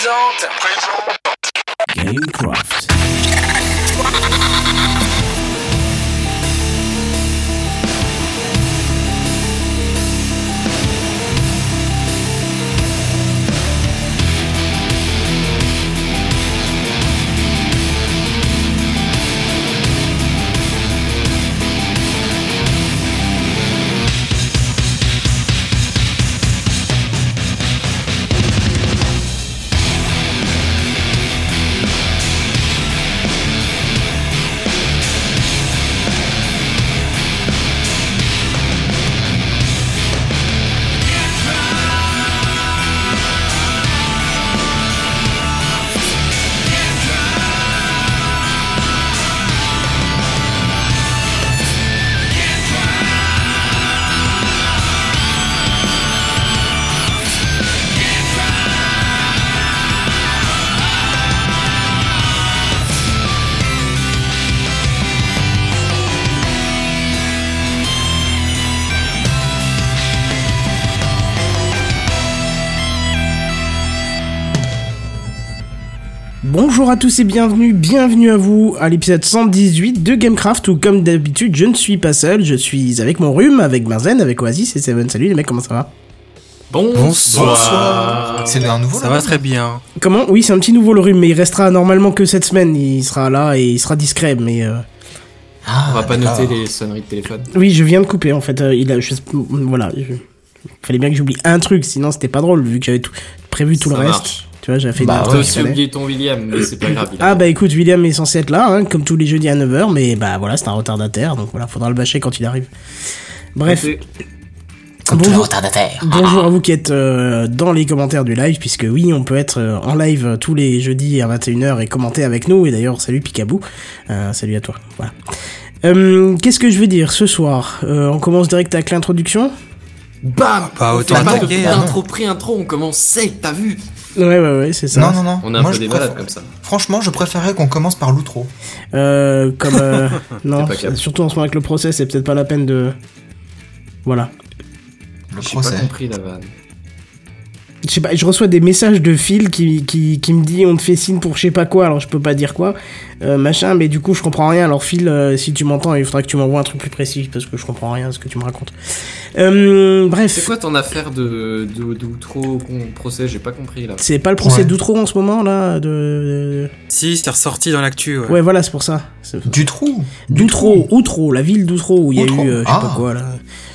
présente. Gamecraft. Bonjour à tous et bienvenue, bienvenue à vous à l'épisode 118 de Gamecraft où comme d'habitude je ne suis pas seul, je suis avec mon rhume, avec Marzen, avec Oasis et Seven. Salut les mecs, comment ça va? Bonsoir. C'est un nouveau Ça va très bien. Comment? Oui, c'est un petit nouveau le rhume, mais il restera normalement que cette semaine, il sera là et il sera discret, mais... euh, Ah, On va pas d'accord. noter les sonneries de téléphone. Oui, je viens de couper en fait, euh, il a... je- Voilà, je- fallait bien que j'oublie un truc, sinon c'était pas drôle vu que j'avais tout... prévu tout Ça le reste. marche. Vois, j'avais fait Bah une T'as intro aussi oublié ton William, mais c'est pas grave. Ah bah écoute, William est censé être là, hein, comme tous les jeudis à 9h, mais bah voilà, c'est un retardataire, donc voilà, faudra le bâcher quand il arrive. Bref, les bonjour, bonjour à vous qui êtes euh, dans les commentaires du live, puisque oui, on peut être euh, en live euh, tous les jeudis à 21h et commenter avec nous, et d'ailleurs, salut Picabou, Euh, salut à toi, voilà. Euh, Qu'est-ce que je vais dire ce soir? Euh, On commence direct avec l'introduction? Bam Pas On autant attaquer, de hein. Intro, pré-intro, on commence sec, t'as vu? Ouais, ouais, ouais, c'est ça. Non, non, non. On a un Moi, peu je des préfère- malades comme ça. Franchement, je préférerais qu'on commence par l'outro. Euh, comme euh, non, pas capable. surtout en ce moment avec le procès, c'est peut-être pas la peine de. Voilà. Le J'ai pas procès. compris la vanne. Je sais pas, je reçois des messages de Phil qui, qui, qui me dit on te fait signe pour je sais pas quoi, alors je peux pas dire quoi, euh, machin, mais du coup je comprends rien. Alors Phil, euh, si tu m'entends, il faudra que tu m'envoies un truc plus précis parce que je comprends rien à ce que tu me racontes. Euh, C'est bref, quoi ton affaire de de- d'outro procès? J'ai pas compris là. c'est pas le procès Ouais. d'Outreau en ce moment là de, de- Si, c'est ressorti dans l'actu. Ouais. Ouais, voilà, c'est pour ça. C'est- Du trou. D'Outreau, Outreau, la ville d'Outreau où il y a eu, euh, je sais pas Ah. quoi là,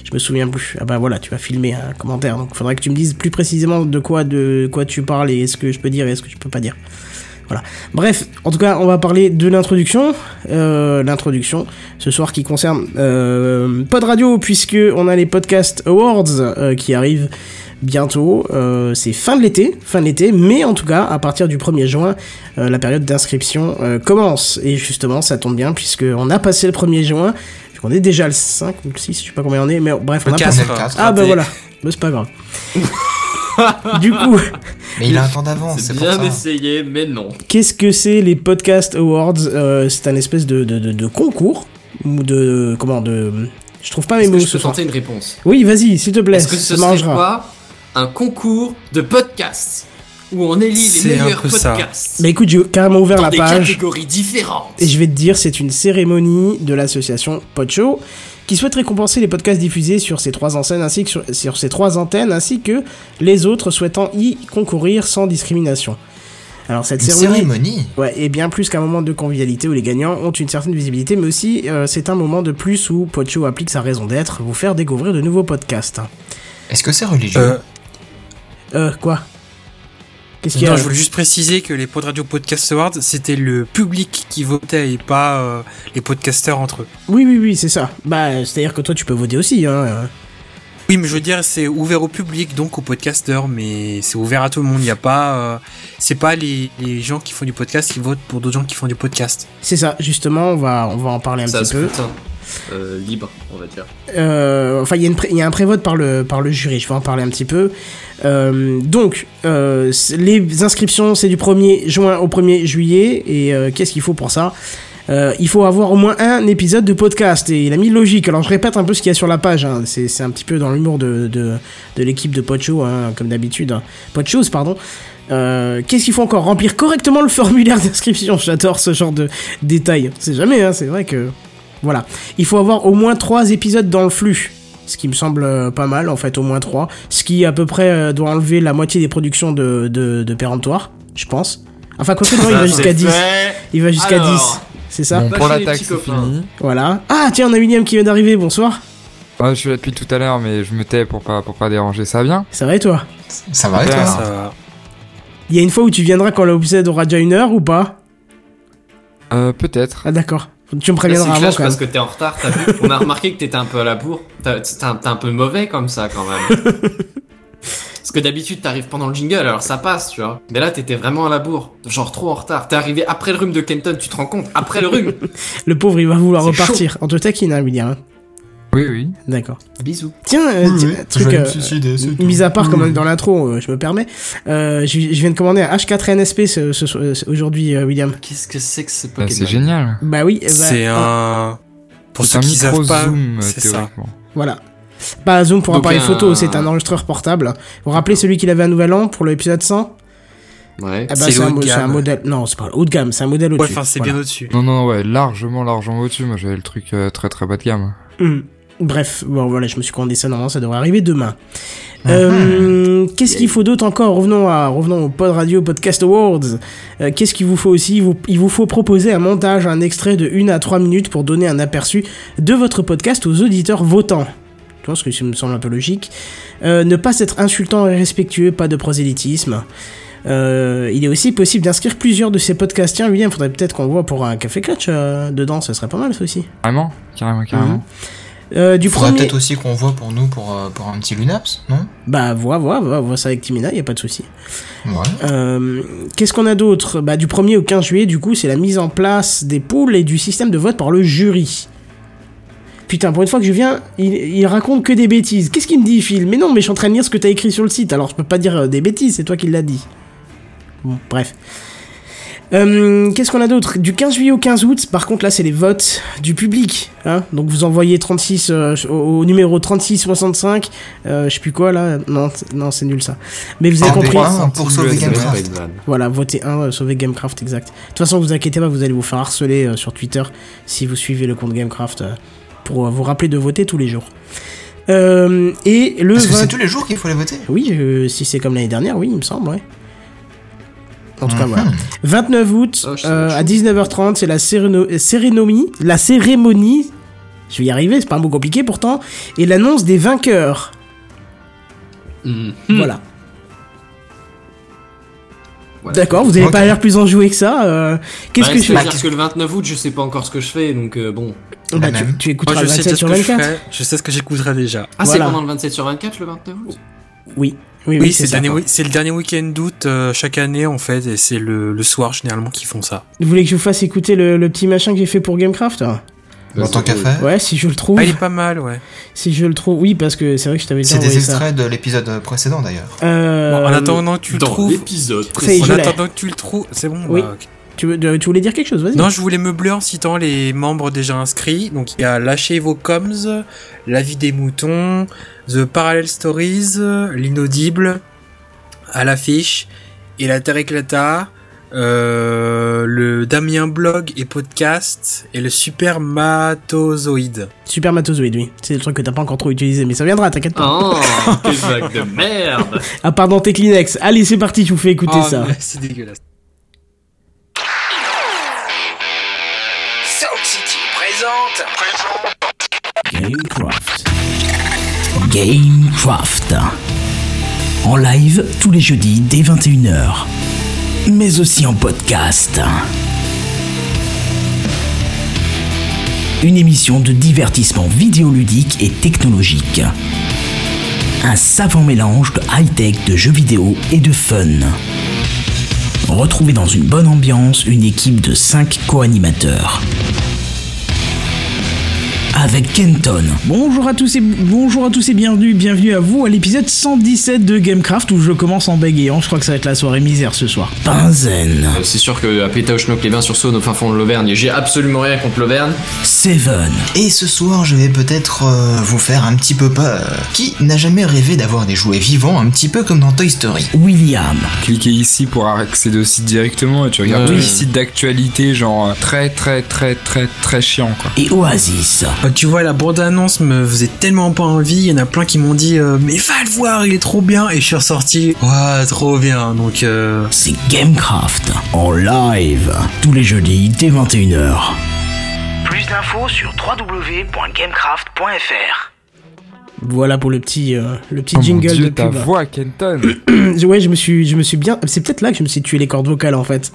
je me souviens plus. Ah bah voilà, tu vas filmer un commentaire, donc faudrait que tu me dises plus précisément de quoi, de quoi tu parles et ce que je peux dire et ce que je peux pas dire. Voilà. Bref, en tout cas, on va parler de l'introduction. Euh, l'introduction, ce soir qui concerne euh, Pod Radio, puisque on a les Podcast Awards euh, qui arrivent bientôt. Euh, c'est fin de l'été, fin de l'été, mais en tout cas, à partir du 1er juin, la période d'inscription commence. Et justement, ça tombe bien, puisqu'on a passé le 1er juin. On est déjà le 5 ou le 6, je sais pas combien on est, mais bref, on Le a est le. Ah bah voilà, mais c'est pas grave. du coup, Mais il a un temps d'avance, C'est c'est pour bien ça. essayé, mais non. Qu'est-ce que c'est les Podcast Awards Euh, C'est un espèce de, de, de, de concours ou de comment de je trouve pas mes mots que je ce peux soir. tenter une réponse? Oui, vas-y, s'il te plaît. Est-ce que ce ça serait pas un concours de podcasts? Où on élit les meilleurs ça. podcasts Bah écoute, j'ai carrément ouvert dans la des page catégories différentes et je vais te dire, c'est une cérémonie de l'association Podshow qui souhaite récompenser les podcasts diffusés sur ces trois antennes ainsi que sur, sur ces trois antennes ainsi que les autres souhaitant y concourir sans discrimination. Alors cette Une cérémonie cérémonie. Ouais, et bien plus qu'un moment de convivialité où les gagnants ont une certaine visibilité, mais aussi euh, c'est un moment de plus où Podshow applique sa raison d'être, vous faire découvrir de nouveaux podcasts. Est-ce que c'est religieux? Euh, Euh, quoi? Qu'est-ce qu'il y a non, je voulais juste préciser que les Pod Radio Podcast Awards, c'était le public qui votait et pas euh, les podcasteurs entre eux. Oui, oui, oui, c'est ça. Bah, c'est-à-dire que toi, tu peux voter aussi, hein. Oui, mais je veux dire, c'est ouvert au public, donc aux podcasteurs, mais c'est ouvert à tout le monde. Il n'y a pas. euh, c'est pas les, les gens qui font du podcast qui votent pour d'autres gens qui font du podcast. C'est ça, justement, on va, on va en parler un petit peu. scrutin euh, libre, on va dire. Euh, enfin, il y, a un prévote par le, par le jury, je vais en parler un petit peu. Euh, donc, les inscriptions, c'est du 1er juin au 1er juillet. Et qu'est-ce qu'il faut pour ça? Il faut avoir au moins un épisode de podcast et il a mis logique. Alors je répète un peu ce qu'il y a sur la page. hein. C'est un petit peu dans l'humour de, de, de l'équipe de Podshow, hein, comme d'habitude. hein. Pardon. Qu'est-ce qu'il faut encore? Remplir correctement le formulaire d'inscription. J'adore ce genre de détails. C'est jamais, hein, c'est vrai que. Voilà. Il faut avoir au moins 3 épisodes dans le flux. Ce qui me semble euh, pas mal, en fait, au moins 3. Ce qui, à peu près, euh, doit enlever la moitié des productions de, de, de Péremptoire, je pense. Enfin, quoi que non, il va jusqu'à c'est 10. fait. Il va jusqu'à Alors. 10. C'est ça Bon, pour l'attaque, c'est fini. Voilà. Ah, tiens, on a William qui vient d'arriver, bonsoir. Ouais, je suis là depuis tout à l'heure, mais je me tais pour pas, pour pas déranger. Ça va bien Ça va et toi? Ça va et toi? Ça va. Il y a une fois où tu viendras quand l'épisode aura déjà une heure ou pas? Euh, peut-être. Ah, d'accord. Tu me préviendras avant quand parce que t'es en retard, t'as vu On a remarqué que t'étais un peu à la bourre. T'es un, peu mauvais comme ça quand même. parce que d'habitude t'arrives pendant le jingle, alors ça passe, tu vois. Mais là t'étais vraiment à la bourre, genre trop en retard. T'es arrivé après le rhume de Kenton, tu te rends compte Après le rhume Le pauvre, il va vouloir repartir. On te taquine, hein, William. Oui, oui. D'accord. Bisous. Tiens, euh, truc. euh, suicider, c'est Mis à part, comme on est dans l'intro, euh, je me permets. Euh, je, je viens de commander un H4NSP ce, ce, ce- aujourd'hui, euh, William. Qu'est-ce que c'est que ce Bah, Pokémon c'est génial. Bah oui, bah, C'est un. Pour C'est ceux un qui savent micro pas, zoom, c'est ça. théoriquement. Voilà. Pas un zoom pour Donc appareil un- photo, c'est un enregistreur portable. Vous vous rappelez celui qu'il avait à Nouvel An pour l'épisode 100 Ouais. Eh bah, C'est un, un gamme. modèle. Non, c'est pas le haut de gamme, c'est un modèle Ouais, au-dessus. enfin, c'est Voilà. bien au-dessus. Non, non, ouais, largement, largement au-dessus. Moi, j'avais le truc euh, très, très bas de gamme. Hum. Bref, bon voilà, je me suis commandé ça, normalement ça devrait arriver demain. Mhm. Euh, Qu'est-ce qu'il faut d'autre encore? Revenons, à, revenons au Pod Radio Podcast Awards. Euh, Qu'est-ce qu'il vous faut aussi? Il vous, il vous faut proposer un montage, un extrait de 1 à 3 minutes pour donner un aperçu de votre podcast aux auditeurs votants. Tu vois, ce que ça me semble un peu logique. Euh, ne pas être insultant et respectueux, pas de prosélytisme. Euh, il est aussi possible d'inscrire plusieurs de ces podcasts. Tiens, William, faudrait peut-être qu'on voit pour un café clutch euh, dedans, ça serait pas mal ça aussi. Carrément Carrément, carrément. Euh, du Il faudrait premier... peut-être aussi qu'on voit pour nous pour, euh, pour un petit Lunaps, non? Bah, vois, vois, vois, vois ça avec Timina, y a pas de souci. Ouais. Euh, Qu'est-ce qu'on a d'autre? Bah, du 1er au 15 juillet, du coup, c'est la mise en place des poules et du système de vote par le jury. Putain, pour une fois que je viens, il, il raconte que des bêtises. Qu'est-ce qu'il me dit, Phil? Mais non, mais je suis en train de lire ce que t'as écrit sur le site, alors je peux pas dire euh, des bêtises, c'est toi qui l'as dit. Bon, bref. Euh, Qu'est-ce qu'on a d'autre? Du 15 juillet au 15 août, par contre là c'est les votes du public. Hein Donc vous envoyez 36 euh, au, au numéro 3665, euh, je sais plus quoi là, non, c'est- non c'est nul ça. Mais vous avez Ah, compris. un pour sauver Gamecraft. Voilà, votez un, euh, sauvez Gamecraft, exact. De toute façon, vous inquiétez pas, vous allez vous faire harceler euh, sur Twitter si vous suivez le compte Gamecraft euh, pour euh, vous rappeler de voter tous les jours. Euh, et le Parce que 20 c'est tous les jours qu'il faut les voter Oui, euh, si c'est comme l'année dernière, oui, il me semble, ouais. En tout cas, Mhm. voilà. 29 août, Oh, je euh, à 19h30, c'est la cérémonie, la cérémonie, je vais y arriver, c'est pas un mot compliqué pourtant, et l'annonce des vainqueurs. Mhm. Voilà. Voilà. D'accord, vous avez Ok. pas l'air plus enjoué que ça. euh, Qu'est-ce Bah, que je fais C'est-à-dire que le 29 août, je sais pas encore ce que je fais, donc euh, bon. Bah, La tu, même. tu Moi, écouteras je le sais 27 déjà sur ce que je 24 ferai. Je sais ce que j'écouterai déjà. Ah, c'est Voilà. pendant le 27 sur 24 le 29 août? Oui, oui, Oui, c'est le, dernier wi- c'est le dernier week-end d'août euh, chaque année en fait, et c'est le, le soir généralement qu'ils font ça. Vous voulez que je vous fasse écouter le, le petit machin que j'ai fait pour Gamecraft En tant qu'à faire. Ouais, si je le trouve. Ah, il est pas mal, ouais. Si je le trouve, oui, parce que c'est vrai que je t'avais déjà C'est des ça. extraits de l'épisode précédent d'ailleurs. Euh, Bon, en attendant que tu le Dans trouves, l'épisode est, en attendant que tu le trouves, c'est bon. Oui. bah. Tu, veux, tu voulais dire quelque chose Vas-y. Non, je voulais meubler en citant les membres déjà inscrits. Donc il y a Lâchez vos coms, La vie des moutons, The Parallel Stories, L'inaudible, à l'affiche, et la Terre éclata, euh, le Damien blog et podcast, et le Super Matozoïde. Super Matozoïde, oui. C'est le truc que t'as pas encore trop utilisé, mais ça viendra, t'inquiète pas. Oh, quel vague de merde À part dans tes Kleenex. Allez, c'est parti, je vous fais écouter Oh, ça. C'est dégueulasse. Gamecraft. En live tous les jeudis dès 21h. Mais aussi en podcast. Une émission de divertissement vidéoludique et technologique. Un savant mélange de high-tech, de jeux vidéo et de fun. Retrouvez dans une bonne ambiance une équipe de 5 co-animateurs. Avec Kenton. Bonjour à tous et bonjour à tous et bienvenue, bienvenue à vous à l'épisode 117 de Gamecraft où je commence en bégayant. Je crois que ça va être la soirée misère ce soir. Benzen, Euh, C'est sûr que à Pétaouchnok les bains sur Saône au fin fond de l'Auvergne, j'ai absolument rien contre l'Auvergne. Seven, Et ce soir, je vais peut-être euh, vous faire un petit peu peur. Qui n'a jamais rêvé d'avoir des jouets vivants un petit peu comme dans Toy Story William, Cliquez ici pour accéder au site directement et tu regardes tous les sites d'actualité, genre euh, très très très très très chiant quoi. et Oasis. Bah, tu vois, la bande-annonce me faisait tellement pas envie. Il y en a plein qui m'ont dit euh, Mais va le voir, il est trop bien. Et je suis ressorti Ouais, trop bien. Donc, euh, C'est Gamecraft en live tous les jeudis dès 21h. Plus d'infos sur www.gamecraft.fr. Voilà pour le petit euh, le petit Oh mon jingle dieu, de ta pub. voix Kenton. ouais, je me suis je me suis bien c'est peut-être là que je me suis tué les cordes vocales en fait.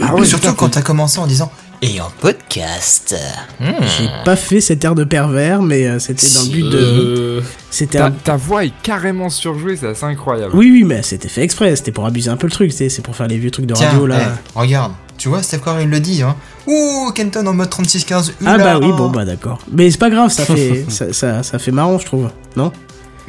Ah Surtout quand t'as commencé en disant Et en podcast Hmm. J'ai pas fait cet air de pervers mais euh, c'était dans le but de Euh, c'était ta, un- ta voix est carrément surjouée, c'est assez incroyable. Oui oui, mais c'était fait exprès, c'était pour abuser un peu le truc, c'est c'est pour faire les vieux trucs de Tiens, radio là. eh, regarde. Tu vois, Steph Curry il le dit, hein. Ouh, Kenton en mode 36-15. Ah bah oui, bon bah d'accord. Mais c'est pas grave, ça fait ça, ça, ça fait marrant, je trouve. Non?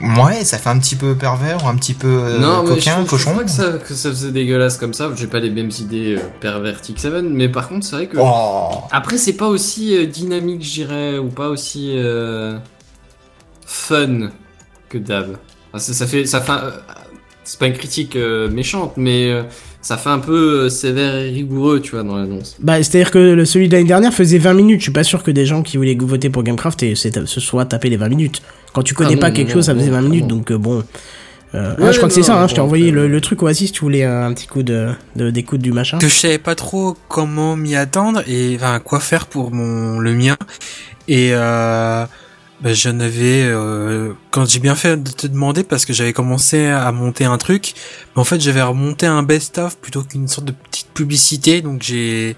Ouais, ça fait un petit peu pervers ou un petit peu euh, non, mais je coquin, trouve- je cochon. que ça, que ça faisait dégueulasse comme ça. J'ai pas les mêmes idées euh, perverties que Seven, mais par contre, c'est vrai que. Oh. Après, c'est pas aussi euh, dynamique, je dirais, ou pas aussi euh, fun que Dab. Enfin, ça, ça fait, ça fait, un- c'est pas une critique euh, méchante, mais euh, ça fait un peu euh, sévère et rigoureux, tu vois, dans l'annonce. Bah c'est-à-dire que le, celui de l'année dernière faisait 20 minutes, je suis pas sûr que des gens qui voulaient voter pour Gamecraft et se soient tapés les 20 minutes. Quand tu connais Ah pas non, quelque non, chose, ça faisait 20 non, minutes, non. donc euh, bon... Euh, ah, je crois que c'est ça, hein, je t'ai envoyé le, euh, le truc Oasis, tu voulais un petit coup de de- d'écoute du machin. que je savais pas trop comment m'y attendre et enfin, quoi faire pour mon le mien. Et euh, bah, j'en avais. euh, quand j'ai bien fait de te demander parce que j'avais commencé à monter un truc, mais en fait j'avais remonté un best-of plutôt qu'une sorte de petite publicité. Donc j'ai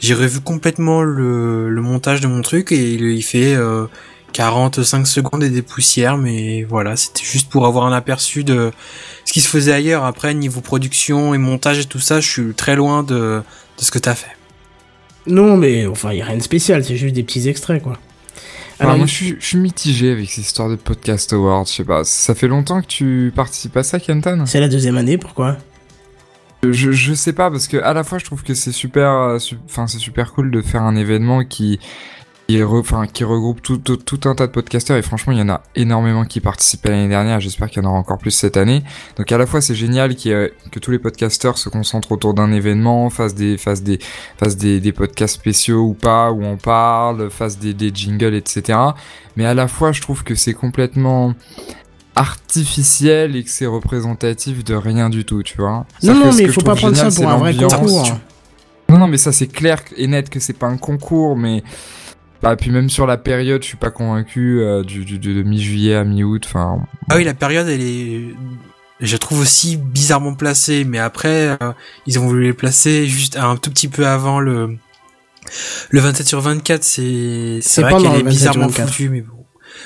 j'ai revu complètement le, le montage de mon truc et il, il fait euh, 45 secondes et des poussières. Mais voilà, c'était juste pour avoir un aperçu de ce qui se faisait ailleurs. Après, niveau production et montage et tout ça, je suis très loin de, de ce que t'as fait. Non mais enfin, y a rien de spécial, c'est juste des petits extraits quoi. Alors, Alors, moi je suis, je suis mitigé avec cette histoire de podcast awards, je sais pas. Ça fait longtemps que tu participes à ça Kenton? C'est la deuxième année, pourquoi? Je, je sais pas parce que à la fois je trouve que c'est super euh, su- enfin c'est super cool de faire un événement qui qui, re- enfin, qui regroupe tout, tout, tout un tas de podcasteurs. Et franchement il y en a énormément qui participaient l'année dernière. J'espère qu'il y en aura encore plus cette année. Donc à la fois c'est génial que tous les podcasteurs se concentrent autour d'un événement fassent des fassent des fassent des, des podcasts spéciaux ou pas où on parle fassent des, des jingles etc mais à la fois je trouve que c'est complètement artificiel et que c'est représentatif de rien du tout tu vois. Non non, mais je faut pas prendre ça pour un vrai concours. Non, non, mais ça c'est clair et net que c'est pas un concours, mais bah puis même sur la période, je suis pas convaincu euh, du, du- de mi-juillet à mi-août. Enfin, Ah oui, la période, elle est, je la trouve aussi bizarrement placée, mais après, euh, ils ont voulu les placer juste un tout petit peu avant le, le 27 sur 24, c'est, C'est c'est vrai qu'elle le est 27 sur bizarrement 24. foutue, mais bon.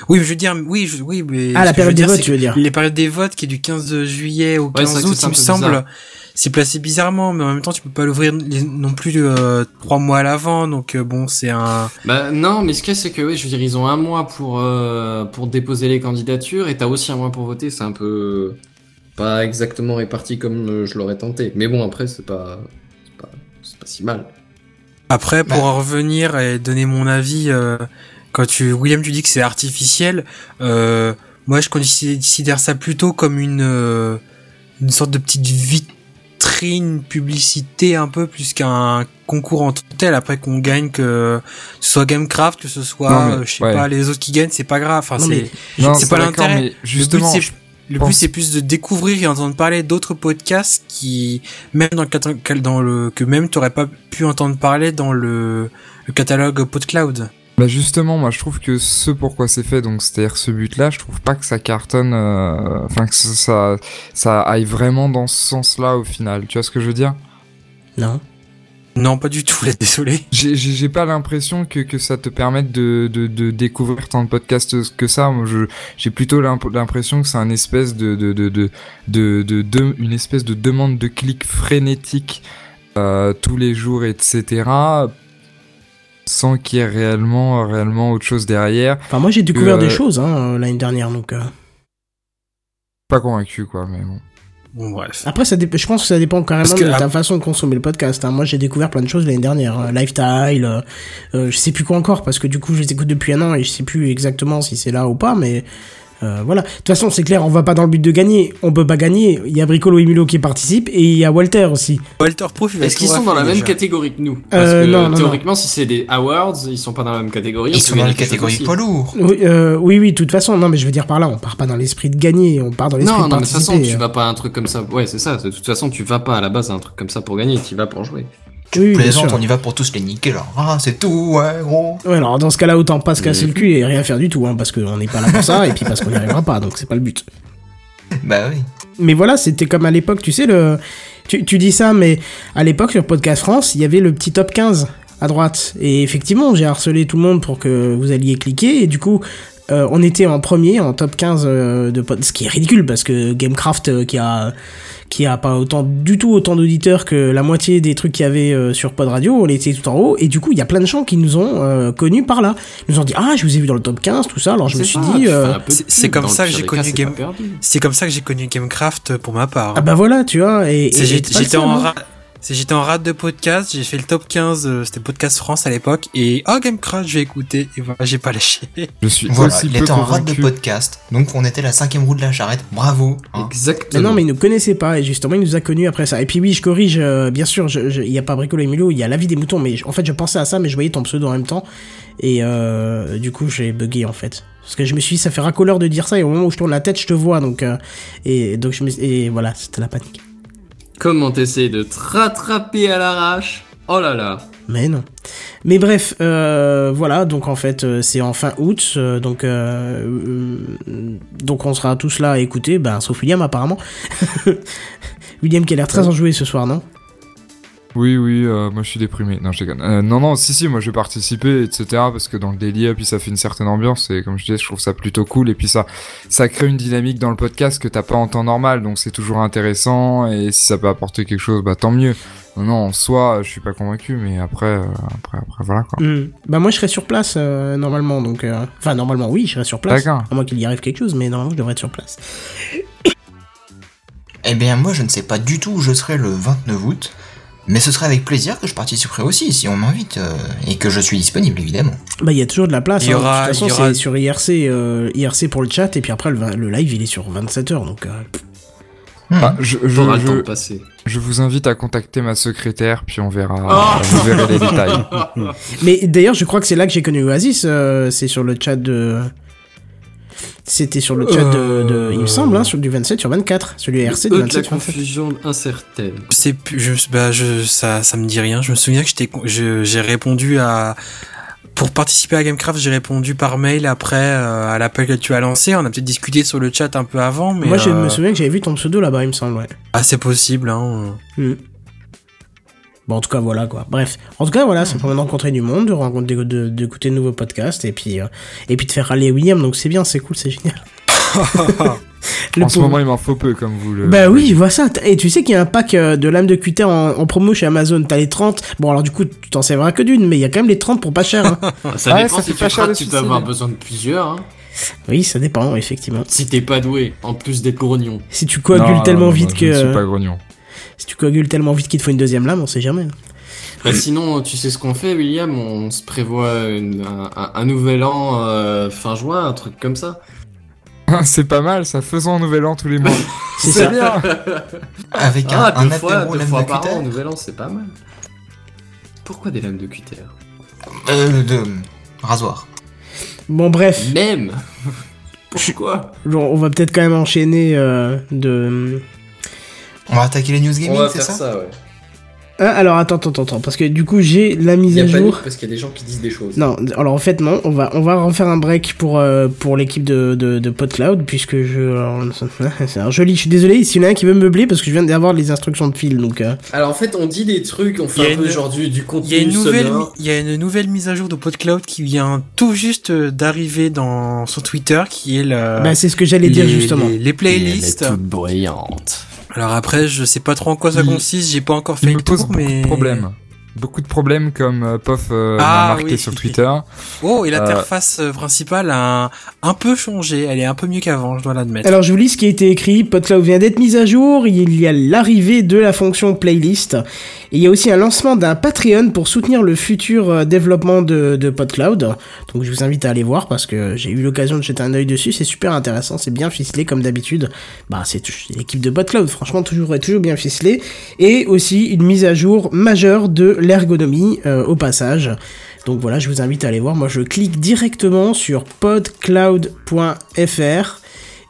Oui, mais je veux dire, oui, je, oui, mais. Ah, la période des dire, votes, tu veux dire Les périodes des votes qui est du 15 juillet au Ouais, c'est 15 vrai que août, il me semble. bizarre. C'est placé bizarrement, mais en même temps, tu peux pas l'ouvrir non plus euh, trois mois à l'avant, donc euh, bon, c'est un. Bah non, mais ce qu'il y a, c'est que oui, je veux dire, ils ont un mois pour euh, pour déposer les candidatures et t'as aussi un mois pour voter. C'est un peu pas exactement réparti comme je l'aurais tenté. Mais bon, après, c'est pas c'est pas c'est pas si mal. Après, pour Bah. en revenir et donner mon avis, euh, quand tu, William, tu dis que c'est artificiel, euh, moi, je considère ça plutôt comme une, euh, une sorte de petite vitrine, publicité un peu, plus qu'un concours en tant que tel. Après qu'on gagne, que ce soit Gamecraft, que ce soit, Non, mais, euh, je sais ouais. pas, les autres qui gagnent, c'est pas grave. Enfin, c'est, c'est pas l'intérêt. justement, le but, le but, c'est plus de découvrir et entendre parler d'autres podcasts qui, même dans le, dans le, que même t'aurais pas pu entendre parler dans le, le catalogue PodCloud. Bah justement, moi je trouve que ce pourquoi c'est fait, donc c'est-à-dire ce but-là, je trouve pas que ça cartonne, euh, enfin que ça, ça ça aille vraiment dans ce sens-là au final. Tu vois ce que je veux dire? Non. Non, pas du tout, là, désolé. J'ai- pas l'impression que, que ça te permette de, de, de découvrir tant de podcasts que ça. Moi, j'ai plutôt l'imp- l'impression que c'est un espèce de de, de, de, de, de- de- une espèce de demande de clics frénétique euh, tous les jours, etc. sans qu'il y ait réellement, réellement autre chose derrière. Enfin, moi, j'ai découvert Euh, des choses hein, l'année dernière, donc. euh. Pas convaincu, quoi, mais bon. Bon, bref. Après, ça je pense que ça dépend carrément que, de ta façon de consommer le podcast. hein. Moi, j'ai découvert plein de choses l'année dernière. Euh, Lifestyle, euh, euh, je sais plus quoi encore, parce que du coup, je les écoute depuis un an et je sais plus exactement si c'est là ou pas, mais euh, voilà. De toute façon, c'est clair, on va pas dans le but de gagner. On peut pas gagner. Il y a Bricolo et Milo qui participent et il y a Walter aussi. Walter Proof, Est-ce qu'ils sont dans la même catégorie que nous Parce Euh, que non, non, théoriquement, si c'est des awards, ils sont pas dans la même catégorie. Ils sont dans la catégorie poids lourd. Oui, euh, oui, oui, de toute façon. Non, mais je veux dire par là, on part pas dans l'esprit de gagner, on part dans l'esprit Non, de non, mais de toute participer. façon, tu vas pas à un truc comme ça. Ouais, c'est ça. De toute façon, tu vas pas à la base à un truc comme ça pour gagner. Tu vas pour jouer. Oui, Plaisante, on y va pour tous les niquer là. Ah, c'est tout, ouais, gros. Ouais, alors dans ce cas-là, autant pas se casser le cul et rien faire du tout, hein, parce qu'on n'est pas là pour ça, et puis parce qu'on n'y arrivera pas, donc c'est pas le but. Bah oui. Mais voilà, c'était comme à l'époque, tu sais, le... tu, tu dis ça, mais à l'époque, sur Podcast France, il y avait le petit top 15 à droite. Et effectivement, j'ai harcelé tout le monde pour que vous alliez cliquer, et du coup, euh, on était en premier, en top 15 euh, de pod... Ce qui est ridicule, parce que Gamecraft, euh, qui a qui a pas autant du tout autant d'auditeurs que la moitié des trucs qu'il y avait euh, sur Pod Radio, on était tout en haut et du coup il y a plein de gens qui nous ont euh, connus par là. Ils nous ont dit ah je vous ai vu dans le top 15 tout ça alors je me suis ça, dit euh, c'est- comme ça que j'ai connu cas, c'est Game- pas perdu. C'est comme ça que j'ai connu Gamecraft pour ma part. ah bah voilà tu vois et, J'étais en, j'étais en rate de podcast, j'ai fait le top 15, euh, c'était Podcast France à l'époque, et oh Gamecraft, je vais écouter, et voilà, j'ai pas lâché. Je suis Voilà, aussi il peu était en rate de podcast, donc on était la cinquième roue de la charrette. Bravo. hein. Mais Exactement. non, mais il nous connaissait pas, et justement, il nous a connus après ça. Et puis oui, je corrige, euh, bien sûr, il y a pas Bricolo et Milo, il y a La vie des moutons, mais je- en fait, je pensais à ça, mais je voyais ton pseudo en même temps, et euh, du coup, j'ai bugué, en fait. Parce que je me suis dit, ça fait racoleur de dire ça, et au moment où je tourne la tête, je te vois, donc, euh, et donc je me et voilà, c'était la panique. Comment t'essayes de te rattraper à l'arrache Oh là là. Mais non. Mais bref, euh, voilà, donc en fait, euh, c'est en fin août, euh, donc, euh, donc on sera tous là à écouter, ben, sauf William apparemment. William qui a l'air très enjoué ce soir, non? Oui, oui, euh, moi je suis déprimé. Non, je déconne. Euh, non, non, si, si, moi je vais participer, etc. Parce que dans le délire, puis ça fait une certaine ambiance. Et comme je disais, je trouve ça plutôt cool. Et puis ça, ça crée une dynamique dans le podcast que t'as pas en temps normal. Donc c'est toujours intéressant. Et si ça peut apporter quelque chose, bah tant mieux. Non, non, en soi, je suis pas convaincu. Mais après, euh, après, après, voilà quoi. Hmm. Bah moi je serai sur place euh, normalement, donc... euh, Enfin normalement oui, je serai sur place. D'accord. À moins qu'il y arrive quelque chose, mais normalement je devrais être sur place. Eh bien, moi, je ne sais pas du tout où je serai le 29 août, mais ce serait avec plaisir que je participerai aussi, si on m'invite, euh, et que je suis disponible, évidemment. Bah il y a toujours de la place, Il y hein. aura- de toute façon y aura- c'est sur IRC, euh, IRC pour le chat, et puis après le, live il est sur 27h, donc... euh, Hmm. Ah, je, je, T'auras le temps de je, passer. je vous invite à contacter ma secrétaire, puis on verra, vous verrez les détails. Mais d'ailleurs, je crois que c'est là que j'ai connu Oasis. euh, c'est sur le chat de. C'était sur le chat de, de- Il me semble, hein, sur du 27 sur 24. Celui RC du Eux, de la 27 sur 24. confusion incertaine. C'est plus, je, bah, je, ça, ça me dit rien. Je me souviens que j'étais, con- je- j'ai répondu à, pour participer à Gamecraft, j'ai répondu par mail après euh, à l'appel que tu as lancé. On a peut-être discuté sur le chat un peu avant, mais Moi, je euh, me souviens que j'avais vu ton pseudo là-bas, il me semble, ouais. ah, c'est possible. Hein. Hmm. Bon, en tout cas, voilà quoi. Bref, en tout cas, voilà, ça permet de rencontrer du monde, de rencontrer, de- d'écouter de, nouveaux podcasts et puis, euh, et puis de faire râler William. Donc c'est bien, c'est cool, c'est génial. Le en ce moment, il m'en faut peu, comme vous le. Bah oui, je vois ça. Et tu sais qu'il y a un pack euh, de lames de cutter en, en promo chez Amazon. T'as les 30. Bon, alors du coup, tu t'en serviras que d'une, mais il y a quand même les 30 pour pas cher. hein. Ça Ouais, dépend ça si fait tu pas cher de tu peux avoir besoin de plusieurs. Hein. oui, ça dépend, effectivement. Si t'es pas doué, en plus d'être grognon. Si tu coagules Non, tellement non, vite que. Je ne suis pas grognon. Si tu coagules tellement vite qu'il te faut une deuxième lame, on sait jamais. Bah, sinon, tu sais ce qu'on fait, William? On se prévoit une- un, un- un nouvel an euh, fin juin, un truc comme ça. C'est pas mal, ça faisons un nouvel an tous les mois. C'est bien. Avec un, Ah, un deux fois, deux fois de par an, nouvel an, c'est pas mal. Pourquoi des lames de cutter? Euh, de rasoir. Bon, bref, Même Pourquoi? on va peut-être quand même enchaîner euh, de. On va attaquer les news gaming, c'est ça, ouais. Ah, alors attends, attends, attends, parce que du coup j'ai la mise Il y à a jour. panique parce qu'il y a des gens qui disent des choses. Non, alors en fait non, on va on va refaire un break pour euh, pour l'équipe de, de de PodCloud puisque je alors, c'est un joli. Je suis désolé, s'il y en a un qui veut me meubler parce que je viens d'avoir les instructions de fil donc. euh, Alors en fait, on dit des trucs, on fait un peu genre du, du Il y a contenu une nouvelle, il y a une nouvelle mise à jour de PodCloud qui vient tout juste euh, d'arriver dans son Twitter, qui est le. Bah c'est ce que j'allais dire les- justement. Les, les playlists. bruyante. Alors après, je sais pas trop en quoi ça consiste, j'ai pas encore fait me le pose tour, mais. de problèmes. Beaucoup de problèmes comme euh, Pof euh, Ah, m'a marqué oui. sur Twitter. Oh, et Euh. l'interface euh, principale a un, un peu changé. Elle est un peu mieux qu'avant, je dois l'admettre. Alors je vous lis ce qui a été écrit. PodCloud vient d'être mise à jour. Il y a l'arrivée de la fonction playlist. Et il y a aussi un lancement d'un Patreon pour soutenir le futur euh, développement de, de PodCloud. Donc je vous invite à aller voir parce que j'ai eu l'occasion de jeter un œil dessus. C'est super intéressant. C'est bien ficelé comme d'habitude. Bah c'est l'équipe de PodCloud. Franchement toujours toujours bien ficelé. Et aussi une mise à jour majeure de l'ergonomie euh, au passage. Donc voilà, je vous invite à aller voir. Moi, je clique directement sur podcloud.fr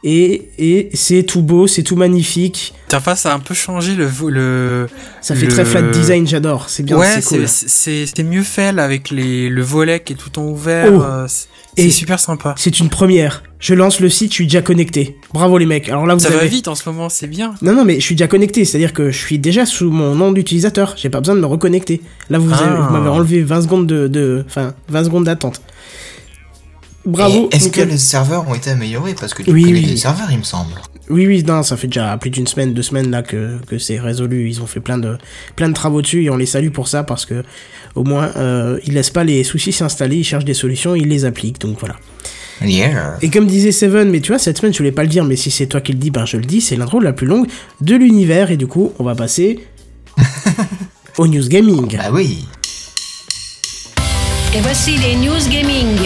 et, et c'est tout beau, c'est tout magnifique. L'interface a un peu changé le, le... Ça fait Le- très flat design, j'adore. C'est bien, ouais, c'est cool. c'est mieux fait là avec les le volet qui est tout en ouvert. Oh. C'est Et- c'est super sympa. C'est une première. Je lance le site, je suis déjà connecté. Bravo les mecs. Alors là, vous Ça va vite en ce moment, c'est bien. Non, non, mais je suis déjà connecté, c'est-à-dire que je suis déjà sous mon nom d'utilisateur. J'ai pas besoin de me reconnecter. Là, vous, avez- Ah. vous m'avez enlevé 20 secondes de, de, enfin, 20 secondes d'attente. Bravo. Et Est-ce que les serveurs ont été améliorés? Parce que tu Oui, connais oui. les serveurs, il me semble. Oui, oui, non, ça fait déjà plus d'une semaine, deux semaines là que, que c'est résolu. Ils ont fait plein de, plein de travaux dessus et on les salue pour ça parce que au moins euh, ils laissent pas les soucis s'installer, ils cherchent des solutions, ils les appliquent. Donc voilà. Yeah. Et comme disait Seven, mais tu vois, cette semaine je voulais pas le dire, mais si c'est toi qui le dis, ben je le dis, c'est l'intro la plus longue de l'univers et du coup on va passer au news gaming. Bah oui. Et voici les news gaming.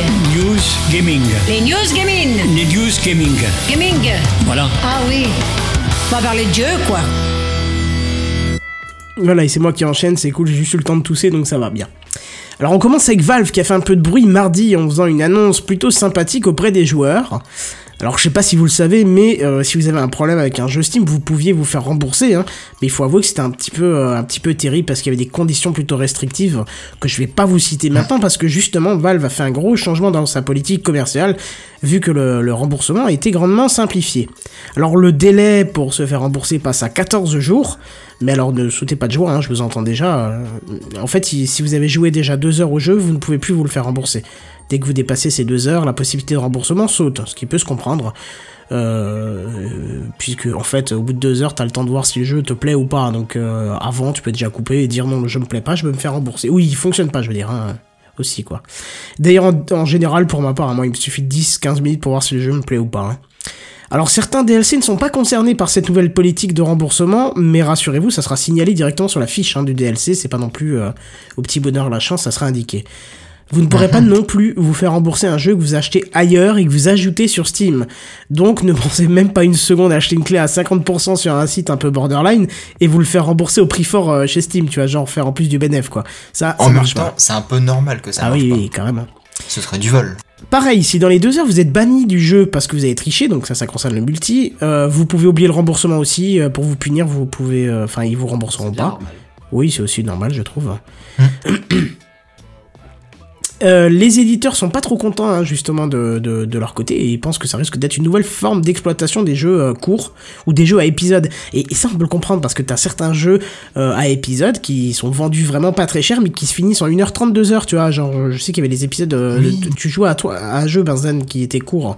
News Gaming. Les news gaming. Les News Gaming. Gaming. Voilà. Ah oui. On va parler de Dieu, quoi. Voilà, et c'est moi qui enchaîne, c'est cool, j'ai juste eu le temps de tousser, donc ça va bien. Alors on commence avec Valve qui a fait un peu de bruit mardi en faisant une annonce plutôt sympathique auprès des joueurs. Alors je sais pas si vous le savez, mais euh, si vous avez un problème avec un jeu Steam, vous pouviez vous faire rembourser. Hein, mais il faut avouer que c'était un petit peu, euh, un petit peu terrible parce qu'il y avait des conditions plutôt restrictives que je vais pas vous citer maintenant parce que justement Valve a fait un gros changement dans sa politique commerciale vu que le, le remboursement a été grandement simplifié. Alors le délai pour se faire rembourser passe à 14 jours. Mais alors ne sautez pas de joie, hein, je vous entends déjà. euh, en fait, si si vous avez joué déjà deux heures au jeu, vous ne pouvez plus vous le faire rembourser. Dès que vous dépassez ces deux heures, la possibilité de remboursement saute, ce qui peut se comprendre. Euh, puisque en fait, au bout de deux heures, t'as le temps de voir si le jeu te plaît ou pas. Donc euh, avant, tu peux déjà couper et dire non, le jeu me plaît pas, je veux me faire rembourser. Oui, il fonctionne pas, je veux dire. Hein, aussi quoi. D'ailleurs, en, général, pour ma part, hein, moi, il me suffit de 10-15 minutes pour voir si le jeu me plaît ou pas. hein. Alors certains DLC ne sont pas concernés par cette nouvelle politique de remboursement, mais rassurez-vous, ça sera signalé directement sur la fiche du DLC, c'est pas non plus euh, au petit bonheur la chance, ça sera indiqué. Vous ne pourrez pas non plus vous faire rembourser un jeu que vous achetez ailleurs et que vous ajoutez sur Steam. Donc ne pensez même pas une seconde à acheter une clé à 50% sur un site un peu borderline et vous le faire rembourser au prix fort euh, chez Steam, tu vois, genre faire en plus du bénéf quoi. Ça, En ça même marche temps, pas. c'est un peu normal que ça Ah marche oui, pas. oui, carrément. Ce serait du vol. Pareil, si dans les deux heures vous êtes banni du jeu parce que vous avez triché, donc ça, ça concerne le multi, euh, vous pouvez oublier le remboursement aussi. euh, pour vous punir, vous pouvez, euh, enfin, ils vous rembourseront pas. normal. Oui, c'est aussi normal, je trouve. Euh, les éditeurs sont pas trop contents hein, justement de, de, de leur côté et ils pensent que ça risque d'être une nouvelle forme d'exploitation des jeux euh, courts ou des jeux à épisodes. Et, et ça on peut le comprendre parce que t'as certains jeux euh, à épisodes qui sont vendus vraiment pas très cher mais qui se finissent en 1h30, 2h, tu vois. Genre, je sais qu'il y avait des épisodes, euh, Oui. de- tu jouais à, toi, à un jeu Benzen qui était court.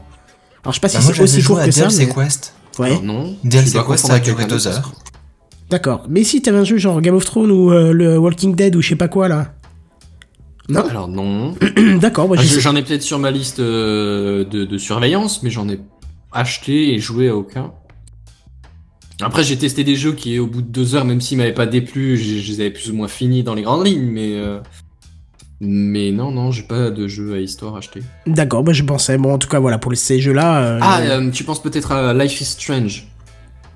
Alors je sais pas Bah, si c'est aussi court que ça. Mais- Quest. Ouais, Alors non. DLC Quest, ça a duré quelqu'un deux d'autre, heures. d'accord. Mais si t'avais un jeu genre Game of Thrones ou euh, le Walking Dead ou je sais pas quoi là. Non, Alors non. d'accord, Ah. J'en ai peut-être sur ma liste euh, de, de surveillance, mais j'en ai acheté et joué à aucun. Après, j'ai testé des jeux qui, au bout de deux heures, même s'ils m'avaient pas déplu, je je les avais plus ou moins finis dans les grandes lignes, mais euh, mais non, non, j'ai pas de jeu à histoire acheté. D'accord, moi je pensais. Bon, en tout cas, voilà, pour ces jeux-là. euh, Ah, euh, tu penses peut-être à Life is Strange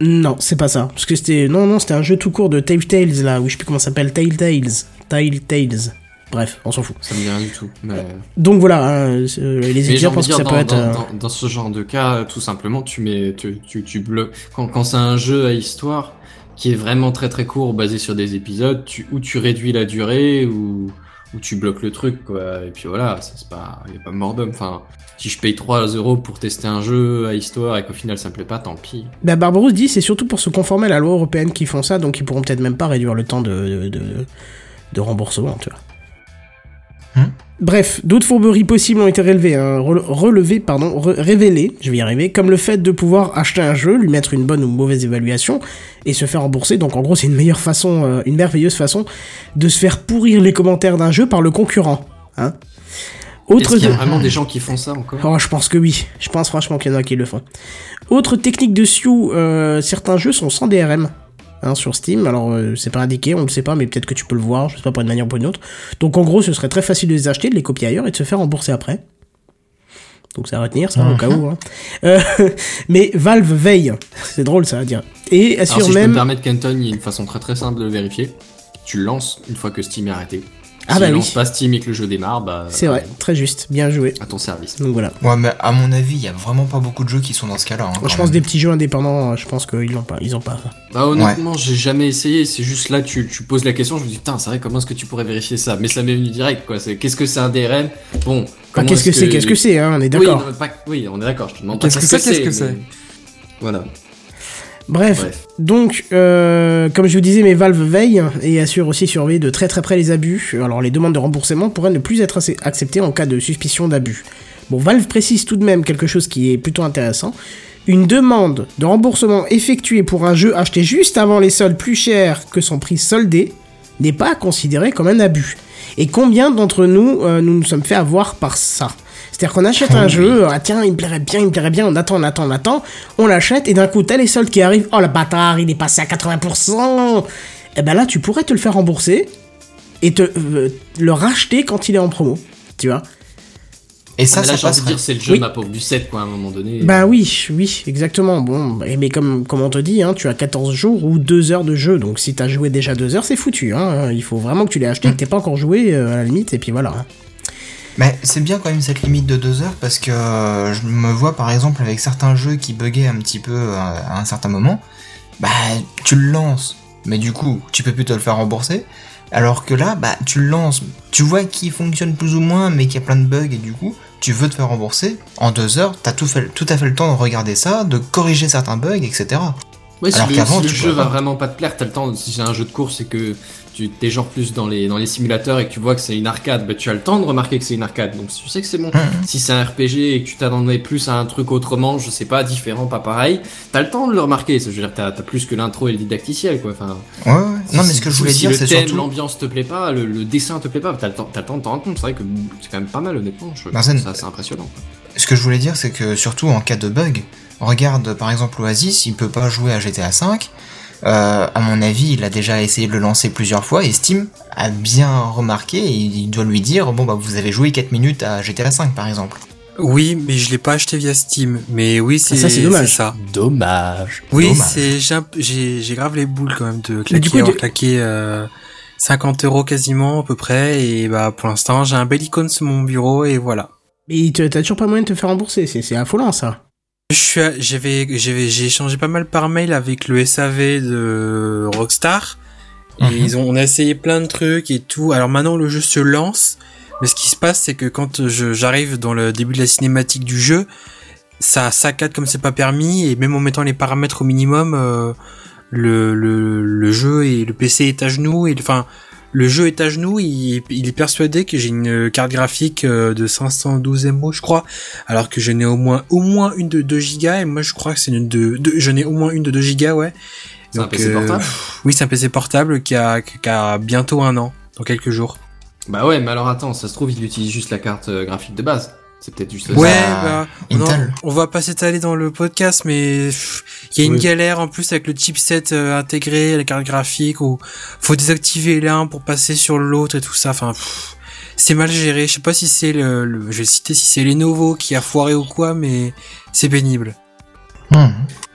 Non, c'est pas ça. Parce que c'était. Non, non, c'était un jeu tout court de Telltales là, où je sais plus comment ça s'appelle. Telltales. Telltales. Bref, on s'en fout. Ça me dit rien du tout. Mais, Donc voilà, hein, euh, les envie pensent que ça peut être. dans, euh, dans- dans ce genre de cas, tout simplement, tu mets, tu, tu, tu bloques. Quand, quand c'est un jeu à histoire qui est vraiment très très court, basé sur des épisodes, tu, ou tu réduis la durée, ou, ou tu bloques le truc, quoi. Et puis voilà, c'est pas, y a pas mort d'homme. Enfin, si je paye 3 euros pour tester un jeu à histoire et qu'au final ça me plaît pas, tant pis. Bah, Barbarousse dit c'est surtout pour se conformer à la loi européenne qui font ça, donc ils pourront peut-être même pas réduire le temps de, de, de, de remboursement, tu vois. Hmm? Bref, d'autres fourberies possibles ont été relevées, hein, rele- relevées, pardon, re- révélées, je vais y arriver, comme le fait de pouvoir acheter un jeu, lui mettre une bonne ou mauvaise évaluation et se faire rembourser. Donc en gros, c'est une meilleure façon, euh, une merveilleuse façon de se faire pourrir les commentaires d'un jeu par le concurrent. Hein. Est-ce Autre qu'il y a vraiment des gens qui font ça encore? Oh, je pense que oui. Je pense franchement qu'il y en a qui le font. Autre technique de Sioux, euh, certains jeux sont sans DRM hein, sur Steam. Alors, euh, c'est pas indiqué, on le sait pas, mais peut-être que tu peux le voir, je sais pas, pour une manière ou pour une autre. Donc, en gros, ce serait très facile de les acheter, de les copier ailleurs et de se faire rembourser après. Donc, ça va retenir, ça, au cas où. hein. Euh, mais Valve veille. C'est drôle, ça va dire. Et Alors, assure si je peux même. me permettre, Kenton, il y a une façon très très simple de le vérifier. Tu le lances une fois que Steam est arrêté. Ah si bah il oui. lance pas Steam et que le jeu démarre, bah. C'est vrai, très juste, bien joué. À ton service. Donc voilà. Ouais, mais à mon avis, il y a vraiment pas beaucoup de jeux qui sont dans ce cas-là. hein, je pense même. des petits jeux indépendants, je pense qu'ils l'ont pas, ils ont pas ça. Bah honnêtement, j'ai jamais essayé. C'est juste là, tu, tu poses la question, je me dis, putain, c'est vrai, comment est-ce que tu pourrais vérifier ça? Mais ça m'est venu direct, quoi. C'est qu'est-ce que c'est un DRM Bon. Enfin, qu'est-ce que c'est, qu'est-ce que c'est, hein, on est d'accord. Oui, non, pas- oui, on est d'accord. Je te demande pas Qu'est-ce que c'est, qu'est-ce que c'est? mais- Voilà. Bref, Bref. donc, euh, comme je vous disais, mes Valve veillent et assurent aussi surveiller de très très près les abus. Alors, les demandes de remboursement pourraient ne plus être ac- acceptées en cas de suspicion d'abus. Bon, Valve précise tout de même quelque chose qui est plutôt intéressant. Une demande de remboursement effectuée pour un jeu acheté juste avant les soldes plus cher que son prix soldé n'est pas considéré comme un abus. Et combien d'entre nous euh, nous nous sommes fait avoir par ça? C'est-à-dire qu'on achète un jeu, ah tiens, il me plairait bien, il me plairait bien, on attend, on attend, on attend, on l'achète, et d'un coup, t'as les soldes qui arrivent, oh le bâtard, il est passé à 80%, et ben là, tu pourrais te le faire rembourser, et te euh, le racheter quand il est en promo, tu vois Et ça, Ah, là, ça passerait. dire, c'est le jeu, Oui. ma pauvre du 7, quoi, à un moment donné. Bah oui, oui, exactement. Bon, et mais comme, comme on te dit, hein, tu as 14 jours ou 2 heures de jeu. Donc si t'as joué déjà 2 heures, c'est foutu. Hein. Il faut vraiment que tu l'aies acheté, que t'aies pas encore joué euh, à la limite, et puis voilà. Mais c'est bien quand même cette limite de deux heures parce que euh, je me vois par exemple avec certains jeux qui buguaient un petit peu euh, à un certain moment. Bah, tu le lances, mais du coup, tu peux plus te le faire rembourser. Alors que là, bah, tu le lances, tu vois qu'il fonctionne plus ou moins, mais qu'il y a plein de bugs et du coup, tu veux te faire rembourser. En deux heures, t'as tout, tout à fait le temps de regarder ça, de corriger certains bugs, etc. Ouais, si Alors le, si le jeu va vraiment pas te plaire, t'as le temps, si c'est un jeu de course et que tu t'es genre plus dans les, dans les simulateurs et que tu vois que c'est une arcade, bah tu as le temps de remarquer que c'est une arcade, donc tu sais que c'est bon. Mhm. Si c'est un RPG et que tu t'attendais plus à un truc autrement, je sais pas, différent, pas pareil, t'as le temps de le remarquer, je veux dire, t'as t'as plus que l'intro et le didacticiel, quoi, enfin. Ouais, ouais. Non, mais ce que je voulais si dire, c'est surtout. l'ambiance te plaît pas, le, le dessin te plaît pas, t'as le temps, t'as le temps de t'en rendre compte, c'est vrai que c'est quand même pas mal, honnêtement, je, c'est- ça, c'est impressionnant. Ce que je voulais dire, c'est que surtout en cas de bug, regarde par exemple Oasis, il peut pas jouer à GTA V. Euh, à mon avis, il a déjà essayé de le lancer plusieurs fois et Steam a bien remarqué et il doit lui dire bon bah vous avez joué 4 minutes à GTA V par exemple. Oui, mais je l'ai pas acheté via Steam. Mais oui, c'est ça, c'est dommage. ça. Dommage. Oui, c'est j'ai grave les boules quand même de claquer, coup, de- claqué euh, 50 euros quasiment à peu près. Et bah pour l'instant, j'ai un bel icône sur mon bureau et voilà. Et t'as toujours pas moyen de te faire rembourser, c'est c'est affolant ça. Je suis, à- j'avais, j'avais, j'ai échangé pas mal par mail avec le SAV de Rockstar. Et Mhm. ils ont, on a essayé plein de trucs et tout. Alors maintenant le jeu se lance, mais ce qui se passe c'est que quand j'arrive dans le début de la cinématique du jeu, ça saccade comme c'est pas permis et même en mettant les paramètres au minimum, euh, le, le, le jeu et le PC est à genoux et enfin le jeu est à genoux. Il, il est persuadé que j'ai une carte graphique euh, de 512 MO je crois, alors que je n'ai au moins au moins une de 2 gigas et moi je crois que c'est une de, de je n'ai au moins une de 2 gigas ouais. C'est un PC euh, portable oui, c'est un PC portable qui a, qui a bientôt un an, dans quelques jours. Bah ouais, mais alors attends, ça se trouve, il utilise juste la carte euh, graphique de base. C'est peut-être juste. Ouais, Bah, bah, on, en- on va pas s'étaler dans le podcast, mais il y a une Oui. galère en plus avec le chipset euh, intégré, la carte graphique, où faut désactiver l'un pour passer sur l'autre et tout ça. Enfin, c'est mal géré. Je sais pas si c'est le, le- je vais citer si c'est Lenovo qui a foiré ou quoi, mais c'est pénible. Hmm.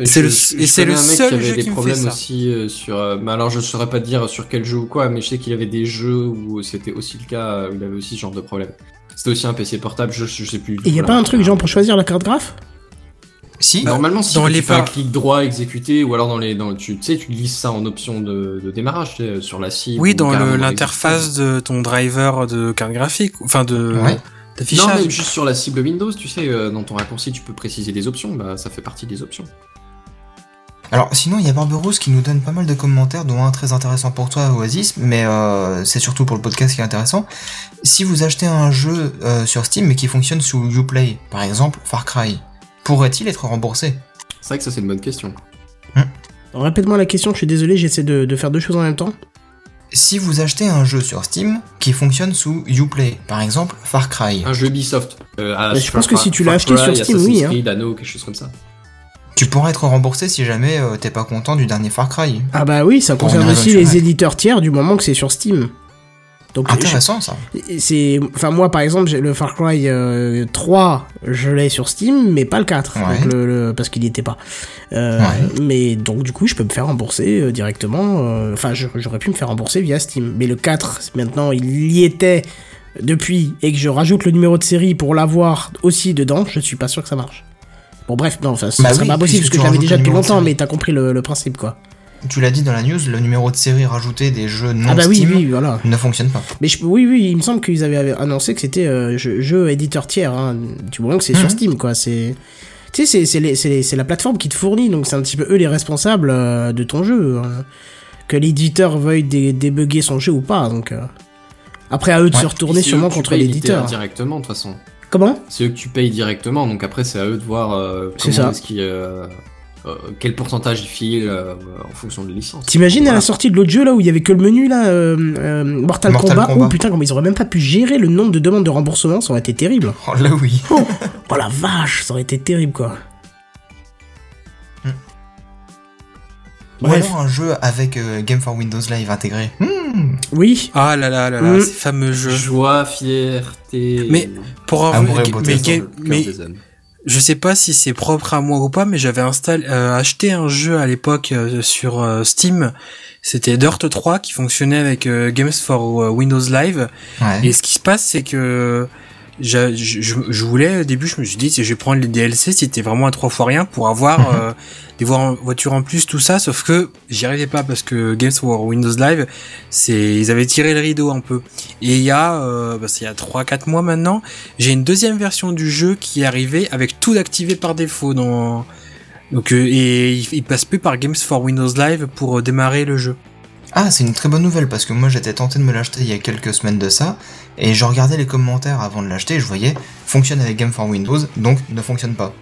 C'est le- Je- et c'est le un mec seul qui avait jeu des qui me fait problèmes ça. aussi euh, sur. euh, mais alors je saurais pas te dire sur quel jeu ou quoi, mais je sais qu'il avait des jeux où c'était aussi le cas, où il avait aussi ce genre de problème. C'était aussi un PC portable, je, je sais plus. Et y a tout, pas un truc genre pour choisir la carte graphe? Si, Normalement, si Dans tu les fais un par- clic droit exécuté, ou alors dans les, dans, tu, sais, tu glisses ça en option de, de démarrage, tu sais, sur la cible. Oui, ou dans l'interface de ton driver de carte graphique, enfin de Ouais. Non, même juste sur la cible Windows, tu sais, euh, dans ton raccourci, tu peux préciser des options, bah ça fait partie des options. Alors sinon, il y a Barberousse qui nous donne pas mal de commentaires, dont un très intéressant pour toi, Oasis, mais euh, c'est surtout pour le podcast qui est intéressant. Si vous achetez un jeu euh, sur Steam mais qui fonctionne sous Uplay, par exemple Far Cry, pourrait-il être remboursé? C'est vrai que ça, c'est une bonne question. Répète-moi la question, je suis désolé, j'essaie de, de faire deux choses en même temps. Si vous achetez un jeu sur Steam qui fonctionne sous Uplay, par exemple Far Cry, Un jeu Ubisoft. Euh, à- Mais je pense que si tu Far l'as acheté Cry, sur Steam, Assassin's oui, hein. Creed, Anno, quelque chose comme ça. Tu pourrais être remboursé si jamais euh, t'es pas content du dernier Far Cry. Ah bah oui, ça concerne aussi les éditeurs tiers du moment que c'est sur Steam. Donc Intéressant ça. c'est enfin moi par exemple, j'ai le Far Cry euh, 3, je l'ai sur Steam mais pas le 4 Ouais. donc le, le- parce qu'il y était pas. Euh, Ouais. mais donc du coup, je peux me faire rembourser euh, directement euh, enfin je- j'aurais pu me faire rembourser via Steam, mais le 4 maintenant il y était depuis et que je rajoute le numéro de série pour l'avoir aussi dedans, je suis pas sûr que ça marche. Bon bref, non, enfin, ce Bah serait oui, pas possible parce puisque que je l'avais déjà depuis de longtemps, mais t'as compris le, le principe quoi. Tu l'as dit dans la news, le numéro de série rajouté des jeux non ah bah oui, Steam oui, voilà. ne fonctionne pas. Mais je- oui, oui, il me semble qu'ils avaient annoncé que c'était euh, jeu, jeu éditeur tiers. Hein, du moment que c'est sur Mhm. Steam, quoi. C'est, tu sais, c'est- c'est les- c'est les- c'est la plateforme qui te fournit, donc c'est un petit peu eux les responsables euh, de ton jeu. hein. Que l'éditeur veuille dé- débugger son jeu ou pas. Donc euh, après à eux de Ouais. se retourner sûrement contre l'éditeur. Directement, de toute façon. Comment C'est eux que tu payes directement, donc après, c'est à eux de voir euh, C'est comment ça. qu'ils, euh, euh, quel pourcentage ils filent euh, en fonction de la licence. T'imagines à la sortie de l'autre jeu là où il y avait que le menu là, euh, euh, Mortal, Mortal Kombat. Kombat. Oh putain, comme ils auraient même pas pu gérer le nombre de demandes de remboursement, ça aurait été terrible. Oh là oui. Oh, oh la vache, ça aurait été terrible quoi. Ou Bref, alors un jeu avec euh, Game for Windows Live intégré. Hmm. oui. Ah là là là là, Mm. ces fameux jeux. Joie, fierté. Mais pour avoir, Amour et beauté mais, mais, ga- mais je sais pas si c'est propre à moi ou pas, mais j'avais installé, euh, acheté un jeu à l'époque euh, sur euh, Steam. C'était Dirt 3 qui fonctionnait avec euh, Games for euh, Windows Live. Ouais. Et ce qui se passe, c'est que je, je, je voulais au début, je me suis dit, si je vais prendre les DLC, c'était vraiment à trois fois rien pour avoir euh, des vo- voitures en plus, tout ça. Sauf que j'y arrivais pas parce que Games for Windows Live, c'est ils avaient tiré le rideau un peu. Et il y a, euh, bah, c'est il y a trois quatre mois maintenant, j'ai une deuxième version du jeu qui est arrivée avec tout activé par défaut dans donc euh, et il, il passe plus par Games for Windows Live pour euh, démarrer le jeu. Ah, c'est une très bonne nouvelle parce que moi j'étais tenté de me l'acheter il y a quelques semaines de ça et je regardais les commentaires avant de l'acheter et je voyais fonctionne avec Game for Windows donc ne fonctionne pas.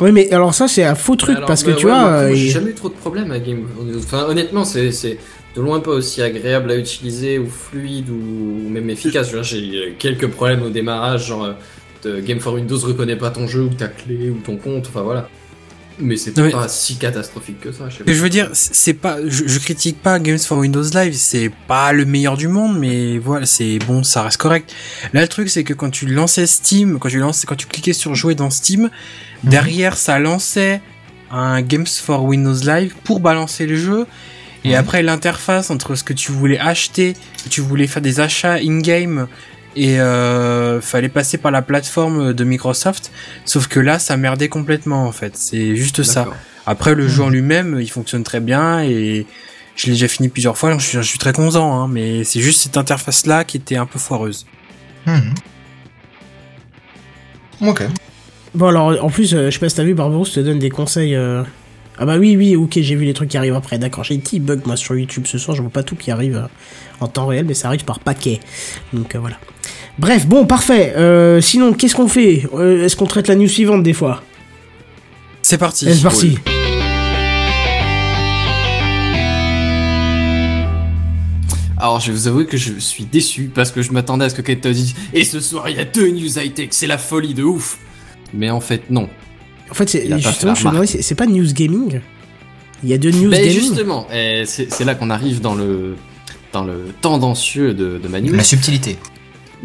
Oui, mais alors ça, c'est un faux truc Alors, parce que bah tu ouais, vois. moi, euh, j'ai jamais eu trop de problèmes avec Game Enfin, honnêtement, c'est c'est de loin pas aussi agréable à utiliser ou fluide ou même efficace. J'ai eu quelques problèmes au démarrage, genre euh, de Game for Windows reconnaît pas ton jeu ou ta clé ou ton compte, enfin voilà. Mais c'est mais- pas si catastrophique que ça. Je je veux dire, c'est pas, je, je critique pas Games for Windows Live, c'est pas le meilleur du monde, mais voilà, c'est bon, ça reste correct. Là, le truc, c'est que quand tu lançais Steam, quand tu lançais, quand tu cliquais sur jouer dans Steam, derrière, ça lançait un Games for Windows Live pour balancer le jeu. Et Ouais. après, l'interface entre ce que tu voulais acheter, tu voulais faire des achats in-game, et euh, fallait passer par la plateforme de Microsoft. Sauf que là, ça merdait complètement, en fait. C'est juste ça. Après, le jeu en lui-même, il fonctionne très bien et je l'ai déjà fini plusieurs fois. Je suis, je suis très content, hein, mais c'est juste cette interface-là qui était un peu foireuse. Mhm. Ok. Bon, alors en plus, euh, je sais pas si t'as vu, Barbarousse te donne des conseils. euh, Ah bah oui, oui, ok, j'ai vu les trucs qui arrivent après. D'accord, j'ai des petits bugs moi sur YouTube ce soir, je vois pas tout qui arrive euh, en temps réel, mais ça arrive par paquet. Donc euh, voilà. Bref, bon, parfait. Euh, sinon, qu'est-ce qu'on fait Euh, Est-ce qu'on traite la news suivante des fois C'est parti. C'est parti. Alors, je vais vous avouer que je suis déçu parce que je m'attendais à ce que quelqu'un te dise Et ce soir, il y a deux news high-tech, c'est la folie de ouf Mais en fait, non. En fait, c'est justement, la je me demandais, remarque. c'est c'est pas news gaming? Il y a deux news Ben gaming justement, eh, c'est c'est là qu'on arrive dans le, dans le tendancieux de, de ma news. La subtilité.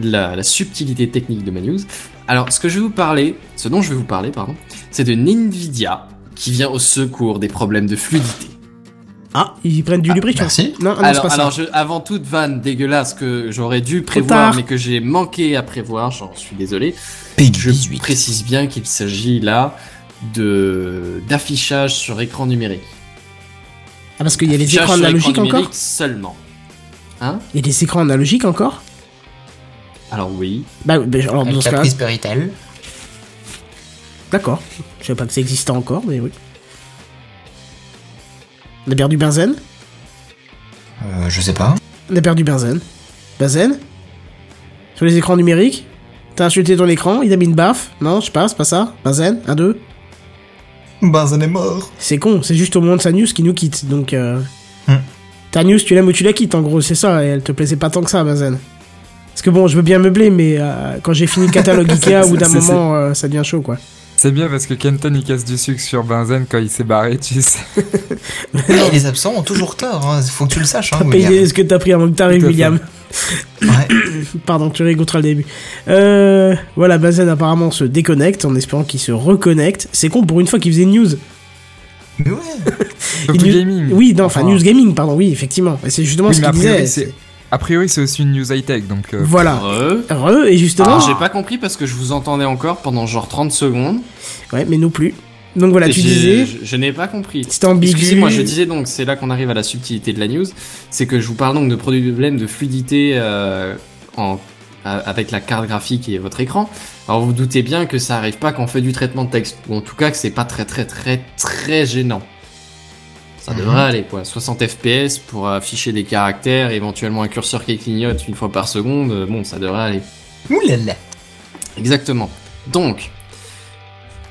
la, la subtilité technique de ma news. Alors, ce que je vais vous parler, ce dont je vais vous parler, pardon, c'est de Nvidia qui vient au secours des problèmes de fluidité. Ah, ils prennent du lubrifiant. merci. Non, ah alors, pas ça. alors je, avant toute vanne dégueulasse que j'aurais dû prévoir, mais que j'ai manqué à prévoir, j'en suis désolé. Peggy Je 18. précise bien qu'il s'agit là de d'affichage sur écran numérique. Ah, parce qu'il y a les écrans sur analogiques écran encore numérique seulement. Hein Il y a des écrans analogiques encore Alors oui. Bah, bah, alors dans ce la cas prise Péritel. d'accord. Je savais pas que ça existait encore, mais oui. On a perdu Benzen. Euh, je sais pas. On a perdu Benzen. Benzen Sur les écrans numériques T'as insulté ton écran, il a mis une baffe Non, je sais pas, c'est pas ça Benzen Un, deux Benzen est mort. C'est con, c'est juste au moment de sa news qui nous quitte, donc... Euh... Hmm. Ta news, tu l'aimes ou tu la quittes, en gros, c'est ça, et elle te plaisait pas tant que ça, Benzen. Parce que bon, je veux bien meubler, mais euh, quand j'ai fini le catalogue Ikea, au bout d'un moment, euh, ça devient chaud, quoi. C'est bien parce que Kenton il casse du sucre sur Benzen quand il s'est barré, tu sais. Et les absents ont toujours tort, hein. faut que tu le saches. Hein, payé ce que t'as pris avant que t'arrives. William. Ouais. Pardon, tu réécouteras le début. Euh, voilà, Benzen apparemment se déconnecte en espérant qu'il se reconnecte. C'est con, pour une fois qu'il faisait une news. Mais ouais. Il- gaming. Oui, non, enfin, news gaming, pardon, oui, effectivement. C'est justement Oui, ce qu'il a priori, disait. c'est- A priori, c'est aussi une news high-tech, donc... euh, Voilà. Re. Re, et justement. Ah, J'ai pas compris parce que je vous entendais encore pendant genre 30 secondes. Ouais, mais nous plus. Donc voilà, Et tu disais. Je, je n'ai pas compris. C'était ambigu. Excusez-moi, je disais donc, c'est là qu'on arrive à la subtilité de la news, c'est que je vous parle donc de problèmes de fluidité euh, en, a- avec la carte graphique et votre écran. Alors vous, vous doutez bien que ça arrive pas quand on fait du traitement de texte, ou en tout cas que c'est pas très très très très gênant. Ça devrait aller quoi, 60 fps pour afficher des caractères, éventuellement un curseur qui clignote une fois par seconde, euh, bon ça devrait aller. Oulala. Exactement. Donc,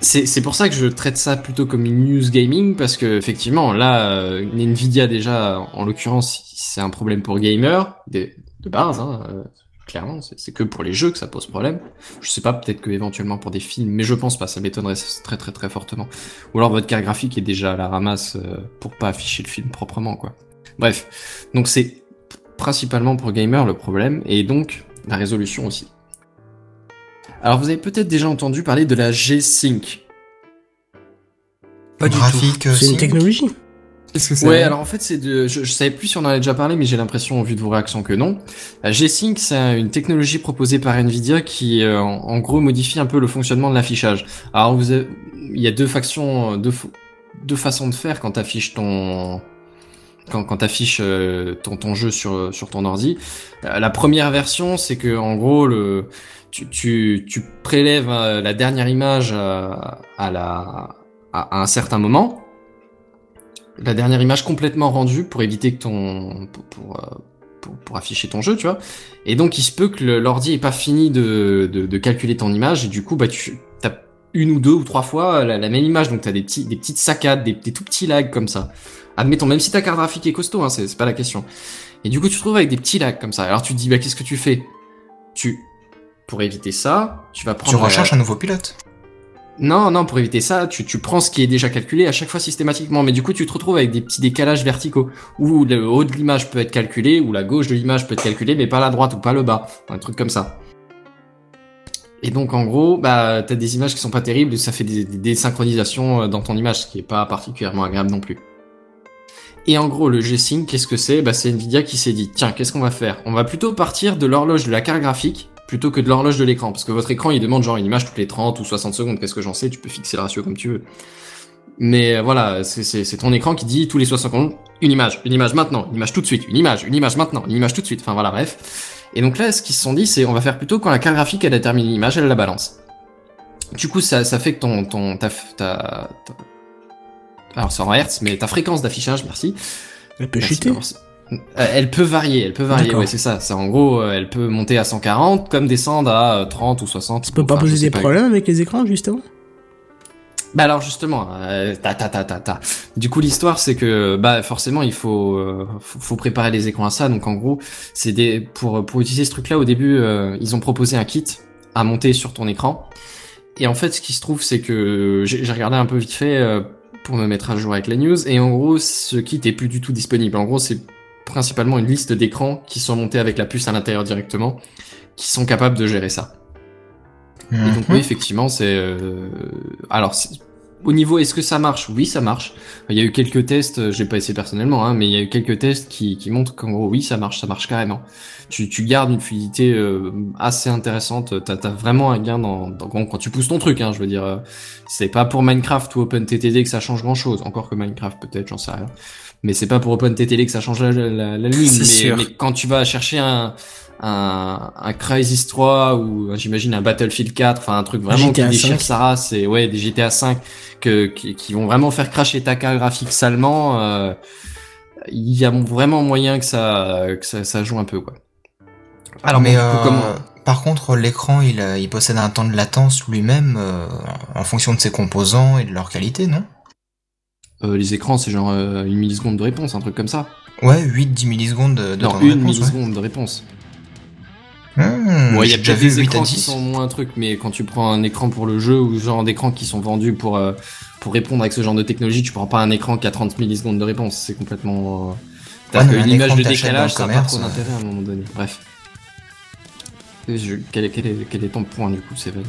c'est c'est pour ça que je traite ça plutôt comme une news gaming, parce que effectivement, là, euh, Nvidia déjà, en l'occurrence, c'est un problème pour gamers, de, de base, hein, euh, clairement, c'est que pour les jeux que ça pose problème. Je sais pas, peut-être que éventuellement pour des films, mais je pense pas, ça m'étonnerait très très très fortement. Ou alors votre carte graphique est déjà à la ramasse euh, pour pas afficher le film proprement, quoi. Bref, donc c'est principalement pour gamers le problème, et donc la résolution aussi. Alors vous avez peut-être déjà entendu parler de la G-Sync. Pas du tout. Graphique, euh, C'est une technologie. Qu'est-ce que c'est Ouais, alors en fait c'est de, je, je savais plus si on en avait déjà parlé, mais j'ai l'impression, vu de vos réactions, que non. La G-Sync, c'est une technologie proposée par Nvidia qui, euh, en, en gros, modifie un peu le fonctionnement de l'affichage. Alors vous avez, il y a deux factions, deux, fo- deux façons de faire quand t'affiches ton, quand, quand t'affiches euh, ton, ton jeu sur, sur ton ordi. Euh, la première version, c'est que en gros le, tu, tu, tu prélèves euh, la dernière image euh, à la, à, à un certain moment la dernière image complètement rendue pour éviter que ton pour, pour, euh, pour, pour afficher ton jeu, tu vois. Et donc il se peut que l'ordi ait pas fini de, de, de calculer ton image et du coup bah tu as une ou deux ou trois fois la, la même image donc t'as des petits des petites saccades, des, des tout petits lags comme ça. Admettons même si ta carte graphique est costaud, hein, c'est c'est pas la question. Et du coup tu te trouves avec des petits lags comme ça. Alors tu te dis bah qu'est-ce que tu fais? Tu pour éviter ça, tu vas prendre Tu la- recherches un nouveau pilote. Non, non, pour éviter ça, tu, tu prends ce qui est déjà calculé à chaque fois systématiquement, mais du coup tu te retrouves avec des petits décalages verticaux, où le haut de l'image peut être calculé, ou la gauche de l'image peut être calculée, mais pas la droite ou pas le bas, un truc comme ça. Et donc en gros, bah t'as des images qui sont pas terribles, ça fait des, des désynchronisations euh, dans ton image, ce qui est pas particulièrement agréable non plus. Et en gros, le G-Sync, qu'est-ce que c'est? Bah c'est Nvidia qui s'est dit, tiens, qu'est-ce qu'on va faire? On va plutôt partir de l'horloge de la carte graphique plutôt que de l'horloge de l'écran, parce que votre écran il demande genre une image toutes les 30 ou 60 secondes, qu'est-ce que j'en sais, tu peux fixer le ratio comme tu veux. Mais euh, voilà, c'est- ton écran qui dit tous les 60 secondes, une image, une image maintenant, une image tout de suite, une image, une image maintenant, une image tout de suite, enfin voilà, bref. Et donc là, ce qu'ils se sont dit, c'est on va faire plutôt quand la carte graphique elle a terminé l'image, elle la balance. Du coup, ça, ça fait que ton, ton, ta, ta, ta- alors c'est en hertz, mais ta fréquence d'affichage, merci, Elle peut chuter. Elle peut varier, elle peut varier, ouais, c'est ça. C'est en gros, euh, elle peut monter à 140 comme descendre à euh, 30 ou 60. Ça peut pas poser des problèmes avec les écrans, justement? Bah alors justement, euh, ta ta ta ta ta. Du coup, l'histoire c'est que bah forcément il faut, euh, faut préparer les écrans à ça. Donc en gros, c'est des pour pour utiliser ce truc-là au début, euh, ils ont proposé un kit à monter sur ton écran. Et en fait, ce qui se trouve, c'est que j'ai regardé un peu vite fait euh, pour me mettre à jour avec les news. Et en gros, ce kit est plus du tout disponible. En gros, c'est principalement une liste d'écrans qui sont montés avec la puce à l'intérieur directement, qui sont capables de gérer ça. Et donc oui, effectivement, c'est... euh, Alors, au niveau, est-ce que ça marche? Oui, ça marche. Il y a eu quelques tests, euh, j'ai pas essayé personnellement, hein, mais il y a eu quelques tests qui, qui montrent qu'en gros, oui, ça marche, ça marche carrément. Tu, tu gardes une fluidité euh, assez intéressante, t'as as vraiment un gain dans, dans- bon, quand tu pousses ton truc, hein, je veux dire, euh, c'est pas pour Minecraft ou OpenTTD que ça change grand-chose, encore que Minecraft peut-être, j'en sais rien. Mais c'est pas pour OpenTTL que ça change la, la, la ligne. Mais, quand tu vas chercher un, un, un Crysis 3 ou euh, j'imagine un Battlefield 4, enfin un truc vraiment qui déchire 5. sa race, et ouais, des GTA 5 que, qui, qui vont vraiment faire cracher ta carte graphique salement, euh, il y a vraiment moyen que ça, que ça, ça joue un peu, quoi. Alors, mais bon, euh, comment- par contre, l'écran, il, euh, il possède un temps de latence lui-même euh, en fonction de ses composants et de leur qualité, non? Euh, les écrans, c'est genre euh, une milliseconde de réponse, un truc comme ça. Ouais, 8-10 millisecondes de, de non, temps de une réponse. ouais. milliseconde de réponse. Hmm, Ouais, il y a déjà vu des 8 à écrans qui 10. sont moins un truc, mais quand tu prends un écran pour le jeu ou ce genre d'écran qui sont vendus pour euh, pour répondre avec ce genre de technologie, tu prends pas un écran qui a 30 millisecondes de réponse, c'est complètement. Euh... T'as Ouais, une image de décalage, ça n'a pas trop d'intérêt à un moment donné. Bref. Je- quel, est, quel, est, quel est ton point du coup, Seven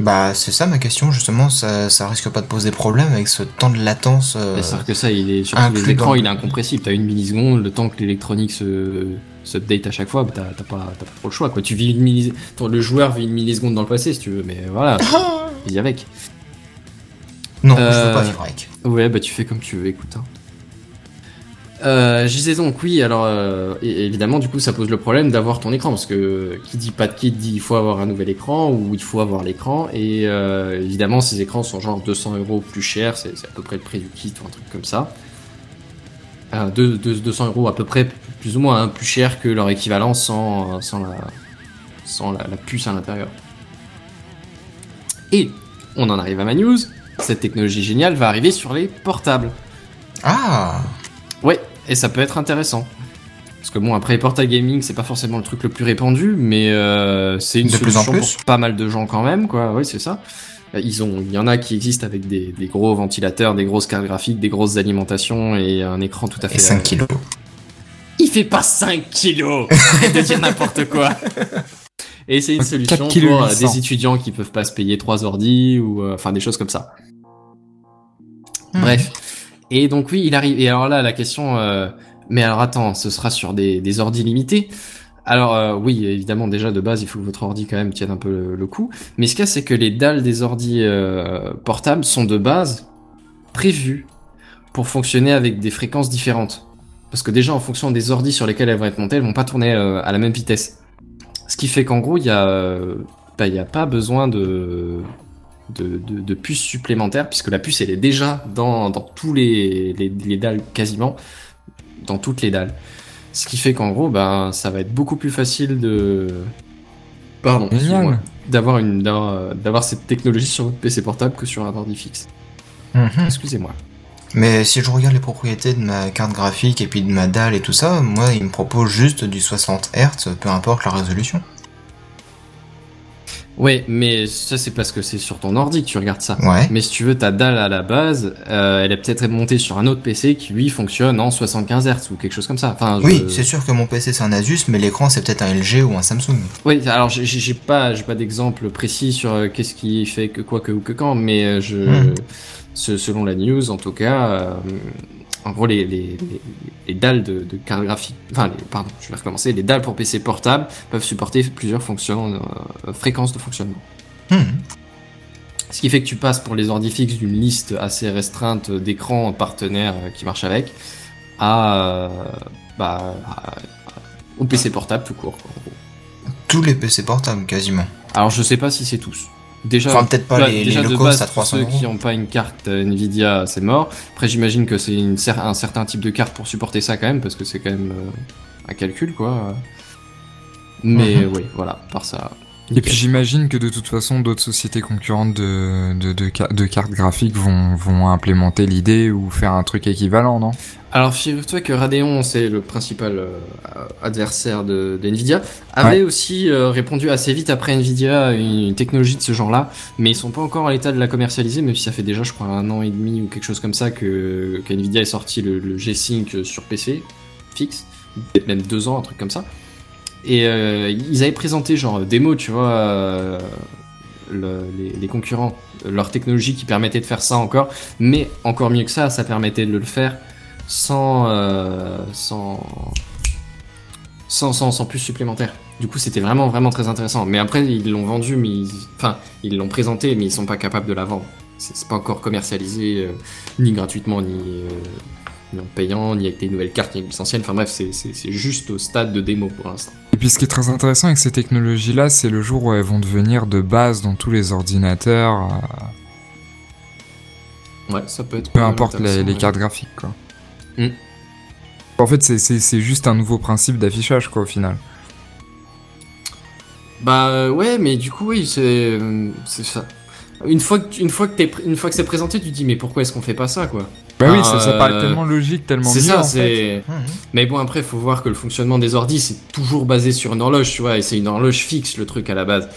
Bah, c'est ça ma question, justement, ça, ça risque pas de poser problème avec ce temps de latence. euh, C'est sûr que ça, il est sur les écrans, dans- il est incompressible. T'as une milliseconde, le temps que l'électronique se se update à chaque fois, bah, t'as pas, pas trop le choix. Quoi. Tu vis une millis... le joueur vit une milliseconde dans le passé, si tu veux, mais voilà, il y avec. Non, je Euh, veux pas vivre avec. Ouais, bah tu fais comme tu veux, écoute. Hein. Euh, je disais donc oui, alors euh, évidemment du coup ça pose le problème d'avoir ton écran parce que qui dit pas de kit dit il faut avoir un nouvel écran ou il faut avoir l'écran et euh, évidemment ces écrans sont genre 200 euros plus chers, c'est à peu près le prix du kit ou un truc comme ça. Euh, deux- deux- 200 euros à peu près plus ou moins hein, plus cher que leur équivalent sans, sans, la, sans la, la puce à l'intérieur. Et on en arrive à ma news, cette technologie géniale va arriver sur les portables. Ah Ouais, et ça peut être intéressant. Parce que bon, après, portal gaming, c'est pas forcément le truc le plus répandu, mais euh, c'est une De plus en solution plus. pour pas mal de gens quand même, quoi. Oui, c'est ça. Euh, Ils ont, il y en a qui existent avec des, des gros ventilateurs, des grosses cartes graphiques, des grosses alimentations et un écran tout à fait. Et 5 kilos. Il fait pas 5 kilos de dire n'importe quoi Et c'est une 4 solution pour euh, 800. des étudiants qui peuvent pas se payer 3 ordi ou euh, enfin des choses comme ça. Hmm. Bref. Et donc oui, il arrive. Et alors là, la question... euh, Mais alors attends, ce sera sur des, des ordi limités alors euh, oui, évidemment, déjà de base, il faut que votre ordi quand même tienne un peu le, coup. Mais ce qu'il y a, c'est que les dalles des ordis euh, portables sont de base prévues pour fonctionner avec des fréquences différentes. Parce que déjà, en fonction des ordis sur lesquels elles vont être montées, elles vont pas tourner à la même vitesse. Ce qui fait qu'en gros, il y bah, y a pas besoin de, de, de, de puces supplémentaires, puisque la puce, elle est déjà dans, dans tous les, les, les dalles quasiment, dans toutes les dalles. Ce qui fait qu'en gros, ben, ça va être beaucoup plus facile de, pardon, une, d'avoir d'avoir cette technologie sur votre PC portable que sur un ordi fixe. Mhm. Excusez-moi. Mais si je regarde les propriétés de ma carte graphique et puis de ma dalle et tout ça, moi, il me propose juste du 60 Hz, peu importe la résolution. Ouais, mais ça c'est parce que c'est sur ton ordi que tu regardes ça. Ouais. Mais si tu veux, ta dalle à la base, euh, elle est peut-être montée sur un autre PC qui lui fonctionne en 75 Hz ou quelque chose comme ça. Enfin, je- Oui, c'est sûr que mon PC c'est un Asus, mais l'écran c'est peut-être un LG ou un Samsung. Oui, alors j'ai- pas, j'ai pas d'exemple précis sur euh, qu'est-ce qui fait que quoi que ou que quand, mais euh, je, Hmm. ce- selon la news en tout cas, euh, en gros les, les, les, les dalles de, de carte graphique, enfin pardon, je vais recommencer, les dalles pour PC portable peuvent supporter plusieurs fonctions, euh, fréquences de fonctionnement. Hmm. Ce qui fait que tu passes pour les ordi fixes d'une liste assez restreinte d'écrans partenaires euh, qui marchent avec à, euh, bah, à- au PC portable tout court. quoi, en gros. Tous les PC portables quasiment. Alors je sais pas si c'est tous. Déjà, Enfin, peut-être pas les- déjà les de low base, cost à tous 300 ceux euros. qui n'ont pas une carte euh, Nvidia, c'est mort. Après, j'imagine que c'est une cer- un certain type de carte pour supporter ça quand même, parce que c'est quand même euh, un calcul, quoi. Mais Mhm. oui, voilà, par ça. Et puis j'imagine que de toute façon d'autres sociétés concurrentes de, de, de, ca- de cartes graphiques vont, vont implémenter l'idée ou faire un truc équivalent, non? Alors, figure-toi que Radeon, c'est le principal euh, adversaire de, Nvidia, avait aussi euh, répondu assez vite après Nvidia à une, une technologie de ce genre-là, mais ils sont pas encore à l'état de la commercialiser, même si ça fait déjà, je crois, un an et demi ou quelque chose comme ça que, que Nvidia est sorti le, le G-Sync sur PC fixe, peut-être même deux ans, un truc comme ça. Et euh, ils avaient présenté genre démo, tu vois, euh, le- les, concurrents, leur technologie qui permettait de faire ça encore, mais encore mieux que ça, ça permettait de le faire sans, euh, sans, sans, sans, sans plus supplémentaire. Du coup, c'était vraiment, vraiment très intéressant. Mais après, ils l'ont vendu, mais ils, enfin, ils l'ont présenté, mais ils sont pas capables de la vendre. C'est c'est pas encore commercialisé, euh, ni gratuitement, ni, euh, ni en payant, ni avec des nouvelles cartes, ni avec des anciennes. Enfin bref, c'est- juste au stade de démo pour l'instant. Et puis ce qui est très intéressant avec ces technologies-là, c'est le jour où elles vont devenir de base dans tous les ordinateurs, euh, Ouais, ça peut être. peu importe les, intéressant, les ouais. cartes graphiques, quoi. Mm. En fait, c'est- juste un nouveau principe d'affichage, quoi, au final. Bah ouais, mais du coup oui, c'est euh, c'est ça. Une fois que une fois que une fois que c'est présenté, tu te dis mais pourquoi est-ce qu'on fait pas ça quoi? Bah oui, Ah, ça, ça paraît euh, tellement logique, tellement C'est ça, c'est. Mhm. Mais bon après, faut voir que le fonctionnement des ordis c'est toujours basé sur une horloge, tu vois, et c'est une horloge fixe le truc à la base.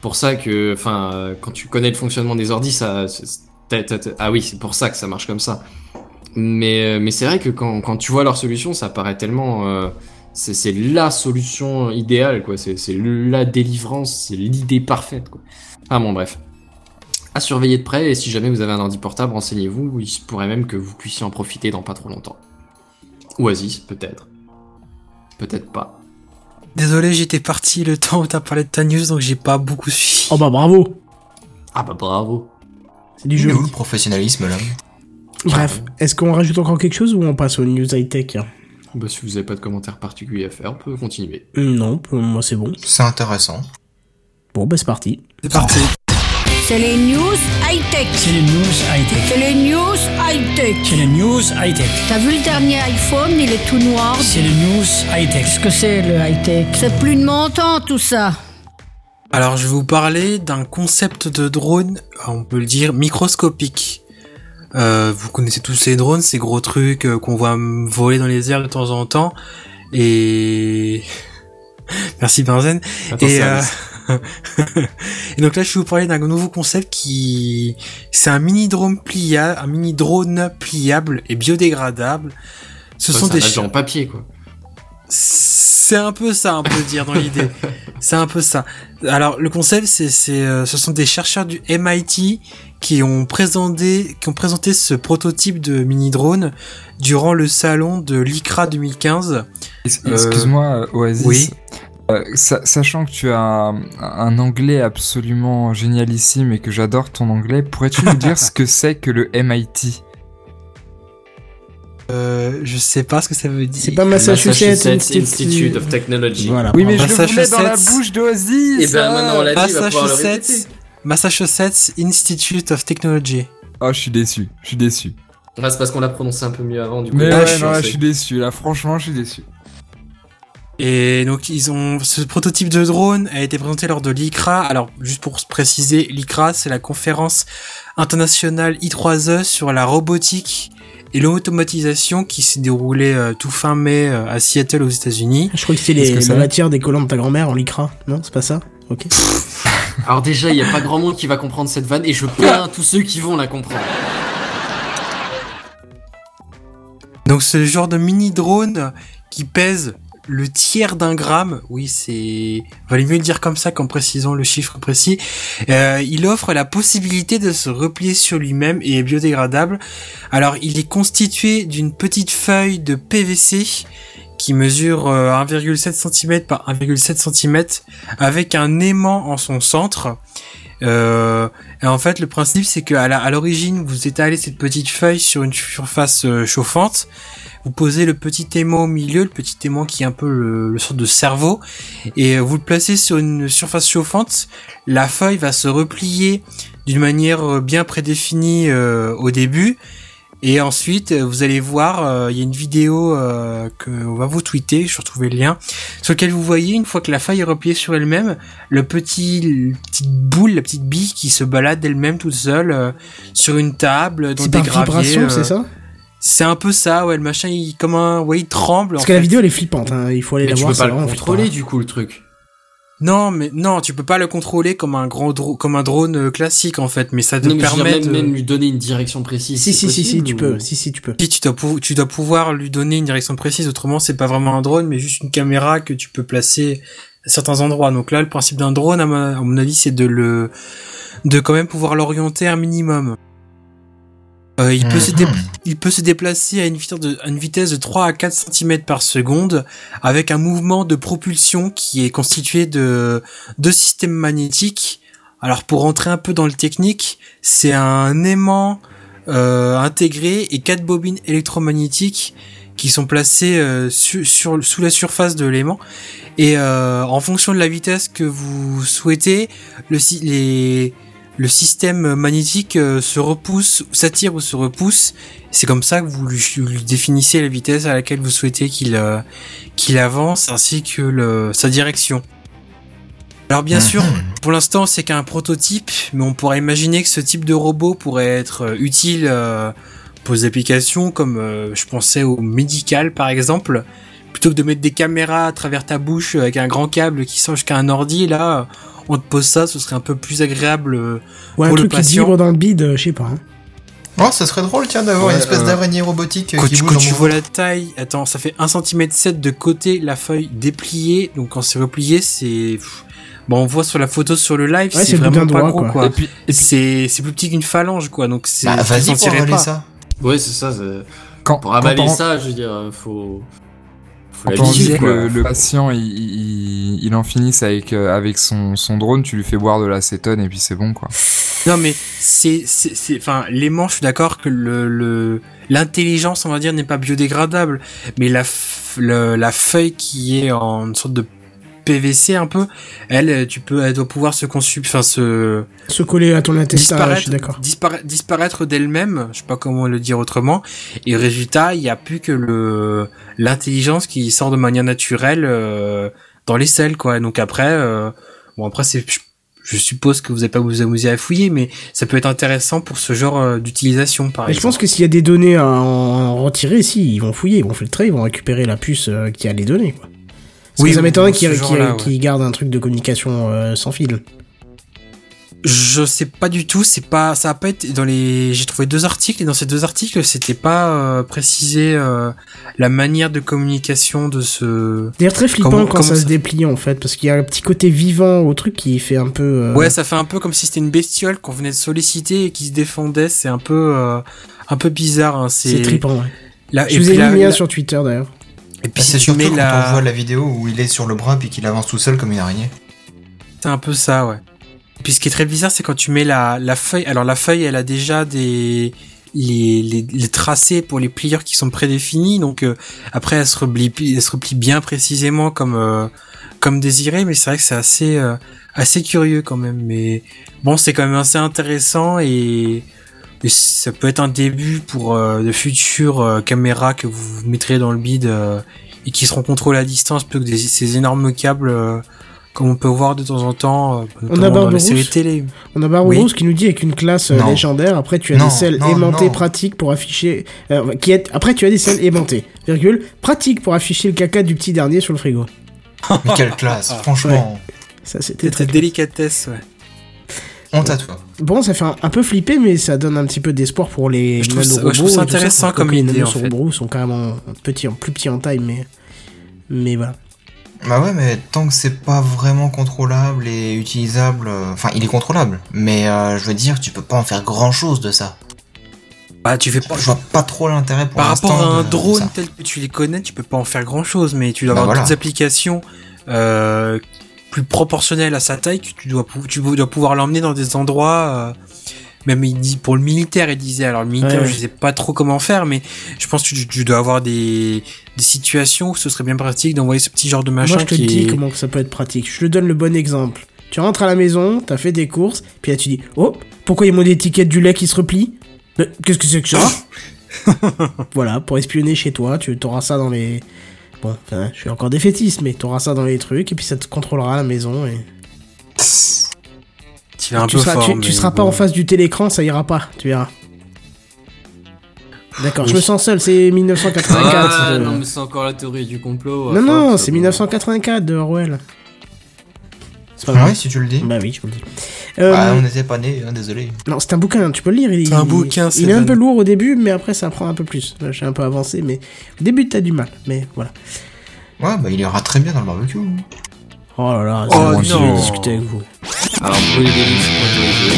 Pour ça que, enfin, euh, quand tu connais le fonctionnement des ordis, ça, t'as- ah oui, c'est pour ça que ça marche comme ça. Mais euh, mais c'est vrai que quand quand tu vois leur solution, ça paraît tellement. euh, c'est la solution idéale quoi. C'est c'est la délivrance, c'est l'idée parfaite quoi. Ah bon bref. À surveiller de près et si jamais vous avez un ordi portable, renseignez-vous. Il se pourrait même que vous puissiez en profiter dans pas trop longtemps. Oasis peut-être. Peut-être pas. Désolé, j'étais parti le temps où t'as parlé de ta news, donc j'ai pas beaucoup suivi. Oh bah bravo. Ah bah bravo. C'est du Il est jeu. où le professionnalisme là? Bref, est-ce qu'on rajoute encore quelque chose ou on passe aux news high-tech? Bah si vous avez pas de commentaires particuliers à faire, on peut continuer. Non, pour moi c'est bon. C'est intéressant. Bon bah c'est parti. C'est parti. C'est les news high-tech. C'est les news high-tech. C'est les news high-tech. C'est les news high-tech. T'as vu le dernier iPhone, il est tout noir. C'est les news high-tech. Qu'est-ce que c'est le high-tech? C'est plus de mon temps tout ça. Alors, je vais vous parler d'un concept de drone, on peut le dire, microscopique. Euh, vous connaissez tous ces drones, ces gros trucs euh, qu'on voit voler dans les airs de temps en temps. Et... Merci Benzen. Attends, Et, euh, et donc là, je vais vous parler d'un nouveau concept qui, c'est un mini drone pliable, un mini drone pliable et biodégradable. Ce Ouais, sont c'est un des en papier quoi. c'est un peu ça, on peut dire dans l'idée. C'est un peu ça. Alors le concept, c'est, c'est, euh, ce sont des chercheurs du MIT qui ont présenté, qui ont présenté ce prototype de mini drone durant le salon de l'ICRA 2015. Es- Euh, Excuse-moi, euh, Oasis. oui. Euh, sa- sachant que tu as un, un anglais absolument génialissime et que j'adore ton anglais, pourrais-tu nous dire ce que c'est que le MIT Euh, je sais pas ce que ça veut dire. C'est pas Massachusetts, Institute of Technology. Voilà. Oui, mais je le voulais dans la bouche d'Oasis Et ben maintenant on l'a dit, il va pouvoir le répéter. Massachusetts, Massachusetts Institute of Technology. Oh, je suis déçu, je suis déçu. Ouais, c'est parce qu'on l'a prononcé un peu mieux avant du coup. Mais Là, ouais, je suis non, là, lancé. je suis déçu. Là, franchement, je suis déçu. Et donc ils ont ce prototype de drone a été présenté lors de l'ICRA. Alors juste pour se préciser, l'ICRA c'est la conférence internationale I3E sur la robotique et l'automatisation qui s'est déroulée euh, tout fin mai euh, à Seattle aux États-Unis. Je crois que c'est les, que la c'est matière des collants de ta grand-mère en lycra. Non, c'est pas ça? Ok. Alors déjà, il y a pas grand monde qui va comprendre cette vanne et je plains tous ceux qui vont la comprendre. Donc ce genre de mini drone qui pèse le tiers d'un gramme, oui c'est, valait mieux dire comme ça qu'en précisant le chiffre précis. Euh, il offre la possibilité de se replier sur lui-même et est biodégradable. Alors il est constitué d'une petite feuille de PVC qui mesure euh, 1,7 cm par 1,7 cm avec un aimant en son centre. Euh, et en fait, le principe, c'est qu'à l'origine, vous étalez cette petite feuille sur une surface euh, chauffante. Vous posez le petit aimant au milieu, le petit aimant qui est un peu le, le sort de cerveau, et euh, vous le placez sur une surface chauffante. La feuille va se replier d'une manière euh, bien prédéfinie euh, au début. Et ensuite, euh, vous allez voir, euh, il y a une vidéo euh, que on va vous tweeter, je vais retrouver le lien, sur lequel vous voyez, une fois que la feuille est repliée sur elle-même, le petit, petite boule, la petite bille qui se balade d'elle-même toute seule euh, sur une table, dans C'est des par graviers. vibration, euh, c'est ça? C'est un peu ça, ouais, le machin, il, comme un, ouais, il tremble. Parce en que la vidéo elle est flippante, hein. il faut aller Mais la tu voir. peux pas le contrôler flippant. du coup le truc. Non, mais non, tu peux pas le contrôler comme un grand dro- comme un drone euh, classique en fait, mais ça te Non, mais je veux dire, permet même, de... même lui donner une direction précise. Si, si, si, si, tu peux. Si, si, tu peux. Si tu dois, pou- tu dois pouvoir lui donner une direction précise, autrement c'est pas vraiment un drone, mais juste une caméra que tu peux placer à certains endroits. Donc là, le principe d'un drone, à, ma- à mon avis, c'est de le, de quand même pouvoir l'orienter un minimum. Euh, il, peut se dé- Mhm. il peut se déplacer à une vitesse, de, à une vitesse de 3 à 4 cm par seconde avec un mouvement de propulsion qui est constitué de deux systèmes magnétiques. Alors pour rentrer un peu dans le technique, c'est un aimant euh, intégrés et quatre bobines électromagnétiques qui sont placées euh, su- sur, sous la surface de l'aimant. Et en fonction de la vitesse que vous souhaitez, le, les, le système magnétique euh, se repousse, s'attire ou se repousse. C'est comme ça que vous lui, définissez la vitesse à laquelle vous souhaitez qu'il euh, qu'il avance ainsi que le, sa direction. Alors bien sûr, pour l'instant c'est qu'un prototype, mais on pourrait imaginer que ce type de robot pourrait être euh, utile pour des applications comme je pensais au médical par exemple. Plutôt que de mettre des caméras à travers ta bouche avec un grand câble qui sort jusqu'à un ordi, là on te pose ça, ce serait un peu plus agréable euh, Ouais, un pour le truc qui patient. vibre dans le bide, euh, je sais pas. hein. Oh, ça serait drôle, tiens, d'avoir Ouais, une espèce euh, d'araignée robotique euh, Quand qui tu, bouge quand en tu mouvement. vois la taille, attends, ça fait 1 cm 7 de côté, la feuille dépliée, donc quand c'est replié, c'est... Bon, on voit sur la photo sur le live, Ouais, c'est vraiment pas gros, quoi. quoi. Et puis, C'est c'est plus petit qu'une phalange, quoi, donc c'est... Bah, tu vas-y pour avaler pas. ça. Ouais, c'est ça. c'est- quand, Pour quand avaler on- ça, je veux dire, faut. Faut l'habitude, que le, le patient il, il, il en finisse avec, euh, avec son, son drone, tu lui fais boire de l'acétone et puis c'est bon quoi. Non, mais c'est... c'est- c'est- Enfin, l'aimant, je suis d'accord que le... le L'intelligence, on va dire, n'est pas biodégradable, mais la, f- le- la feuille qui est en une sorte de PVC un peu, elle, euh, tu peux, elle doit pouvoir se consu... Enfin, se... Se coller à ton intestin, je disparaître, suis d'accord. dispara- disparaître d'elle-même, je sais pas comment le dire autrement, et résultat, il y a plus que le l'intelligence qui sort de manière naturelle euh, dans les selles, quoi. Donc après, euh, bon après c'est, je, je suppose que vous n'allez pas vous amuser à fouiller, mais ça peut être intéressant pour ce genre euh, d'utilisation, par Mais je exemple. pense que s'il y a des données à en en retirer, si, ils vont fouiller, ils vont filtrer, ils vont récupérer la puce euh, qui a les données, quoi. Parce Oui, que ça m'étonnerait qu'ils- genre-là, ouais. gardent un truc de communication euh, sans fil. Je sais pas du tout, c'est pas, ça a pas été dans les, j'ai trouvé deux articles et dans ces deux articles, c'était pas euh, précisé euh, la manière de communication de ce. D'ailleurs, très flippant Comment- quand comment ça, se déplie, en fait, parce qu'il y a un petit côté vivant au truc qui fait un peu... euh, Ouais, ça fait un peu comme si c'était une bestiole qu'on venait de solliciter et qui se défendait. C'est un peu, un peu bizarre. Hein. c'est trippant, ouais. Là, Je et vous ai mis la- sur Twitter, d'ailleurs. Et puis c'est surtout quand la, on voit la vidéo où il est sur le bras puis qu'il avance tout seul comme une araignée. c'est un peu ça, ouais. Et puis ce qui est très bizarre, c'est quand tu mets la, la feuille. Alors la feuille, elle a déjà des les, les, les tracés pour les plieurs qui sont prédéfinis. Donc euh, après, elle se replie, elle se replie bien précisément comme euh, comme désiré. Mais c'est vrai que c'est assez euh, assez curieux quand même. Mais bon, c'est quand même assez intéressant et, ça peut être un début pour euh, de futures euh, caméras que vous mettrez dans le bide euh, et qui seront contrôlées à distance plutôt que des, ces énormes câbles. euh, comme on peut voir de temps en temps, euh, notamment dans les séries télé. On a Barberousse Oui. qui nous dit avec une classe euh, Non. légendaire, après tu as Non, des selles non, aimantées non. pratiques pour afficher... euh, qui est, après tu as des selles aimantées, virgule, pratiques pour afficher le caca du petit dernier sur le frigo. Mais quelle classe, franchement. Ça c'était très... Cette délicatesse, ouais. Honte à toi. Bon, ça fait un, un peu flipper, mais ça donne un petit peu d'espoir pour les Je trouve ça- ouais, je trouve ça intéressant comme les idée, en fait. nanorobots sont carrément petits, en plus petits en taille, mais... Mais voilà. Bah ouais, mais tant que c'est pas vraiment contrôlable et utilisable, euh, enfin il est contrôlable, mais euh, je veux dire, tu peux pas en faire grand chose de ça. Bah, tu fais pas. Je vois pas trop l'intérêt pour Par rapport à un de- drone tel que tu les connais, tu peux pas en faire grand chose, mais tu dois Bah avoir voilà. d'autres applications euh, plus proportionnelles à sa taille que tu dois, tu dois pouvoir l'emmener dans des endroits. euh, même il dit pour le militaire, il disait. Alors le militaire, Ouais, je sais pas trop comment faire, mais je pense que tu, tu dois avoir des, des situations où ce serait bien pratique d'envoyer ce petit genre de machin Moi, je te qui dis est- comment ça peut être pratique. Je te donne le bon exemple. Tu rentres à la maison, t'as fait des courses, puis là tu dis Oh, pourquoi il y a mon étiquette du lait qui se replie? Qu'est-ce que c'est que ça? Voilà, pour espionner chez toi, tu auras ça dans les. Bon, enfin, je suis encore défaitiste, mais tu auras ça dans les trucs, et puis ça te contrôlera à la maison. Et... tu vas un tu peu seras, fort, tu, mais tu seras pas bon. en face du télécran, ça ira pas, tu verras. D'accord, je me sens seul, c'est 1984. Ah, euh. non, mais c'est encore la théorie du complot. non, enfin, non, c'est peut- 1984 de Orwell. C'est pas Ah grave. ouais, si tu le dis. Bah oui, je vous le dis. Euh, Ah, on n'était pas nés, hein, désolé. Non, c'est un bouquin, tu peux le lire. Il, C'est un il- bouquin, Il est un peu lourd au début, mais après ça prend un peu plus. Là, j'ai un peu avancé, mais au début t'as du mal. Mais voilà. Ouais, bah il ira très bien dans le barbecue. Oh là là, Oh c'est bon, je non. vais discuter avec vous. Alors, brûler des livres, c'est pas autorisé.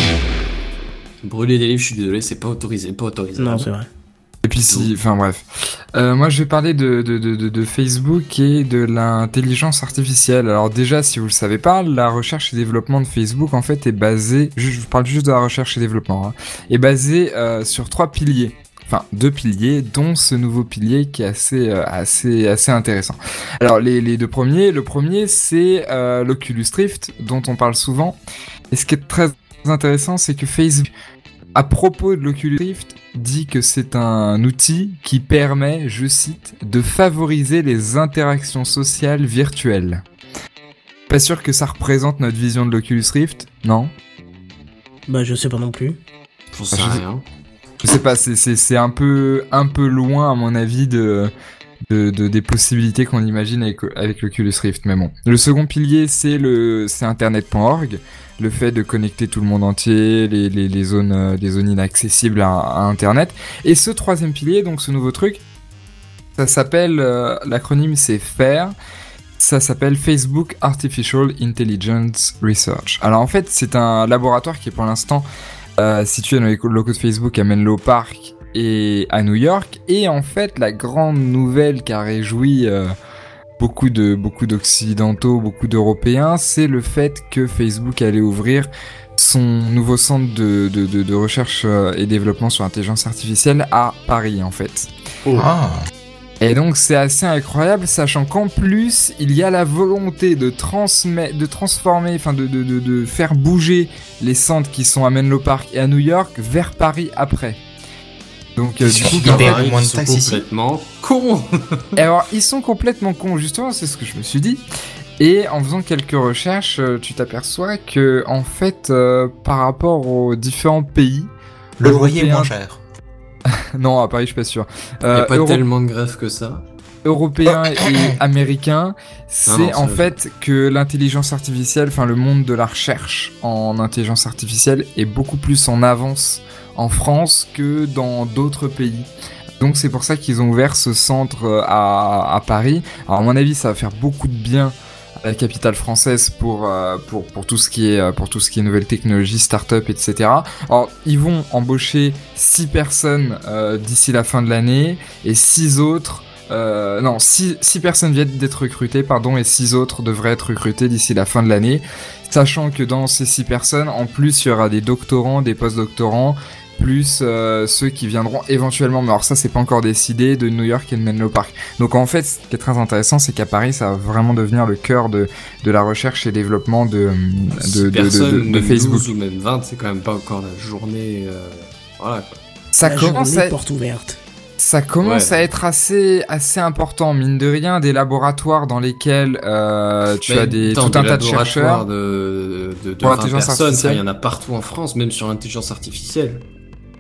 Brûler des livres, je suis désolé, c'est pas autorisé, pas autorisé. Non, c'est vrai. Et puis si, enfin bref. Euh, moi, je vais parler de, de, de, Facebook et de l'intelligence artificielle. Alors déjà, si vous le savez pas, la recherche et développement de Facebook, en fait, est basée, je, je parle juste de la recherche et développement, hein, est basée euh, sur trois piliers. Enfin, deux piliers, dont ce nouveau pilier qui est assez, euh, assez, assez intéressant. Alors, les, les deux premiers, le premier, c'est l'Oculus Rift, dont on parle souvent. Et ce qui est très intéressant, c'est que Facebook, à propos de l'Oculus Rift, dit que c'est un outil qui permet, je cite, de favoriser les interactions sociales virtuelles. Pas sûr que ça représente notre vision de l'Oculus Rift, non? Bah, je sais pas non plus. J'en sais Ah, je- rien. Je sais pas, c'est un peu, un peu loin à mon avis de, de, de- des possibilités qu'on imagine avec, avec l'Oculus Rift, mais bon. Le second pilier, c'est le c'est internet.org, le fait de connecter tout le monde entier, les, les, zones, euh, zones inaccessibles à, à Internet. Et ce troisième pilier, donc ce nouveau truc, ça s'appelle, euh, l'acronyme c'est FAIR, ça s'appelle Facebook Artificial Intelligence Research. Alors en fait, c'est un laboratoire qui est pour l'instant euh, situé dans les locaux de Facebook à Menlo Park et à New York. Et en fait, la grande nouvelle qui a réjoui euh, beaucoup de beaucoup d'occidentaux, beaucoup d'Européens, c'est le fait que Facebook allait ouvrir son nouveau centre de, de, de, de recherche euh, et développement sur l'intelligence artificielle à Paris en fait. Ah, Et donc c'est assez incroyable, sachant qu'en plus il y a la volonté de transmettre, de transformer, enfin de, de, de, de faire bouger les centres qui sont à Menlo Park et à New York vers Paris après. Donc euh, du coup, moins ils sont complètement cons. et alors ils sont complètement cons justement, c'est ce que je me suis dit. Et en faisant quelques recherches, euh, tu t'aperçois que en fait, euh, par rapport aux différents pays, le loyer est moins cher. non à Paris je suis pas sûr, Il y Euh, a pas Euro- tellement de grève que ça. européen et américain, c'est en fait que l'intelligence artificielle, enfin le monde de la recherche en intelligence artificielle est beaucoup plus en avance en France que dans d'autres pays. Donc c'est pour ça qu'ils ont ouvert ce centre euh, à, Paris. Alors à mon avis, ça va faire beaucoup de bien à la capitale française pour euh, pour pour tout ce qui est euh, pour tout ce qui est nouvelles technologies, start-up, etc. Alors ils vont embaucher six personnes d'ici la fin de l'année et six autres euh, non, 6 personnes viennent d'être recrutées, pardon, et 6 autres devraient être recrutées d'ici la fin de l'année. Sachant que dans ces 6 personnes, en plus, il y aura des doctorants, des post-doctorants, plus euh, ceux qui viendront éventuellement, mais alors ça, c'est pas encore décidé, de New York et de Menlo Park. Donc en fait, ce qui est très intéressant, c'est qu'à Paris, ça va vraiment devenir le cœur de, de la recherche et développement de, de, de, de- de- de Facebook. 12 ou même 20, c'est quand même pas encore la journée. euh, Voilà quoi. Ça La commence journée à... porte ouverte. Ça commence Ouais. à être assez, assez important, mine de rien, des laboratoires dans lesquels euh, tu Mais as des, tout un des tas de laboratoires chercheurs. de, de, de Pour 20 l'intelligence personnes, il y en a partout en France, même sur l'intelligence artificielle.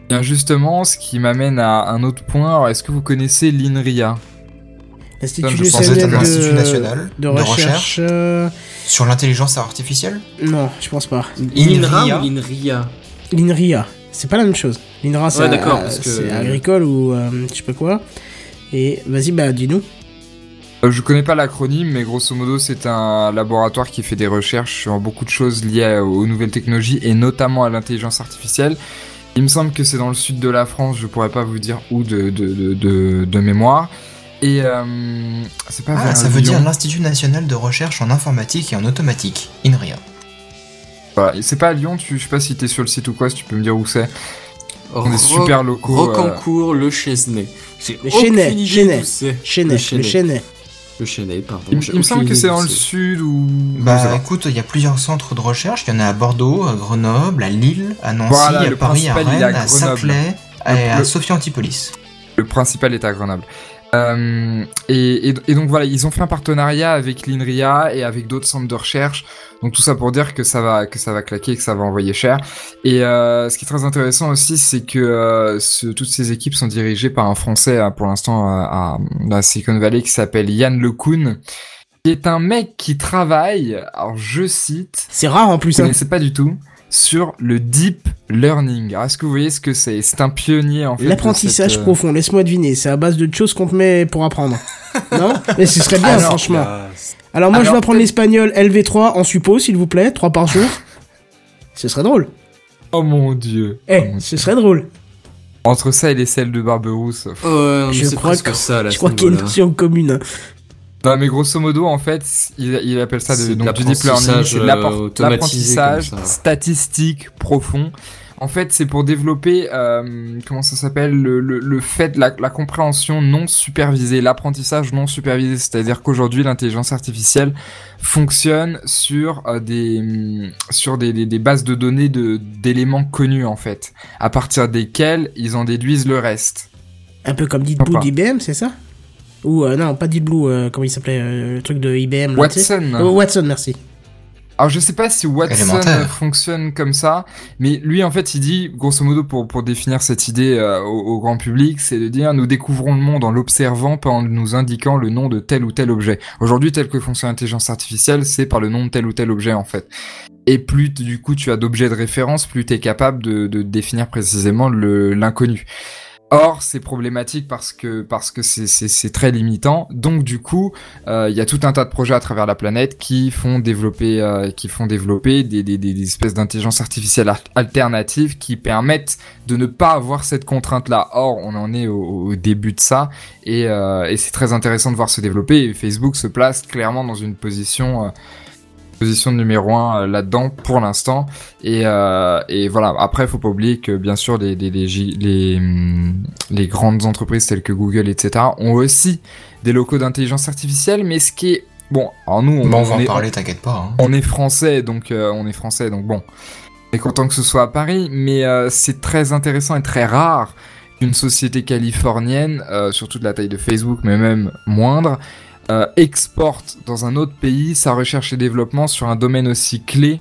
Bien justement, ce qui m'amène à un autre point. Alors, est-ce que vous connaissez l'INRIA? L'Institut national de, institut national de de recherche. euh, Sur l'intelligence artificielle? Non, je pense pas. INRA INRIA. ou l'INRIA? L'INRIA, c'est pas la même chose. L'INRA, c'est Ouais, d'accord, euh, parce que- c'est agricole ou euh, je sais pas quoi. Et vas-y, bah dis-nous. Euh, Je connais pas l'acronyme, mais grosso modo, c'est un laboratoire qui fait des recherches sur beaucoup de choses liées aux nouvelles technologies et notamment à l'intelligence artificielle. Il me semble que c'est dans le sud de la France, je pourrais pas vous dire où de, de, de, de, de mémoire. Et euh, c'est pas Ah, vers ça veut dire l'Institut national de recherche en informatique et en automatique, INRIA. Voilà. C'est pas à Lyon, tu, je sais pas si t'es sur le site ou quoi, si tu peux me dire où c'est. On est super locaux. euh, Rocancourt, le Chesnay. J'ai Le aucune Chesnay, idée Chesnay. le Chesnay. Le Chesnay, pardon. Il, me semble que c'est dans le sud ou. Bah écoute, il y a plusieurs centres de recherche. Il y en a à Bordeaux, à Grenoble, à Lille, à Nancy, Voilà, à Paris, à Rennes, à à Grenoble. Saclay Le- à Sophia Antipolis. Le principal est à Grenoble. Euh, et, et- et donc voilà, ils ont fait un partenariat avec l'INRIA et avec d'autres centres de recherche. Donc tout ça pour dire que ça va que ça va claquer, que ça va envoyer cher. Et euh, ce qui est très intéressant aussi, c'est que euh, ce- toutes ces équipes sont dirigées par un Français pour l'instant à, dans la Silicon Valley qui s'appelle Yann LeCun, qui est un mec qui travaille. Alors je cite, C'est rare en plus. je Hein. connaissais pas du tout sur le deep learning. Alors, est-ce que vous voyez ce que c'est? C'est un pionnier en fait. L'apprentissage cette, euh, profond, laisse-moi deviner, c'est à base de choses qu'on te met pour apprendre. non? Mais ce serait bien, franchement. Là, Alors moi, je vais apprendre l'espagnol LV3 en suppo, s'il vous plaît, 3 par jour. ce serait drôle. Oh mon dieu. Eh, Oh ce serait drôle. Entre ça et les selles de Barberousse. Ouais, Je crois que- ça, là. Je crois qu'il y a une notion commune. Non, mais grosso modo, en fait, il, il appelle ça de, de donc, du deep learning, c'est de euh, l'apprentissage comme ça. statistique profond. En fait, c'est pour développer, euh, comment ça s'appelle, le, le, le fait, la, la compréhension non supervisée, l'apprentissage non supervisé. C'est-à-dire qu'aujourd'hui, l'intelligence artificielle fonctionne sur euh, des, hum, sur des, des, des bases de données de, d'éléments connus, en fait, à partir desquels ils en déduisent le reste. Un peu comme Blue Sympa. d'IBM, c'est ça? Ou euh, non, pas Deep Blue, euh, comment il s'appelait euh, Le truc de IBM. là, Watson. Oh, Watson, merci. Alors je sais pas si Watson fonctionne comme ça, mais lui en fait il dit, grosso modo pour, pour définir cette idée euh, au, au grand public, c'est de dire nous découvrons le monde en l'observant, pas en nous indiquant le nom de tel ou tel objet. Aujourd'hui tel que fonctionne l'intelligence artificielle, c'est par le nom de tel ou tel objet en fait. Et plus du coup tu as d'objets de référence, plus tu es capable de, de définir précisément le- l'inconnu. Or, c'est problématique parce que parce que c'est très limitant. Donc du coup, euh, il y a tout un tas de projets à travers la planète qui font développer euh, qui font développer des des, des, espèces d'intelligence artificielle ar- alternatives qui permettent de ne pas avoir cette contrainte là. Or, on en est au, au début de ça et euh, et c'est très intéressant de voir se développer. Et Facebook se place clairement dans une position euh, position numéro un euh, là-dedans pour l'instant. Et, euh, et voilà. Après, faut pas oublier que bien sûr les les les, les grandes entreprises telles que Google, etc., ont aussi des locaux d'intelligence artificielle. Mais ce qui est bon, alors nous, on, Bon, on va en est, parler, t'inquiète pas. hein. on est français, donc euh, on est français, donc bon. On est content que ce soit à Paris, mais euh, c'est très intéressant et très rare qu'une société californienne, surtout de la taille de Facebook, mais même moindre, euh, exporte dans un autre pays sa recherche et développement sur un domaine aussi clé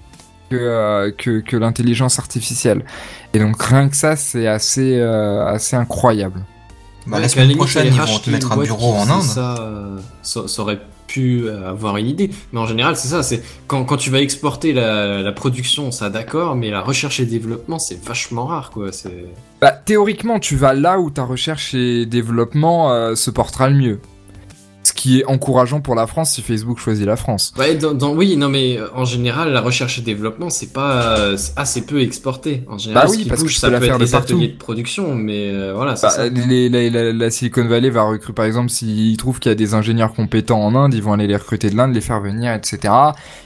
que, euh, que, que l'intelligence artificielle. Et donc rien que ça, c'est assez, euh, assez incroyable. Bah, Ouais, la semaine prochaine, ils vont te mettre un bureau en Inde. Ça, euh, ça, ça aurait pu avoir une idée. Mais en général, c'est ça. C'est quand, quand tu vas exporter la, la production, ça d'accord, mais la recherche et développement, c'est vachement rare, quoi. C'est Bah, théoriquement, tu vas là où ta recherche et développement euh, se portera le mieux. Ce qui est encourageant pour la France si Facebook choisit la France. Ouais, dans, dans- oui, non, mais euh, en général, la recherche et développement, c'est pas euh, assez peu exporté. En général, Bah oui, ce qui parce que bouge, ça peux la peut faire être de les partout. ateliers de production, mais euh, voilà, Bah, ça. les- les- la, la Silicon Valley va recruter, par exemple, s'ils trouvent qu'il y a des ingénieurs compétents en Inde, ils vont aller les recruter de l'Inde, les faire venir, etc.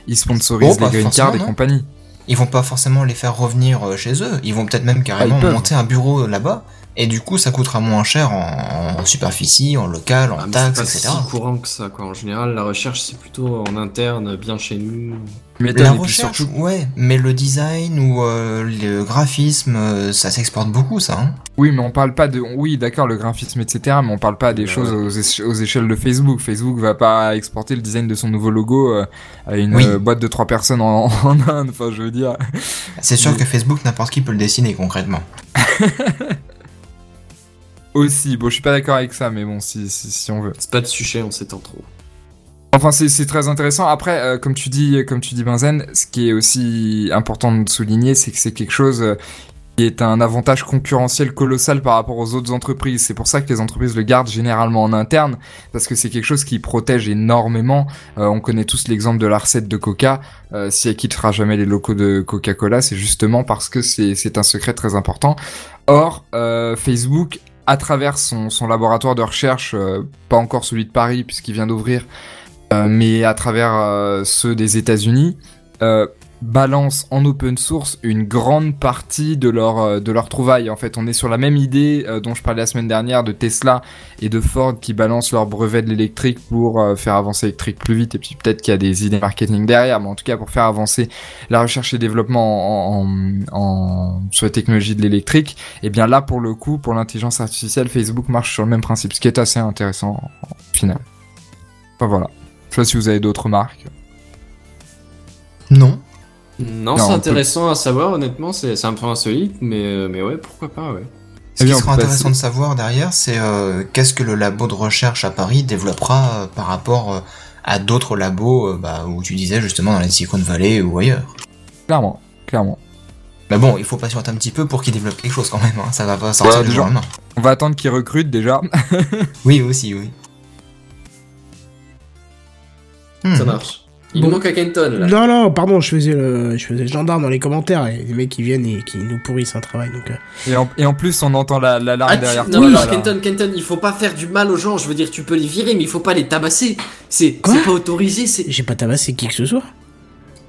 Ils sponsorisent Oh, pas les green cards et compagnie. Ils vont pas forcément les faire revenir chez eux. Ils vont peut-être même carrément Ah, peuvent. monter un bureau là-bas. Et du coup, ça coûtera moins cher en, en superficie, en local, en Ah, taxes, c'est etc. pas si courant que ça, quoi. En général, la recherche, c'est plutôt en interne, bien chez nous. Mais La recherche, surtout- ouais, mais le design ou euh, le graphisme, euh, ça s'exporte beaucoup, ça. Hein. Oui, mais on parle pas de, oui, d'accord, le graphisme, etc., mais on parle pas des Ouais. choses aux, éche- aux échelles de Facebook. Facebook va pas exporter le design de son nouveau logo euh, à une Oui. euh, boîte de trois personnes en, en Inde. Enfin, je veux dire. C'est sûr que Facebook, n'importe qui peut le dessiner concrètement. Aussi, bon, je suis pas d'accord avec ça, mais bon, si, si, si on veut. C'est pas de sujet, on s'étend trop. Enfin, c'est très intéressant. Après, euh, comme tu dis, comme tu dis, Benzen, ce qui est aussi important de souligner, c'est que c'est quelque chose euh, qui est un avantage concurrentiel colossal par rapport aux autres entreprises. C'est pour ça que les entreprises le gardent généralement en interne, parce que c'est quelque chose qui protège énormément. Euh, on connaît tous l'exemple de la recette de Coca. Si elle quittera jamais les locaux de Coca-Cola, c'est justement parce que c'est c'est un secret très important. Or, Facebook, à travers son, laboratoire de recherche, euh, pas encore celui de Paris puisqu'il vient d'ouvrir, euh, mais à travers euh, ceux des États-Unis, balance en open source une grande partie de leur euh, de leur trouvaille. En fait, on est sur la même idée euh, dont je parlais la semaine dernière de Tesla et de Ford qui balancent leur brevet de l'électrique pour euh, faire avancer l'électrique plus vite. Et puis peut-être qu'il y a des idées marketing derrière, mais en tout cas pour faire avancer la recherche et développement en, en, en- sur les technologies de l'électrique. Et bien là, pour le coup, pour l'intelligence artificielle, Facebook marche sur le même principe, ce qui est assez intéressant au final. Enfin voilà. Je sais pas si vous avez d'autres marques. Non. Non, Non, c'est peut- intéressant à savoir, honnêtement, c'est c'est un peu insolite, mais, euh, mais ouais, pourquoi pas, ouais. Ce qui sera intéressant passer- de savoir derrière, c'est euh, qu'est-ce que le labo de recherche à Paris développera euh, par rapport euh, à d'autres labos euh, bah, où tu disais justement dans la Silicon Valley ou ailleurs. Clairement, clairement. Mais bon, il faut patienter un petit peu pour qu'ils développent quelque chose quand même. Hein. Ça va pas sortir Ouais, du jour au lendemain. On va attendre qu'ils recrutent déjà. Oui, aussi, oui. Ça Hmm. marche. Il Bon. nous manque à Kenton, là. Non, non, pardon, je faisais le, je faisais le gendarme dans les commentaires et les mecs qui viennent et qui nous pourrissent un travail. Donc, euh, Et en, et en plus, on entend la, la larme Ah, tu- derrière non, toi. là, alors, là. Kenton, Kenton, il faut pas faire du mal aux gens. Je veux dire, tu peux les virer, mais il faut pas les tabasser. C'est pas autorisé. C'est j'ai pas tabassé qui que ce soit.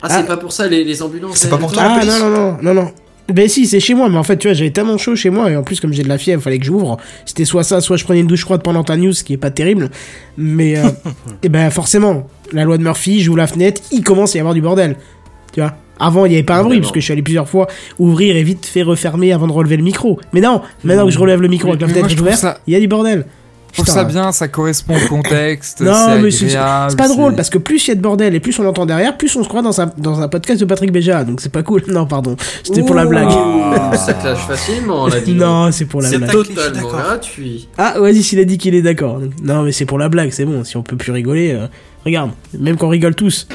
ah, c'est Ah. pas pour ça les, les ambulances. C'est pas pour toi, Ah non, non, non, non, non. Ben si, c'est chez moi, mais en fait, tu vois, j'avais tellement chaud chez moi, et en plus, comme j'ai de la fièvre, fallait que j'ouvre. C'était soit ça, soit je prenais une douche froide pendant ta news, ce qui est pas terrible. Mais, euh, et ben forcément, la loi de Murphy, j'ouvre la fenêtre, il commence à y avoir du bordel. Tu vois? Avant, il y avait pas un bruit, parce que je suis allé plusieurs fois ouvrir et vite fait refermer avant de relever le micro. Mais non, maintenant que je relève le micro avec la fenêtre ouverte, ça- il y a du bordel. Je trouve ça bien, ça correspond au contexte. Non, c'est mais c'est- C'est pas drôle c'est- parce que plus il y a de bordel et plus on l'entend derrière, plus on se croit dans un, dans un podcast de Patrick Béja. Donc c'est pas cool. Non, pardon. C'était pour la blague. Ça clash facilement, là, dis donc. Non, c'est pour la C'est blague. totalement d'accord. gratuit. Ah, vas-y, s'il a dit qu'il est d'accord. Non, mais c'est pour la blague, c'est bon. Si on peut plus rigoler, euh, regarde. Même qu'on rigole tous.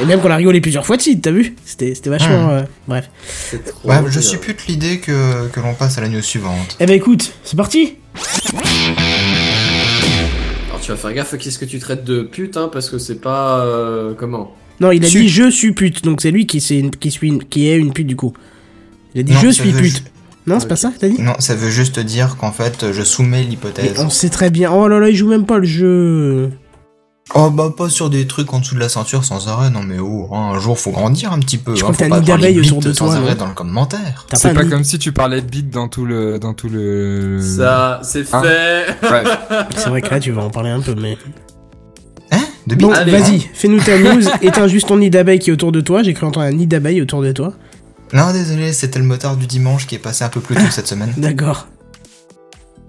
Et même qu'on a rigolé plusieurs fois de suite, t'as vu C'était c'était vachement. euh, bref. C'est trop Ouais, je suppute l'idée que, que l'on passe à la news suivante. Eh ben écoute, c'est parti Alors tu vas faire gaffe à qui est-ce que tu traites de pute, hein, parce que c'est pas euh, comment. Non, il a Su- dit je suis pute, donc c'est lui qui, c'est une- qui, suis une- qui est une pute du coup. Il a dit Non, je suis pute. ju- Non, c'est pas ça, que t'as dit Non, ça veut juste dire qu'en fait, je soumets Mais l'hypothèse. on sait très bien. Oh là là, il joue même pas le jeu. Oh bah pas sur des trucs en dessous de la ceinture sans arrêt, non mais oh, hein, un jour faut grandir un petit peu. Je hein, crois que t'as d'abeille autour de sans toi, arrêt non dans le commentaire. C'est pas, comme si tu parlais de bite dans tout le. Dans tout le... Ça, c'est Hein fait. C'est vrai que là, tu vas en parler un peu, mais. Hein De bite vas-y, fais-nous ta news. Éteins juste ton nid d'abeille qui est autour de toi. J'ai cru entendre un nid d'abeille autour de toi. Non, désolé, c'était le motard du dimanche qui est passé un peu plus tôt cette semaine. D'accord.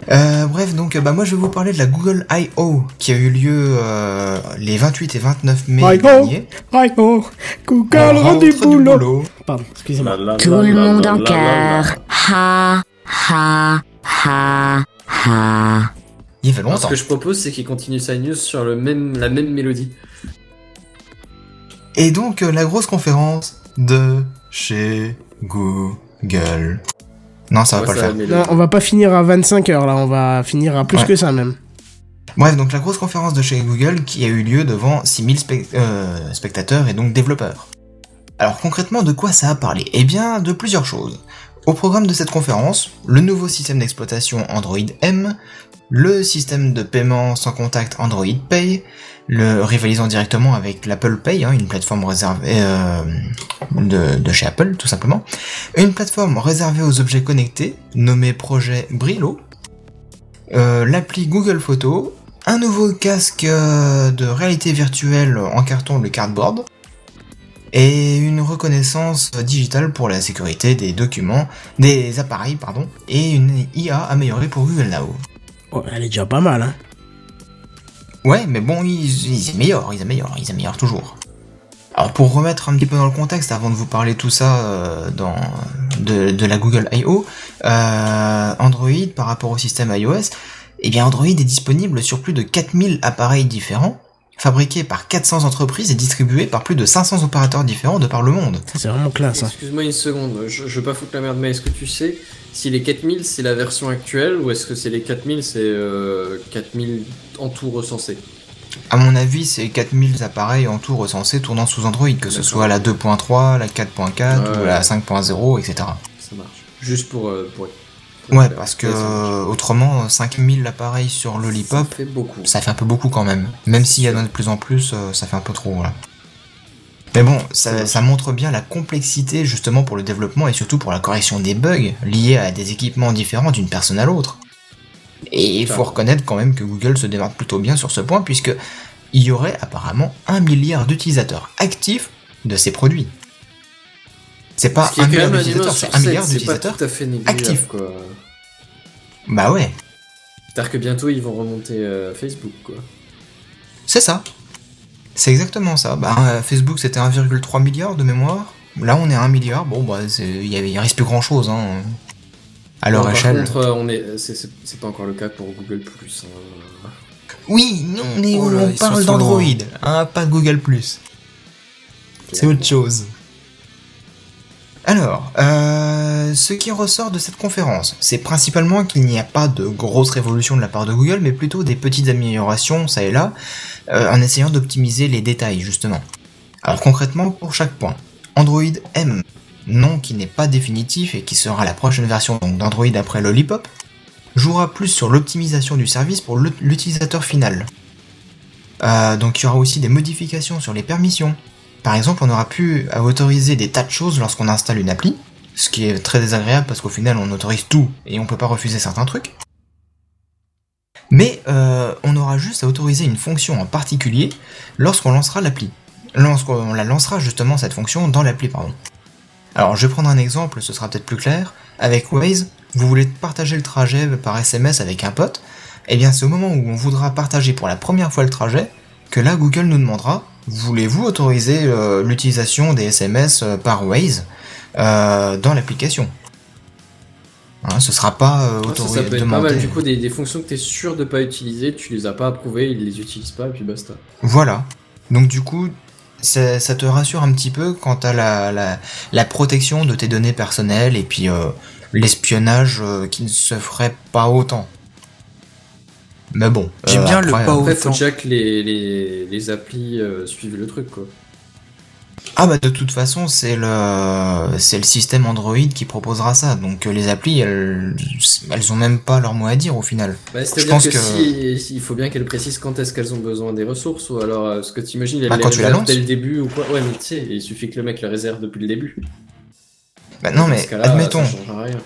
Euh, bref, donc bah moi je vais vous parler de la Google I.O. qui a eu lieu euh, les 28 et 29 mai I.O. dernier. Oh, Google, rend du boulot. Pardon, excusez-moi. Tout le monde en cœur. Ha, ha, ha, ha. Il y fait Alors, ce longtemps. que je propose, c'est qu'il continue sa news sur le même, la même mélodie. Et donc euh, la grosse conférence de chez Google. Non, ça va Ouais, pas le faire. Non, on va pas finir à 25 heures là, on va finir à plus Ouais. que ça même. Bref, donc la grosse conférence de chez Google qui a eu lieu devant 6000 spec- euh, spectateurs et donc développeurs. Alors concrètement, de quoi ça a parlé? Eh bien, de plusieurs choses. Au programme de cette conférence, le nouveau système d'exploitation Android M, le système de paiement sans contact Android Pay, le rivalisant directement avec l'Apple Pay, hein, une plateforme réservée euh, de, chez Apple tout simplement, une plateforme réservée aux objets connectés nommée projet Brillo, euh, l'appli Google Photos, un nouveau casque euh, de réalité virtuelle en carton, le Cardboard, et une reconnaissance digitale pour la sécurité des documents, des appareils, pardon, et une IA améliorée pour Google Now. Oh, elle est déjà pas mal, hein. Ouais, mais bon, ils, ils améliorent, ils améliorent, ils améliorent toujours. Alors pour remettre un petit peu dans le contexte, avant de vous parler tout ça euh, dans, de, de la Google I.O., euh, Android par rapport au système iOS, eh bien Android est disponible sur plus de 4000 appareils différents, fabriqués par 400 entreprises et distribués par plus de 500 opérateurs différents de par le monde. C'est vraiment classe. Hein. Excuse-moi une seconde, je, je veux pas foutre la merde, mais est-ce que tu sais si les 4000 c'est la version actuelle ou est-ce que c'est les 4000 c'est euh, 4000 en tout recensé? À mon avis, c'est 4000 appareils en tout recensés tournant sous Android, que ce soit la 2.3, la 4.4 ou la 5.0, etc. Ça marche. Juste pour. euh, pour... Ouais, parce que euh, autrement, 5000 appareils sur Ça Lollipop, fait beaucoup. ça fait un peu beaucoup quand même. Même s'il y en a de plus en plus, euh, ça fait un peu trop, là. Mais bon, ça, ça montre bien la complexité justement pour le développement et surtout pour la correction des bugs liés à des équipements différents d'une personne à l'autre. Et il faut reconnaître quand même que Google se démarque plutôt bien sur ce point puisque il y aurait apparemment un milliard d'utilisateurs actifs de ces produits. C'est pas un milliard d'utilisateurs, c'est un milliard d'utilisateurs tout à fait négligeable, actifs. quoi. Bah ouais, C'est-à-dire que bientôt ils vont remonter euh, Facebook, quoi. C'est ça. C'est exactement ça. Bah, euh, Facebook c'était 1,3 milliard de mémoire. Là on est à 1 milliard. Bon bah il il reste plus grand chose hein. À leur échelle. Par contre, euh, on est, c'est- pas encore le cas pour Google Plus. hein. Oui, non, mais Oh là, on parle d'Android, hein, pas de Google C'est autre chose. Alors, euh, ce qui ressort de cette conférence, c'est principalement qu'il n'y a pas de grosse révolution de la part de Google, mais plutôt des petites améliorations, ça et là, euh, en essayant d'optimiser les détails, justement. Alors concrètement, pour chaque point, Android M, nom qui n'est pas définitif et qui sera la prochaine version d'Android après Lollipop, jouera plus sur l'optimisation du service pour l'ut- l'utilisateur final. Euh, donc il y aura aussi des modifications sur les permissions. Par exemple, on aura pu autoriser des tas de choses lorsqu'on installe une appli, ce qui est très désagréable parce qu'au final on autorise tout et on peut pas refuser certains trucs. Mais euh, on aura juste à autoriser une fonction en particulier lorsqu'on lancera l'appli. Lorsqu'on la lancera justement cette fonction dans l'appli, pardon. Alors je vais prendre un exemple, ce sera peut-être plus clair. Avec Waze, vous voulez partager le trajet par SMS avec un pote, et bien c'est au moment où on voudra partager pour la première fois le trajet que là Google nous demandera voulez-vous autoriser euh, l'utilisation des SMS euh, par Waze euh, dans l'application? Hein, Ce sera pas euh, Ah, ça, autorisé ça peut être pas mal. Du coup, des, des fonctions que t'es sûr de pas utiliser, tu les as pas approuvées, ils les utilisent pas, et puis basta. Voilà. Donc du coup, ça, ça te rassure un petit peu quant à la, la, la protection de tes données personnelles et puis l'espionnage qui ne se ferait pas autant? Mais bon. J'aime euh, bien le pas Après, faut déjà que les, les, les applis euh, suivent le truc, quoi. Ah bah de toute façon c'est le c'est le système Android qui proposera ça donc euh, les applis elles elles ont même pas leur mot à dire au final. Bah, Je pense que, que- si, si- il faut bien qu'elles précisent quand est-ce qu'elles ont besoin des ressources, ou alors ce que tu imagines, elles Bah, les quand tu la réservent dès le début ou quoi. Ouais, mais tu sais, il suffit que le mec le réserve depuis le début. Bah non mais admettons Ça changera rien.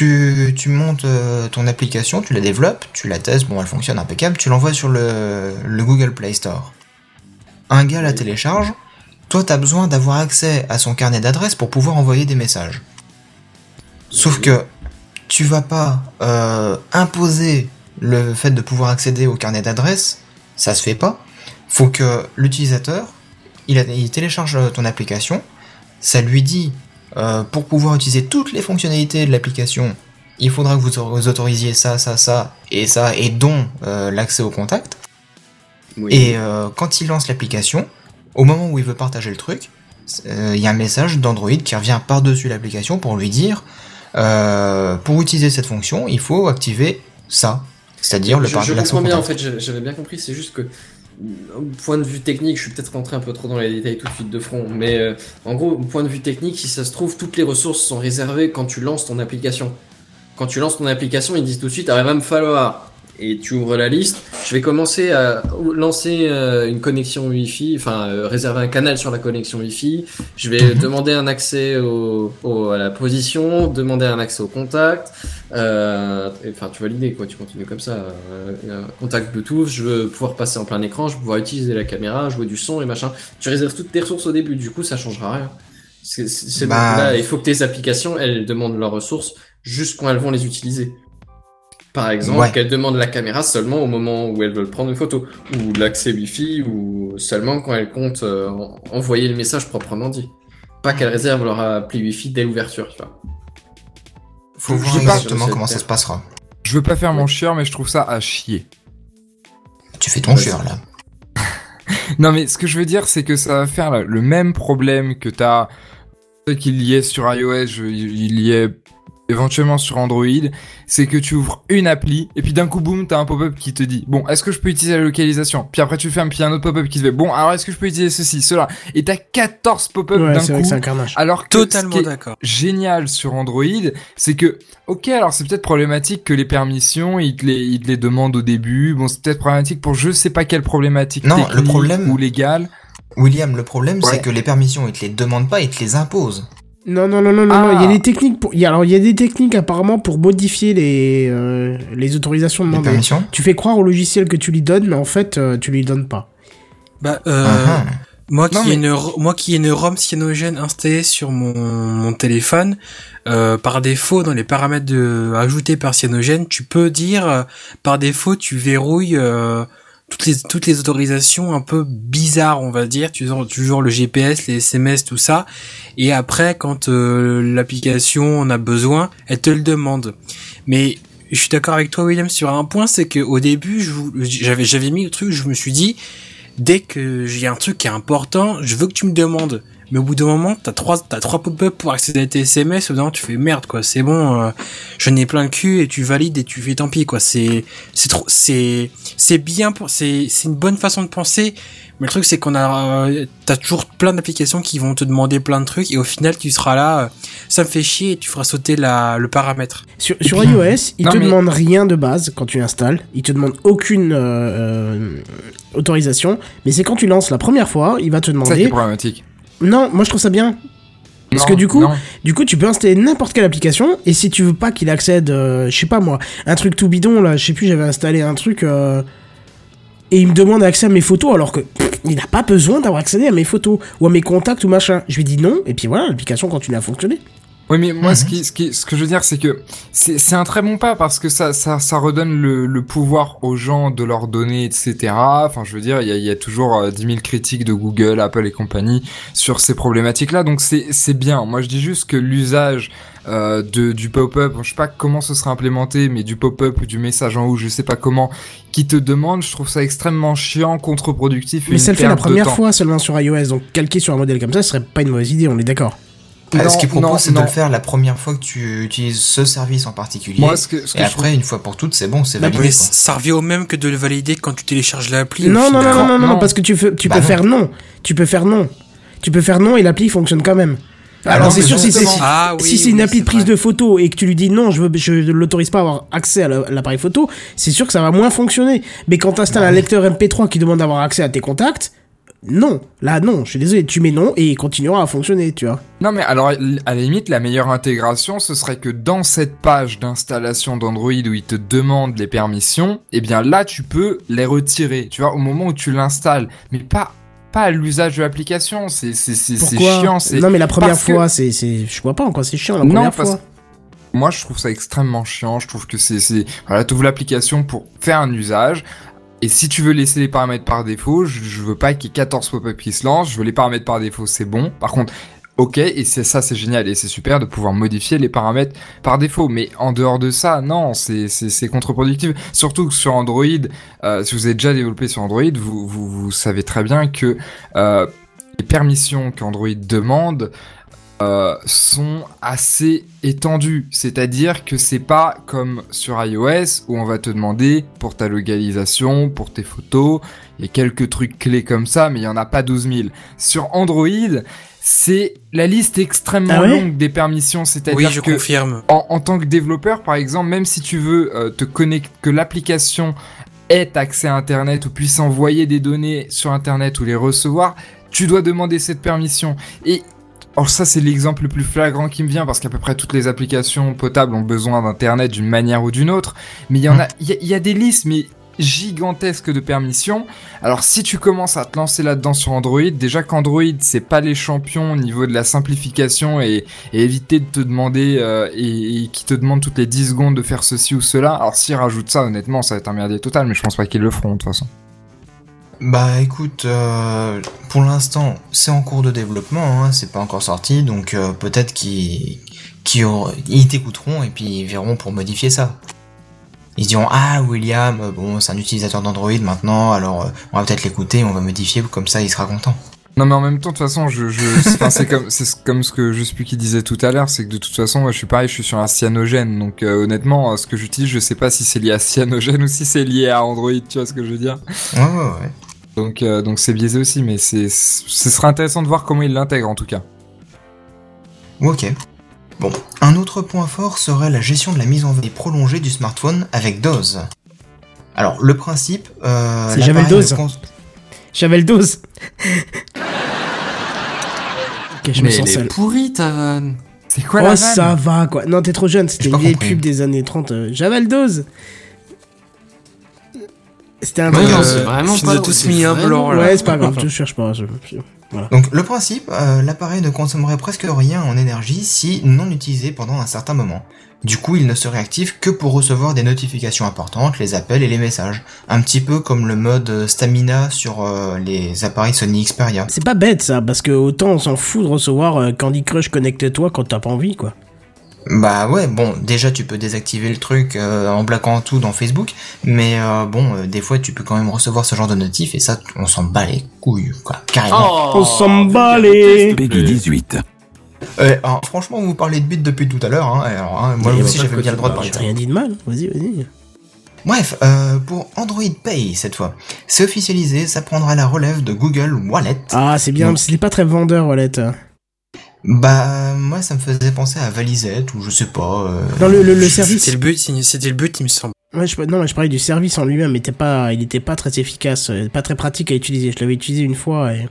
Tu, tu montes euh, ton application, tu la développes, tu la testes, bon elle fonctionne impeccable, tu l'envoies sur le, le Google Play Store. Un gars la télécharge, toi t'as besoin d'avoir accès à son carnet d'adresses pour pouvoir envoyer des messages. Sauf que tu vas pas euh, imposer le fait de pouvoir accéder au carnet d'adresses, ça se fait pas. Faut que l'utilisateur, il, a- il télécharge euh, ton application, ça lui dit euh, pour pouvoir utiliser toutes les fonctionnalités de l'application, il faudra que vous au- vous autorisiez ça, ça, ça et ça, et dont euh, l'accès au contact. Oui. Et euh, quand il lance l'application, au moment où il veut partager le truc, euh, il y a un message d'Android qui revient par-dessus l'application pour lui dire euh, pour utiliser cette fonction, il faut activer ça, c'est-à-dire le je, par- je comprends bien, en fait, j'avais- bien compris, c'est juste que, point de vue technique, je suis peut-être rentré un peu trop dans les détails tout de suite de front, mais euh, en gros, point de vue technique, si ça se trouve, toutes les ressources sont réservées quand tu lances ton application. Quand tu lances ton application, ils disent tout de suite, ah, il va me falloir. Et tu ouvres la liste, je vais commencer à lancer euh, une connexion Wi-Fi, enfin euh, réserver un canal sur la connexion Wi-Fi. Je vais demander un accès au, au- à la position, demander un accès au contact. Euh, et, Enfin, tu vois l'idée, quoi. Tu continues comme ça. euh, contact Bluetooth, je veux pouvoir passer en plein écran, je veux pouvoir utiliser la caméra, jouer du son et machin. Tu réserves toutes tes ressources au début, du coup, ça changera rien. C'est- Bah- là, il faut que tes applications, elles demandent leurs ressources juste quand elles vont les utiliser. Par exemple, Ouais. qu'elles demandent la caméra seulement au moment où elles veulent prendre une photo, ou l'accès Wi-Fi, ou seulement quand elles comptent euh, en- envoyer le message proprement dit. Pas qu'elles réservent leur appli Wi-Fi dès l'ouverture, tu vois. Faut Je voir sais pas- exactement comment ça se passera. Je veux pas faire mon chieur, mais je trouve ça à chier. Tu fais ton Vas-y. chieur là. Non, mais ce que je veux dire, c'est que ça va faire le- le même problème que t'as. qu'il y ait sur iOS, je- il y ait éventuellement sur Android, c'est que tu ouvres une appli et puis d'un coup boum t'as un pop-up qui te dit bon est-ce que je peux utiliser la localisation? Puis après tu fermes puis il y a un autre pop-up qui te fait bon alors est-ce que je peux utiliser ceci cela? Et t'as 14 pop-up Ouais, d'un c'est vrai que coup c'est un carnage. alors que ce Totalement qui est d'accord. génial sur Android, c'est que, ok, alors c'est peut-être problématique que les permissions, ils te les, ils te les demandent au début. Bon, c'est peut-être problématique pour je sais pas quelle problématique Non, le problème- ou légale. William, le problème Ouais. c'est que les permissions, ils te les demandent pas, ils te les imposent. Non, non, non, non, non, Ah. non, il y a des techniques pour... il y a- alors, il y a des techniques apparemment pour modifier les, euh, les autorisations Les demandées. permissions Tu fais croire au logiciel que tu lui donnes, mais en fait, euh, tu lui donnes pas. Bah, euh, Ah, ah. Moi qui, Non, ai mais- une, moi qui ai une ROM cyanogène installée sur mon, mon téléphone, euh, par défaut, dans les paramètres de, ajoutés par cyanogène, tu peux dire, euh, par défaut, tu verrouilles euh, toutes, les, toutes les autorisations un peu bizarres, on va dire, toujours, toujours le GPS, les SMS, tout ça, et après, quand euh, l'application en a besoin, elle te le demande. Mais je suis d'accord avec toi, William, sur un point, c'est que au début, j'avais j'avais mis le truc, je me suis dit, dès que j'ai un truc qui est important, je veux que tu me demandes. Mais au bout d'un moment, t'as trois, t'as trois pop-up pour accéder à tes SMS, au bout d'un moment, tu fais merde, quoi, c'est bon, euh, je n'ai plein le cul, et tu valides, et tu fais tant pis, quoi, c'est, c'est trop, c'est, c'est bien pour, c'est, c'est une bonne façon de penser, mais le truc, c'est qu'on a, euh, t'as toujours plein d'applications qui vont te demander plein de trucs, et au final, tu seras là, euh, ça me fait chier, et tu feras sauter la, le paramètre. Sur, sur iOS, il Non, te mais- demande rien de base quand tu installes. Il te demande aucune euh, euh, autorisation. Mais c'est quand tu lances la première fois, il va te C'est demander. problématique. Non, moi je trouve ça bien. Parce Non, que du coup, non. du coup, tu peux installer n'importe quelle application. Et si tu veux pas qu'il accède, euh, je sais pas moi, un truc tout bidon là, je sais plus, j'avais installé un truc. euh, et il me demande accès à mes photos alors que pff, il n'a pas besoin d'avoir accédé à mes photos ou à mes contacts ou machin. Je lui dis non, et puis voilà, l'application continue à fonctionner. Oui, mais moi, ce, Mhm. qui, ce, qui, ce que je veux dire, c'est que c'est un très bon pas parce que ça, ça, ça redonne le, le pouvoir aux gens de leur donner, etc. Enfin, je veux dire, il y a, y a toujours euh, 10 000 critiques de Google, Apple et compagnie sur ces problématiques-là. Donc, c'est bien. Moi, je dis juste que l'usage euh, de du pop-up, je sais pas comment ce sera implémenté, mais du pop-up ou du message en haut, je sais pas comment, qui te demande, je trouve ça extrêmement chiant, contre-productif. Mais ça le fait la première fois seulement sur iOS, donc calquer sur un modèle comme ça, ce serait pas une mauvaise idée, on est d'accord. Ah, Non, ce qu'il non, propose, c'est de le faire la première fois que tu utilises ce service en particulier. Moi, ce que, ce que et trouve après, une fois pour toutes, c'est bon, c'est Bah, validé. Quoi. ça revient au même que de le valider quand tu télécharges l'appli. Non, non, non, non, non, non, Non. parce que tu, fais, tu Bah peux non. faire non. Tu peux faire non. Tu peux faire non et l'appli fonctionne quand même. Alors non, c'est sûr si c'est Ah oui, si c'est oui, une appli de prise vrai. de photo et que tu lui dis non, je veux je ne l'autorise pas à avoir accès à la- l'appareil photo, c'est sûr que ça va moins fonctionner. Mais quand tu installes un lecteur MP3 qui demande d'avoir accès à tes contacts, non, là non, je suis désolé, tu mets non et il continuera à fonctionner, tu vois. Non mais alors à la limite la meilleure intégration ce serait que dans cette page d'installation d'Android où il te demande les permissions, eh bien là tu peux les retirer, tu vois, au moment où tu l'installes, mais pas pas à l'usage de l'application, c'est chiant, Non mais la première parce que- fois, c'est c'est je vois pas en quoi c'est chiant la Non, première parce- fois. moi je trouve ça extrêmement chiant, je trouve que c'est c'est voilà, tu ouvres l'application pour faire un usage et si tu veux laisser les paramètres par défaut, je, veux pas qu'il y ait 14 pop-up qui se lancent, je veux les paramètres par défaut, c'est bon. Par contre, OK, et ça c'est génial et c'est super de pouvoir modifier les paramètres par défaut, mais en dehors de ça, non, c'est contre-productif. Surtout que sur Android, euh, si vous avez déjà développé sur Android, vous savez très bien que euh, les permissions qu'Android demande euh, sont assez étendues. C'est-à-dire que c'est pas comme sur iOS où on va te demander pour ta localisation, pour tes photos, il y a quelques trucs clés comme ça, mais il y en a pas 12 000. Sur Android, c'est la liste est extrêmement Ah ouais longue des permissions, Oui, c'est-à-dire je que confirme. en, en tant que développeur, par exemple, même si tu veux euh, te connecter, que l'application ait accès à Internet ou puisse envoyer des données sur Internet ou les recevoir, tu dois demander cette permission. Et alors ça, c'est l'exemple le plus flagrant qui me vient parce qu'à peu près toutes les applications potables ont besoin d'Internet d'une manière ou d'une autre. Mais il y en a, des listes, mais gigantesques de permissions. Alors si tu commences à te lancer là-dedans sur Android, déjà qu'Android c'est pas les champions au niveau de la simplification et, et éviter de te demander euh, et, et qui te demande toutes les 10 secondes de faire ceci ou cela. Alors s'ils rajoutent ça, honnêtement, ça va être un merdier total, mais je pense pas qu'ils le feront de toute façon. Bah écoute, euh, pour l'instant, c'est en cours de développement, hein, c'est pas encore sorti, donc euh, peut-être qu'ils ils t'écouteront et puis ils verront pour modifier ça. Ils se diront ah William, euh, bon c'est un utilisateur d'Android maintenant, alors euh, on va peut-être l'écouter, on va modifier comme ça il sera content. Non mais en même temps de toute façon je, je enfin, c'est comme c'est comme ce que je sais plus qui disait tout à l'heure c'est que de toute façon moi, je suis pareil je suis sur un cyanogène donc euh, honnêtement ce que j'utilise je sais pas si c'est lié à cyanogène ou si c'est lié à Android tu vois ce que je veux dire? Ouais ouais ouais. Donc euh, donc c'est biaisé aussi mais c'est ce sera intéressant de voir comment il l'intègre en tout cas Ok. Bon, un autre point fort serait la gestion de la mise en veille prolongée du smartphone avec DOS. Alors le principe, euh, C'est jamais l'appareil DOS. ne cons- J'avais le dose. ok, je me Mais sens est seul. pourrie ta vanne. c'est quoi oh, la ça vanne va quoi. Non, t'es trop jeune, c'était une vieille pub des années 30. euh, J'avais le dose. C'était un Ouais, truc. non, euh, c'est vraiment pas tous mis un. Ouais, c'est pas grave, je cherche pas. je- je- Voilà. Donc le principe, euh, l'appareil ne consommerait presque rien en énergie si non utilisé pendant un certain moment. Du coup, il ne serait actif que pour recevoir des notifications importantes, les appels et les messages. Un petit peu comme le mode stamina sur euh, les appareils Sony Xperia. C'est pas bête ça, parce que autant on s'en fout de recevoir euh, Candy Crush connecte-toi quand t'as pas envie quoi. Bah ouais, bon, déjà tu peux désactiver le truc euh, en bloquant tout dans Facebook, mais euh, bon, euh, des fois tu peux quand même recevoir ce genre de notif et ça, on s'en bat les couilles, quoi, carrément. Oh, On s'en bat les- Peggy 18. Euh, alors, franchement, vous parlez de bits depuis tout à l'heure, hein, alors, hein, moi aussi j'avais bien le droit de parler rien dit de mal. Vas-y, vas-y. Bref, euh, pour Android Pay cette fois, c'est officialisé, ça prendra la relève de Google Wallet. Ah, c'est bien. C'était pas très vendeur, Wallet. Bah, moi ça me faisait penser à Valisette ou je sais pas. euh, Dans le, le, le service. C'était le but, c'était le but, il me semble. Ouais, je, non, mais je parlais du service en lui-même. Il était pas, il était pas très efficace, euh, pas très pratique à utiliser. Je l'avais utilisé une fois et.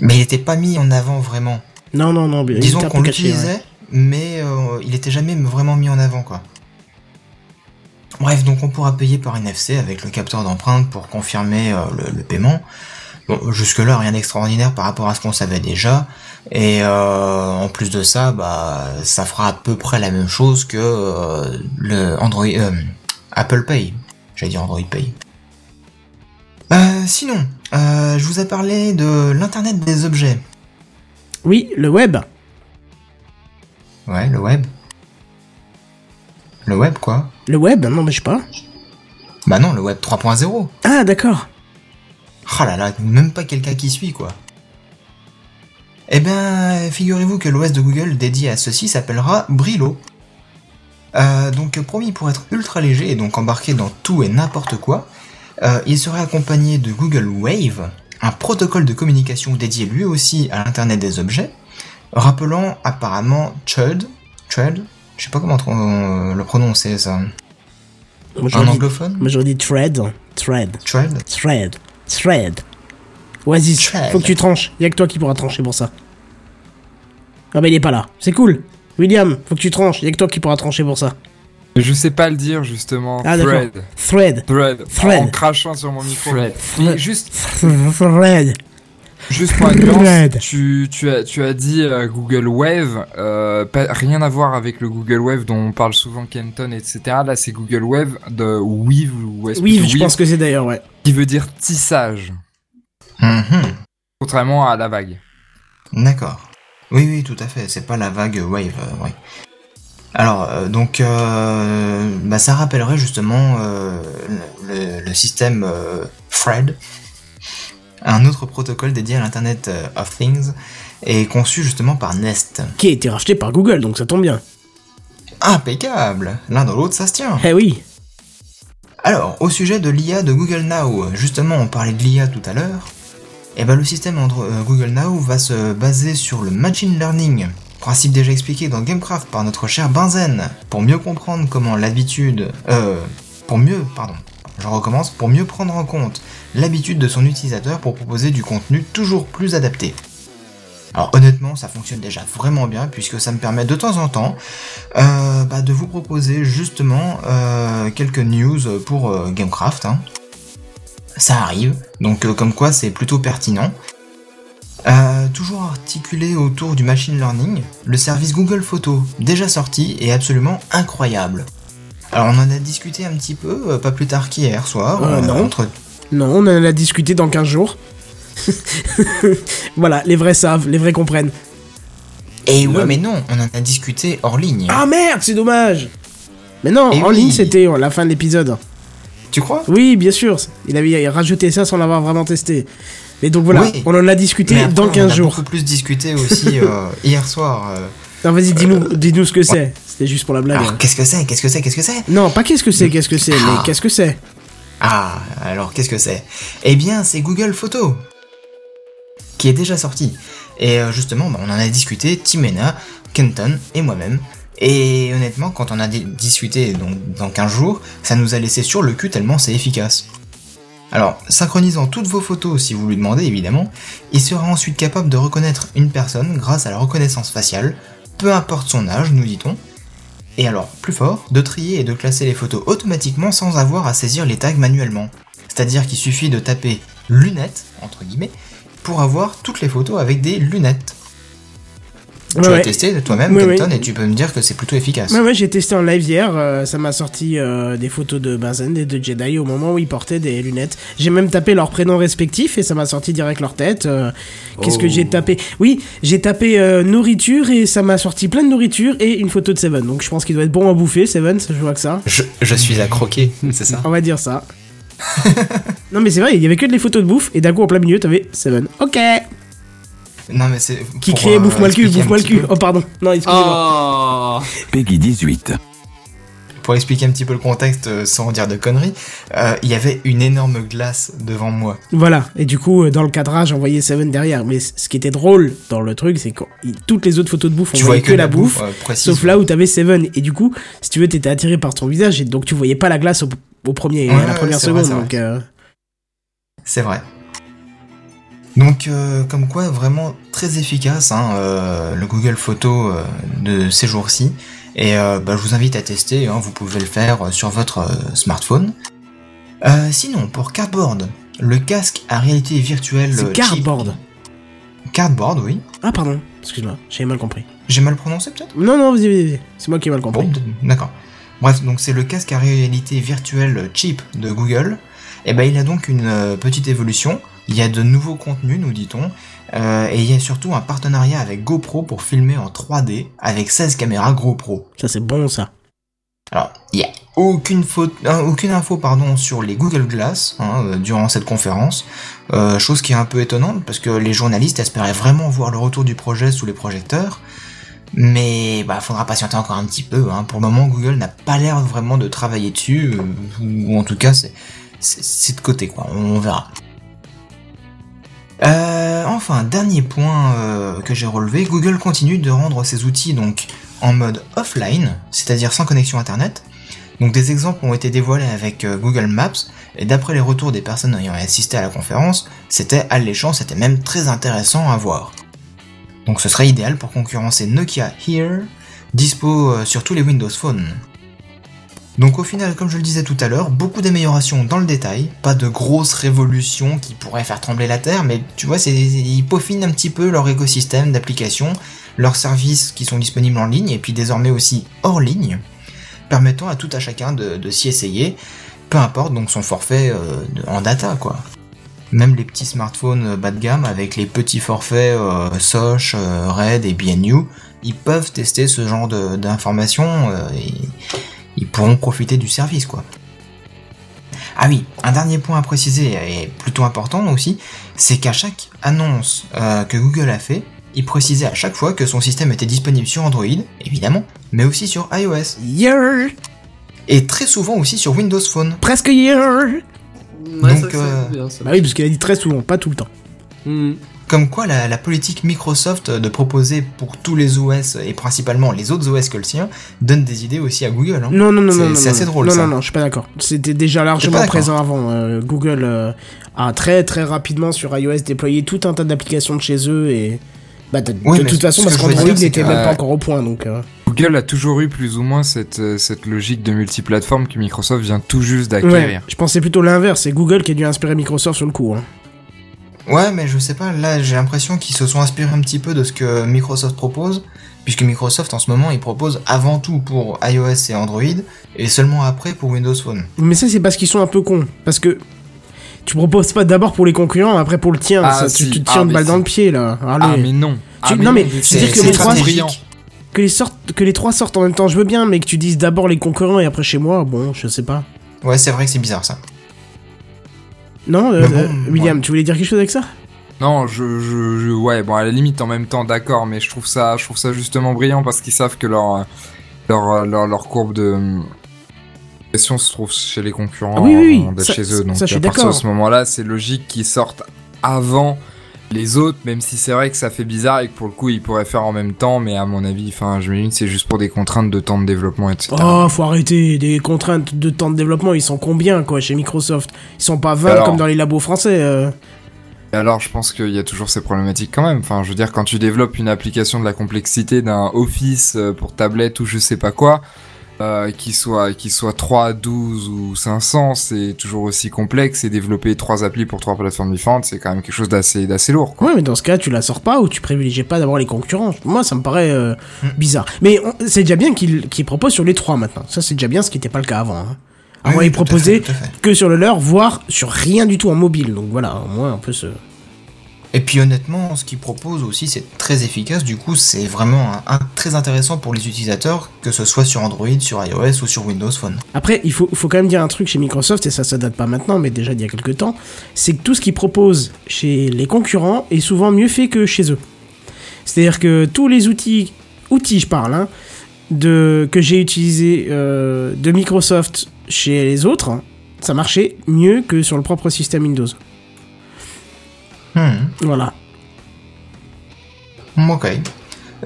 Mais il était pas mis en avant vraiment. Non, non, non. il Disons qu'on l'utilisait, ouais. mais euh, il était jamais vraiment mis en avant, quoi. Bref, donc on pourra payer par NFC avec le capteur d'empreinte pour confirmer euh, le, le paiement. Bon, jusque-là, rien d'extraordinaire par rapport à ce qu'on savait déjà. Et euh, en plus de ça, bah, ça fera à peu près la même chose que euh, le Android, euh, Apple Pay. J'allais dire Android Pay. Euh, sinon, euh, je vous ai parlé de l'Internet des objets. Oui, le web. Ouais, le web. Le web, quoi Le web Non, mais je sais pas. Bah non, le web 3.0. Ah, d'accord. Ah là là, même pas quelqu'un qui suit, quoi. Eh ben, figurez-vous que l'OS de Google dédié à ceci s'appellera Brillo. Euh, donc promis pour être ultra léger et donc embarqué dans tout et n'importe quoi, euh, il serait accompagné de Google Wave, un protocole de communication dédié lui aussi à l'Internet des objets, rappelant apparemment Chud, Chud, je sais pas comment on le prononcer ça, Moi, un anglophone moi, j'aurais dit thread. Thread. Chud Thread. Thread. Oasis, Thread. faut que tu tranches. Y a que toi qui pourras trancher pour ça. Ah, bah il est pas là. C'est cool. William, faut que tu tranches. Y a que toi qui pourras trancher pour ça. Je sais pas le dire justement. Ah. Thread. Thread. Thread. Thread. En crachant sur mon micro. Thread. Mais juste, Thread. juste pour la nuance, Thread. tu, tu, as, tu as dit euh, Google Wave, euh, pas- rien à voir avec le Google Wave dont on parle souvent Kenton, etc. Là, c'est Google Wave de Weave ou est-ce Oui, plutôt je Weave, pense que c'est d'ailleurs, ouais. qui veut dire tissage, Mhm. contrairement à la vague. D'accord. Oui, oui, tout à fait. C'est pas la vague Wave, euh, oui. Alors, euh, donc, euh, bah, ça rappellerait justement euh, le, le système euh, Fred, un autre protocole dédié à l'Internet of Things, et conçu justement par Nest. Qui a été racheté par Google, donc ça tombe bien. Impeccable L'un dans l'autre, ça se tient. Eh oui. Alors, au sujet de l'IA de Google Now, justement, on parlait de l'IA tout à l'heure. Et ben, le système euh, Google Now va se baser sur le machine learning, principe déjà expliqué dans Gamecraft par notre cher Benzen, pour mieux comprendre comment l'habitude, euh, pour mieux, pardon, je recommence, pour mieux prendre en compte l'habitude de son utilisateur pour proposer du contenu toujours plus adapté. Alors honnêtement, ça fonctionne déjà vraiment bien puisque ça me permet de temps en temps euh, bah, de vous proposer justement euh, quelques news pour Gamecraft. hein. Ça arrive, donc euh, comme quoi c'est plutôt pertinent. Euh, toujours articulé autour du machine learning, le service Google Photos, déjà sorti, est absolument incroyable. Alors on en a discuté un petit peu, euh, pas plus tard qu'hier soir, Euh, non. entre Non, on en a discuté dans 15 jours. voilà, les vrais savent, les vrais comprennent. Et ouais, mais non, on en a discuté hors ligne. Ah merde, c'est dommage Mais non, en oui. ligne c'était la fin de l'épisode. Tu crois? Oui, bien sûr, il avait rajouté ça sans l'avoir vraiment testé. Mais donc voilà, Oui. on en a discuté Mais après, dans on en 15 a jours. beaucoup plus discuté aussi euh, hier soir. euh. Non, vas-y, dis-nous dis ce que c'est. C'était juste pour la blague. Alors qu'est-ce que c'est? Qu'est-ce que c'est? Qu'est-ce que c'est? Non, pas qu'est-ce que c'est, qu'est-ce que c'est, mais Ah. qu'est-ce que c'est? Ah, alors qu'est-ce que c'est? Eh bien, c'est Google Photos qui est déjà sorti. Et euh, justement, bah, on en a discuté, Timena, Kenton et moi-même. Et honnêtement, quand on a di- discuté donc, dans 15 jours, ça nous a laissé sur le cul tellement c'est efficace. Alors, synchronisant toutes vos photos si vous lui demandez évidemment, il sera ensuite capable de reconnaître une personne grâce à la reconnaissance faciale, peu importe son âge, nous dit-on. Et alors, plus fort, de trier et de classer les photos automatiquement sans avoir à saisir les tags manuellement. C'est-à-dire qu'il suffit de taper lunettes, entre guillemets, pour avoir toutes les photos avec des lunettes. Ouais, tu l'as ouais. testé toi-même, Ouais, ouais. et tu peux me dire que c'est plutôt efficace. Ouais, ouais, j'ai testé en live hier. euh, ça m'a sorti euh, des photos de Benzen et de Jedi au moment où ils portaient des lunettes. J'ai même tapé leurs prénoms respectifs et ça m'a sorti direct leur tête. euh, Qu'est-ce que j'ai Oh. tapé? Oui, j'ai tapé euh, nourriture et ça m'a sorti plein de nourriture et une photo de Seven. Donc je pense qu'il doit être bon à bouffer, Seven, je vois que ça. Je, je suis à croquer, c'est ça? On va dire ça. non mais c'est vrai, il y avait que des photos de bouffe et d'un coup en plein milieu t'avais Seven. Ok. Non, mais c'est. Qui criait euh, bouffe-moi le cul, bouffe-moi le cul. Oh pardon. Non, excusez-moi. Oh Peggy 18. Pour expliquer un petit peu le contexte euh, sans dire de conneries, euh, il y avait une énorme glace devant moi. Voilà, et du coup, dans le cadrage, on voyait Seven derrière. Mais ce qui était drôle dans le truc, c'est que toutes les autres photos de bouffe, on Tu voyait que, la bouffe, euh, précise. sauf là où t'avais Seven. Et du coup, si tu veux, t'étais attiré par son visage, et donc tu voyais pas la glace au, au premier, Ouais, à la première c'est vrai, seconde. donc, euh, C'est vrai. Donc, euh, comme quoi, vraiment très efficace, hein, euh, le Google Photo euh, de ces jours-ci. Et bah, je vous invite à tester, hein, vous pouvez le faire sur votre smartphone. Sinon, pour Cardboard, le casque à réalité virtuelle. C'est cheap- Cardboard. Cardboard, oui. Ah, pardon, excuse-moi, j'avais mal compris. J'ai mal prononcé peut-être? Non, non, vas-y, vas-y, vas-y. c'est moi qui ai mal compris. Bon, d- d'accord. Bref, donc c'est le casque à réalité virtuelle cheap de Google. Et ben il a donc une petite évolution. Il y a de nouveaux contenus, nous dit-on. Euh, et il y a surtout un partenariat avec GoPro pour filmer en 3D avec 16 caméras GoPro. Ça, c'est bon, ça. Alors, il y a aucune, faute, euh, aucune info pardon, sur les Google Glass hein, euh, durant cette conférence. Chose qui est un peu étonnante parce que les journalistes espéraient vraiment voir le retour du projet sous les projecteurs. Mais bah faudra patienter encore un petit peu. Hein. Pour le moment, Google n'a pas l'air vraiment de travailler dessus, ou en tout cas c'est de côté quoi. On verra. Euh, enfin, dernier point euh, que j'ai relevé, Google continue de rendre ses outils donc en mode offline, c'est-à-dire sans connexion internet. Donc des exemples ont été dévoilés avec euh, Google Maps, et d'après les retours des personnes ayant assisté à la conférence, c'était alléchant, c'était même très intéressant à voir. Donc ce serait idéal pour concurrencer Nokia Here, dispo sur tous les Windows Phone. Donc au final, comme je le disais tout à l'heure, beaucoup d'améliorations dans le détail, pas de grosses révolutions qui pourraient faire trembler la Terre, mais tu vois, ils peaufinent un petit peu leur écosystème d'applications, leurs services qui sont disponibles en ligne, et puis désormais aussi hors ligne, permettant à tout à chacun de, s'y essayer, peu importe donc son forfait euh, en data quoi. Même les petits smartphones euh, bas de gamme avec les petits forfaits euh, Soch, euh, Red et BNU, ils peuvent tester ce genre d'informations ils pourront profiter du service quoi. Ah oui, un dernier point à préciser et plutôt important aussi, c'est qu'à chaque annonce euh, que Google a fait, il précisait à chaque fois que son système était disponible sur Android, évidemment, mais aussi sur iOS. Yeah Et très souvent aussi sur Windows Phone. Presque yeah Ouais, Donc, ça, euh, c'est bien, ça. Bah oui, parce qu'il a dit très souvent, pas tout le temps. Hmm. Comme quoi la, la politique Microsoft de proposer pour tous les OS et principalement les autres OS que le sien donne des idées aussi à Google. hein. Non, non, non, C'est- non. non, c'est assez drôle, Non, ça. non, non, je suis pas d'accord. C'était déjà largement présent avant. euh, Google euh, a très très rapidement sur iOS déployé tout un tas d'applications de chez eux et. Bah, de, Oui, de mais toute façon, ce parce qu'Android n'était même pas encore au point, donc. euh, Google a toujours eu plus ou moins cette, cette logique de multiplateforme que Microsoft vient tout juste Ouais, d'acquérir. je pensais plutôt l'inverse, c'est Google qui a dû inspirer Microsoft sur le coup. Hein. Ouais, mais je sais pas, là j'ai l'impression qu'ils se sont inspirés un petit peu de ce que Microsoft propose, puisque Microsoft en ce moment il propose avant tout pour iOS et Android, et seulement après pour Windows Phone. Mais ça, c'est parce qu'ils sont un peu cons. Parce que tu proposes pas d'abord pour les concurrents, après pour le tien. Ah, ça, si. tu, tu te Ah, tires une mais balle si. dans le pied, là. Allez. Ah mais non. Ah, non, mais non, je veux C'est dire que les trois-. Que, les que les trois sortent en même temps, je veux bien, mais que tu dises d'abord les concurrents et après chez moi, bon, je sais pas. Ouais, c'est vrai que c'est bizarre ça. Non, euh, euh, William, ouais. tu voulais dire quelque chose avec ça? Non, je, je, je- ouais, bon, à la limite, en même temps, d'accord, mais je trouve ça, je trouve ça justement brillant parce qu'ils savent que leur, leur, leur, leur courbe de pression se trouve chez les concurrents Ah oui, oui, oui, avant d'être ça- chez eux. Donc, ça, je suis à partir de ce moment-là, c'est logique qu'ils sortent avant les autres, même si c'est vrai que ça fait bizarre et que pour le coup, ils pourraient faire en même temps, mais à mon avis, enfin, je m'imagine, c'est juste pour des contraintes de temps de développement, etc. Oh, faut arrêter. Des contraintes de temps de développement, ils sont combien, quoi, chez Microsoft? Ils sont pas 20 Alors comme dans les labos français. euh. Et Alors, je pense qu'il y a toujours ces problématiques quand même. Enfin, je veux dire, quand tu développes une application de la complexité d'un Office euh, pour tablette ou je sais pas quoi, euh, qu'il soit qu'il soit 3, 12 ou 500, c'est toujours aussi complexe et développer trois applis pour trois plateformes différentes, c'est quand même quelque chose d'assez d'assez lourd quoi. Ouais, mais dans ce cas, tu la sors pas ou tu privilégies pas d'avoir les concurrents. Moi, ça me paraît euh, bizarre. Mais on- c'est déjà bien qu'il qu'il propose sur les trois maintenant. Ça, c'est déjà bien, ce qui n'était pas le cas avant. Hein. Avant, Oui, il tout à fait, proposait tout à fait. que sur le leur, voire sur rien du tout en mobile. Donc voilà, au moins un peu ce. Et puis honnêtement, ce qu'ils proposent aussi, c'est très efficace. Du coup, c'est vraiment très intéressant pour les utilisateurs, que ce soit sur Android, sur iOS ou sur Windows Phone. Après, il faut, quand même dire un truc chez Microsoft, et ça, ça date pas maintenant, mais déjà d'il y a quelques temps, c'est que tout ce qu'ils proposent chez les concurrents est souvent mieux fait que chez eux. C'est-à-dire que tous les outils, outils je parle, hein, de, que j'ai utilisés euh, de Microsoft chez les autres, ça marchait mieux que sur le propre système Windows. Hmm, Voilà. ok.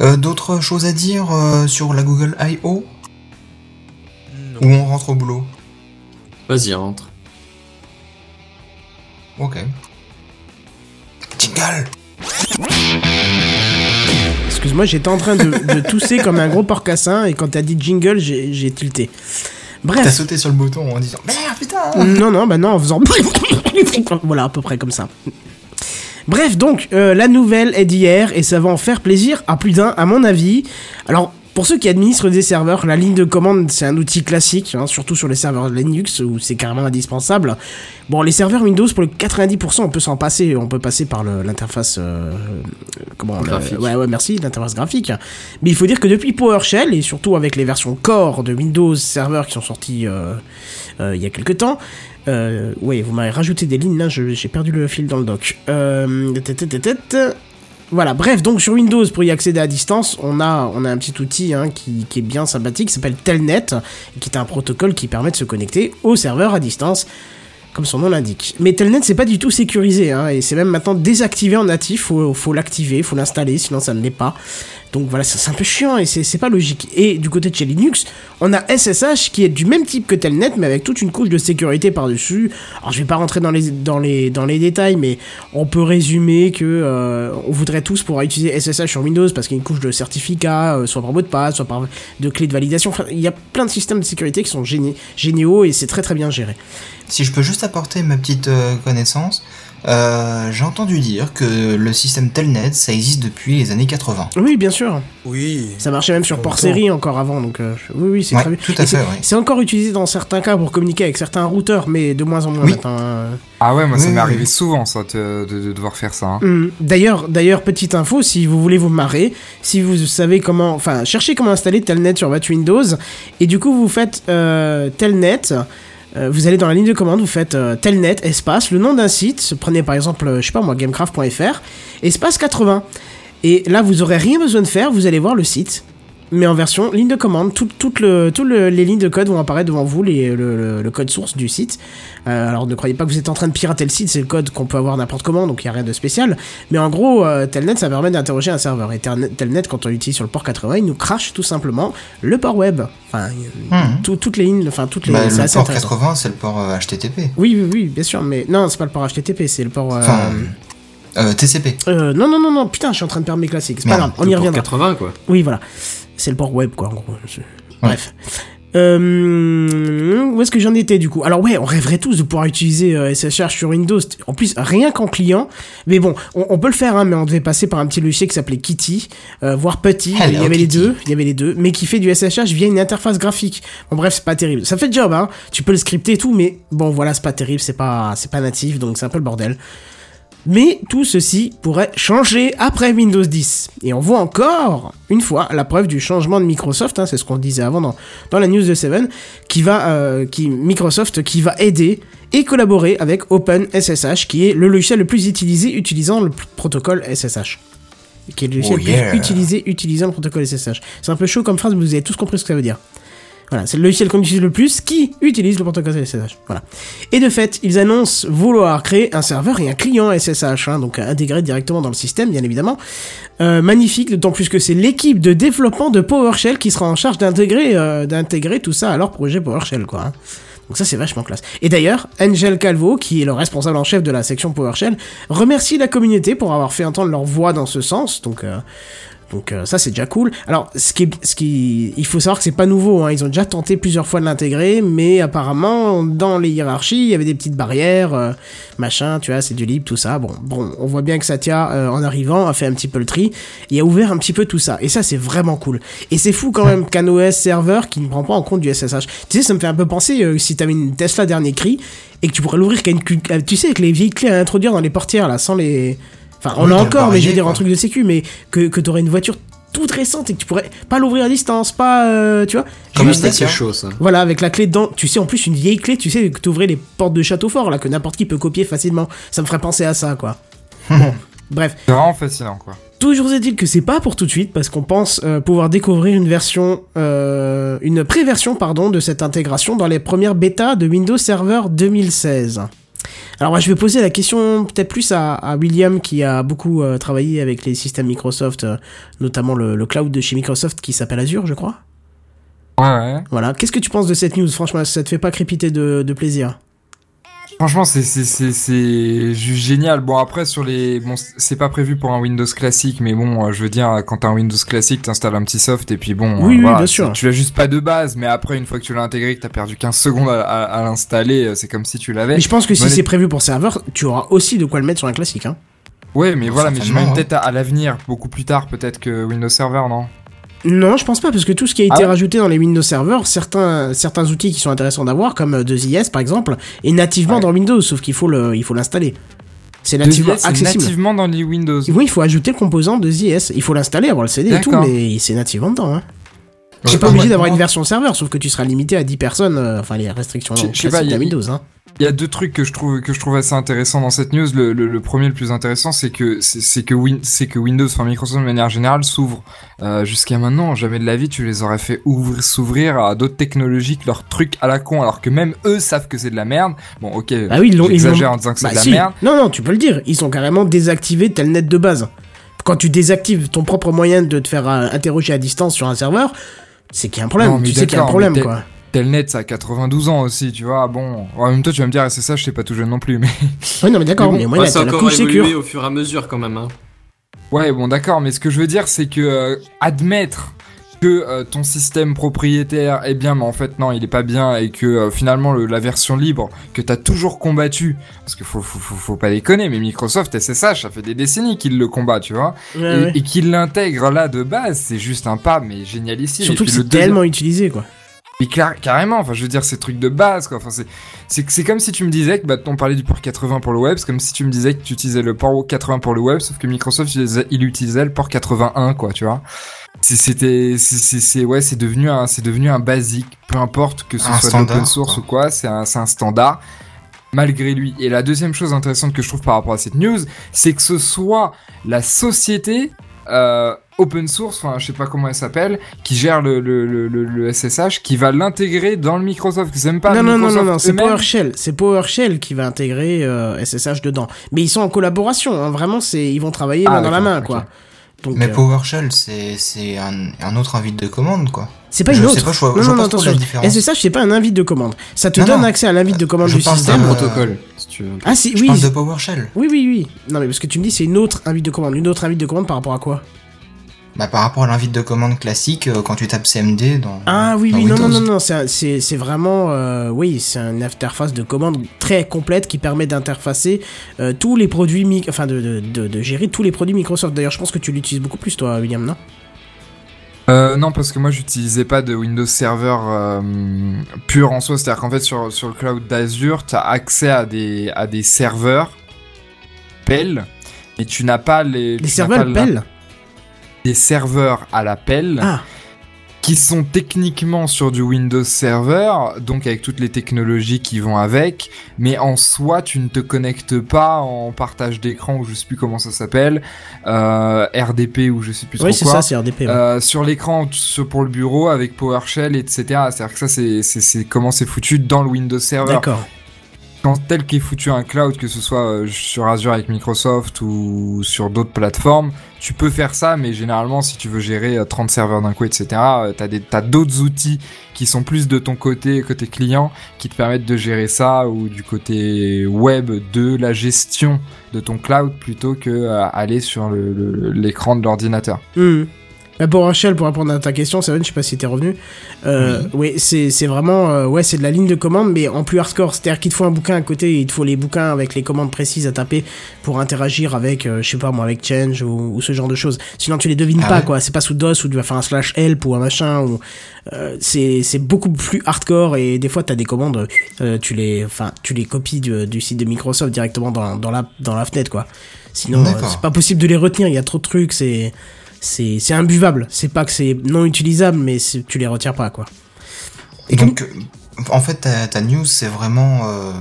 Euh, D'autres choses à dire euh, sur la Google I.O. Ou on rentre au boulot? Vas-y, rentre. Ok. Jingle Excuse-moi, j'étais en train de, de tousser comme un gros porcassin, et quand t'as dit jingle, j'ai j'ai tilté. Bref. T'as sauté sur le bouton en disant Merde, putain Non, non, bah non, en faisant. voilà, à peu près comme ça. Bref, donc, euh, la nouvelle est d'hier et ça va en faire plaisir à plus d'un, à mon avis. Alors, pour ceux qui administrent des serveurs, la ligne de commande, c'est un outil classique, hein, surtout sur les serveurs Linux où c'est carrément indispensable. Bon, les serveurs Windows, pour le 90%, on peut s'en passer. On peut passer par l'interface. euh, comment Graphique. Ouais, ouais, merci, l'interface graphique. Mais il faut dire que depuis PowerShell, et surtout avec les versions Core de Windows Server qui sont sorties euh, euh, il y a quelques temps, euh, oui, vous m'avez rajouté des lignes là, j'ai perdu le fil dans le doc. Euh. Voilà, bref, donc sur Windows, pour y accéder à distance, on a, on a un petit outil hein, qui, qui est bien sympathique, qui s'appelle Telnet, qui est un protocole qui permet de se connecter au serveur à distance, comme son nom l'indique. Mais Telnet, c'est pas du tout sécurisé, hein, et c'est même maintenant désactivé en natif, faut, faut l'activer, faut l'installer, sinon ça ne l'est pas. Donc voilà, c'est un peu chiant et c'est pas logique. Et du côté de chez Linux, on a SSH qui est du même type que Telnet, mais avec toute une couche de sécurité par-dessus. Alors je vais pas rentrer dans les, dans les, dans les détails, mais on peut résumer que euh, on voudrait tous pouvoir utiliser SSH sur Windows parce qu'il y a une couche de certificat, euh, soit par mot de passe, soit par de clé de validation. Enfin, il y a plein de systèmes de sécurité qui sont géni- géniaux et c'est très très bien géré. Si je peux juste apporter ma petite euh, connaissance, euh, j'ai entendu dire que le système Telnet, ça existe depuis les années 80. Oui, bien sûr. Oui. Ça marchait même sur port série encore avant, donc euh, oui, oui, c'est Ouais, très bien. tout à fait. C'est encore utilisé dans certains cas pour communiquer avec certains routeurs, mais de moins en moins Oui. maintenant. Ah ouais, moi ça Oui, m'est oui, arrivé souvent ça de, de- de devoir faire ça. hein. Hum, D'ailleurs, d'ailleurs, petite info, si vous voulez vous marrer, si vous savez comment, enfin, cherchez comment installer Telnet sur votre Windows, et du coup vous faites euh, Telnet. Euh, vous allez dans la ligne de commande, vous faites euh, Telnet espace, le nom d'un site. Prenez par exemple, euh, je sais pas moi, gamecraft.fr, espace 80. Et là, vous aurez rien besoin de faire. Vous allez voir le site, mais en version ligne de commande. Toutes tout le, tout le- les lignes de code vont apparaître devant vous, les, le, code source du site. Euh, alors ne croyez pas que vous êtes en train de pirater le site, c'est le code qu'on peut avoir n'importe comment, donc il n'y a rien de spécial. Mais en gros, euh, Telnet, ça permet d'interroger un serveur. Et Telnet, quand on l'utilise sur le port 80, il nous crache tout simplement le port web. Enfin, euh, tout- toutes les lignes, enfin toutes les. Bah, le port intéressant. 80, c'est le port euh, HTTP. Oui, oui, oui, bien sûr, mais non, c'est pas le port HTTP, c'est le port. euh, Enfin, euh, TCP. euh, non, non, non, non, putain, je suis en train de perdre mes classiques. C'est pas grave, on y reviendra. 80, quoi. Oui, voilà. C'est le port web, quoi, en gros. Je- Bref. Euh, où est-ce que j'en étais du coup? Alors ouais, on rêverait tous de pouvoir utiliser euh, SSH sur Windows. En plus, rien qu'en client. Mais bon, on, on peut le faire, hein, mais on devait passer par un petit logiciel qui s'appelait Kitty, euh, voire. Hello, il y avait Kitty. les deux, il y avait les deux, mais qui fait du SSH via une interface graphique. Bon bref, c'est pas terrible. Ça fait le job, hein. Tu peux le scripter et tout, mais bon voilà, c'est pas terrible, c'est pas, c'est pas natif, donc c'est un peu le bordel. Mais tout ceci pourrait changer après Windows 10. Et on voit encore, une fois, la preuve du changement de Microsoft, hein, c'est ce qu'on disait avant dans, dans la news de Seven, qui va, euh, qui, Microsoft qui va aider et collaborer avec OpenSSH, qui est le logiciel le plus utilisé utilisant le protocole SSH. Qui est le logiciel Oh yeah. plus utilisé utilisant le protocole SSH. C'est un peu chaud comme phrase, mais vous avez tous compris ce que ça veut dire. Voilà, c'est le logiciel qu'on utilise le plus qui utilise le protocole SSH. Voilà. Et de fait, ils annoncent vouloir créer un serveur et un client SSH, hein, donc intégré directement dans le système, bien évidemment. Euh, magnifique, d'autant plus que c'est l'équipe de développement de PowerShell qui sera en charge d'intégrer euh, tout ça à leur projet PowerShell, quoi. hein. Donc ça c'est vachement classe. Et d'ailleurs, Angel Calvo, qui est le responsable en chef de la section PowerShell, remercie la communauté pour avoir fait entendre leur voix dans ce sens. Donc, euh, Donc euh, ça c'est déjà cool. Alors ce qui, ce qui, il faut savoir que c'est pas nouveau. Hein. Ils ont déjà tenté plusieurs fois de l'intégrer, mais apparemment dans les hiérarchies il y avait des petites barrières, euh, machin. Tu vois, c'est du libre, tout ça. Bon, bon, on voit bien que Satya euh, en arrivant a fait un petit peu le tri et a ouvert un petit peu tout ça. Et ça c'est vraiment cool. Et c'est fou quand même qu'un OS serveur qui ne prend pas en compte du SSH. Tu sais, ça me fait un peu penser si t'avais une Tesla dernier cri et que tu pourrais l'ouvrir qu'à une, tu sais, avec les vieilles clés à introduire dans les portières là, sans les Enfin, on Oui, a t'as le encore, mais je veux dire, un truc de sécu, mais que, que t'aurais une voiture toute récente et que tu pourrais pas l'ouvrir à distance, pas, euh, tu vois. Comme c'est chaud ça. Voilà, avec la clé dedans. Tu sais, en plus, une vieille clé, tu sais, que t'ouvrais les portes de château fort, là, que n'importe qui peut copier facilement. Ça me ferait penser à ça, quoi. Bon, bref. C'est vraiment fascinant, quoi. Toujours est-il que c'est pas pour tout de suite, parce qu'on pense euh, pouvoir découvrir une version, euh, une pré-version, pardon, de cette intégration dans les premières bêtas de Windows Server 2016. Alors moi, je vais poser la question peut-être plus à, à William qui a beaucoup euh, travaillé avec les systèmes Microsoft, euh, notamment le, le cloud de chez Microsoft qui s'appelle Azure, je crois. Ouais, ouais. Voilà. Qu'est-ce que tu penses de cette news? Franchement, ça te fait pas crépiter de, de plaisir? Franchement, c'est juste génial. Bon après sur les bon c'est pas prévu pour un Windows classique, mais bon euh, je veux dire quand t'as un Windows classique, t'installes un petit soft et puis bon. Oui, oui, voilà, bien tu- sûr. Tu l'as juste pas de base, mais après une fois que tu l'as intégré, que t'as perdu 15 secondes à, à- à l'installer, euh, c'est comme si tu l'avais. Mais je pense que si c'est prévu pour serveur, tu auras aussi de quoi le mettre sur un classique. Hein. Ouais, mais voilà, mais j'imagine hein. peut-être à, à l'avenir, beaucoup plus tard, peut-être que Windows Server, non? Non, je pense pas, parce que tout ce qui a été Ah ouais rajouté dans les Windows Server, certains, certains outils qui sont intéressants d'avoir, comme euh, 2IS par exemple, est nativement Ouais. dans Windows, sauf qu'il faut le, il faut l'installer. C'est nativement 2IS, c'est accessible. nativement dans les Windows. Oui, il faut ajouter le composant 2IS. Il faut l'installer, avoir le CD et tout, mais c'est nativement dedans. Hein. Sais pas obligé d'avoir une version serveur, sauf que tu seras limité à 10 personnes, euh, enfin les restrictions à Windows. Hein. Il y a deux trucs que je trouve que je trouve assez intéressants dans cette news. Le, le, le premier, le plus intéressant, c'est que c'est que Win, c'est que Windows, enfin Microsoft de manière générale, s'ouvre. Euh, Jusqu'à maintenant, jamais de la vie, tu les aurais fait ouvrir, s'ouvrir à d'autres technologies que leurs trucs à la con, alors que même eux savent que c'est de la merde. Bon, ok. Bah oui, ils j'exagère l'ont- en disant que c'est Bah de la si. merde. Non, non, tu peux le dire. Ils ont carrément désactivé Telnet de base. Quand tu désactives ton propre moyen de te faire euh, interroger à distance sur un serveur, c'est qu'il y a un problème. Non, tu sais qu'il y a un d'accord, problème, quoi. Telnet, ça a 92 ans aussi, tu vois. Bon, en même temps, tu vas me dire, c'est ça, je sais pas tout jeune non plus, mais. Oui, non, mais d'accord, Mais bon, mais moi, c'est a encore évolué au fur et à mesure quand même. Hein. Ouais, bon, d'accord, mais ce que je veux dire, c'est que euh, admettre que euh, ton système propriétaire est bien, mais en fait non, il est pas bien, et que euh, finalement le- la version libre que t'as toujours combattu, parce que faut, faut, faut, faut pas déconner, mais Microsoft SSH, ça fait des décennies qu'il le combat, tu vois, Ouais, et, ouais. et qu'il l'intègre là de base, c'est juste un pas, mais génialissime. Surtout que c'est deuxième- tellement utilisé, quoi. mais carrément, enfin je veux dire ces trucs de base quoi. Enfin c'est comme si tu me disais que bah on parlait du port 80 pour le web, c'est comme si tu me disais que tu utilisais le port 80 pour le web, sauf que Microsoft il utilisait le port 81 quoi, tu vois. C'est c'était c'est ouais, c'est devenu un c'est devenu un basique, peu importe que ce Un soit standard, l'open source quoi. ou quoi, c'est un c'est un standard malgré lui. Et la deuxième chose intéressante que je trouve par rapport à cette news, c'est que ce soit la société euh, open source, enfin je sais pas comment elle s'appelle, qui gère le, le, le, SSH, qui va l'intégrer dans le Microsoft. C'est même pas non, non, non, non, non, c'est. PowerShell. C'est PowerShell qui va intégrer euh, SSH dedans. Mais ils sont en collaboration, hein, vraiment, c'est ils vont travailler Ah, main dans la main, quoi. Donc, Mais euh, PowerShell, c'est c'est un, un autre invite de commande, quoi. c'est pas je une sais autre. pas, je vois- non, je attention. SSH, c'est pas un invite de commande. Ça te Non, donne non. accès à l'invite de commande Je du parle système. Un protocole, si tu veux. Ah, si, Je oui. parle de PowerShell. Oui, oui, oui. Non, mais parce que tu me dis, c'est une autre invite de commande. Une autre invite de commande par rapport à quoi? Bah, par rapport à l'invite de commande classique, euh, quand tu tapes CMD dans. Ah oui, dans oui, non, non, non, non, c'est un- c'est c'est vraiment, euh, oui, c'est une interface de commande très complète qui permet d'interfacer euh, tous les produits, mi- enfin de, de, de, de gérer tous les produits Microsoft. D'ailleurs, je pense que tu l'utilises beaucoup plus, toi, William, non? Euh, non, parce que moi j'utilisais pas de Windows Server euh, pur en soi. C'est-à-dire qu'en fait sur, sur le cloud d'Azure, tu as accès à des, à des serveurs pelle, mais tu n'as pas les, Les serveurs pellent des serveurs à la pelle. Ah, qui sont techniquement sur du Windows Server, donc avec toutes les technologies qui vont avec, mais en soi, tu ne te connectes pas en partage d'écran ou je sais plus comment ça s'appelle, euh, RDP ou je sais plus oui, c'est ça, c'est RDP. ouais. Euh, sur l'écran pour le bureau avec PowerShell, etc. C'est-à-dire que ça, c'est comment c'est foutu dans le Windows Server D'accord. Quand tel qu'est foutu un cloud, que ce soit euh, sur Azure avec Microsoft ou sur d'autres plateformes, tu peux faire ça, mais généralement, si tu veux gérer euh, 30 serveurs d'un coup, etc., euh, t'as des, t'as d'autres outils qui sont plus de ton côté, côté client, qui te permettent de gérer ça, ou du côté web de la gestion de ton cloud, plutôt que euh, aller sur l'écran de l'ordinateur. Mhm. Bah, pour Rachel, pour répondre à ta question, Seven, je sais pas si t'es revenu. Euh, oui, c'est c'est vraiment, euh, ouais, c'est de la ligne de commande, mais en plus hardcore. C'est-à-dire qu'il te faut un bouquin à côté, il te faut les bouquins avec les commandes précises à taper pour interagir avec, euh, je sais pas moi, avec Change ou, ou ce genre de choses. Sinon, tu les devines Ah pas, ouais quoi. C'est pas sous DOS où tu vas faire un slash help ou un machin. Ou, c'est beaucoup plus hardcore et des fois, t'as des commandes, tu les, enfin, tu les copies du, du site de Microsoft directement dans, dans la dans la fenêtre, quoi. Sinon, c'est pas possible de les retenir. Il y a trop de trucs. C'est c'est imbuvable. C'est pas que c'est non utilisable, mais tu les retires pas, quoi. Et Donc, en fait, ta, news, c'est vraiment euh,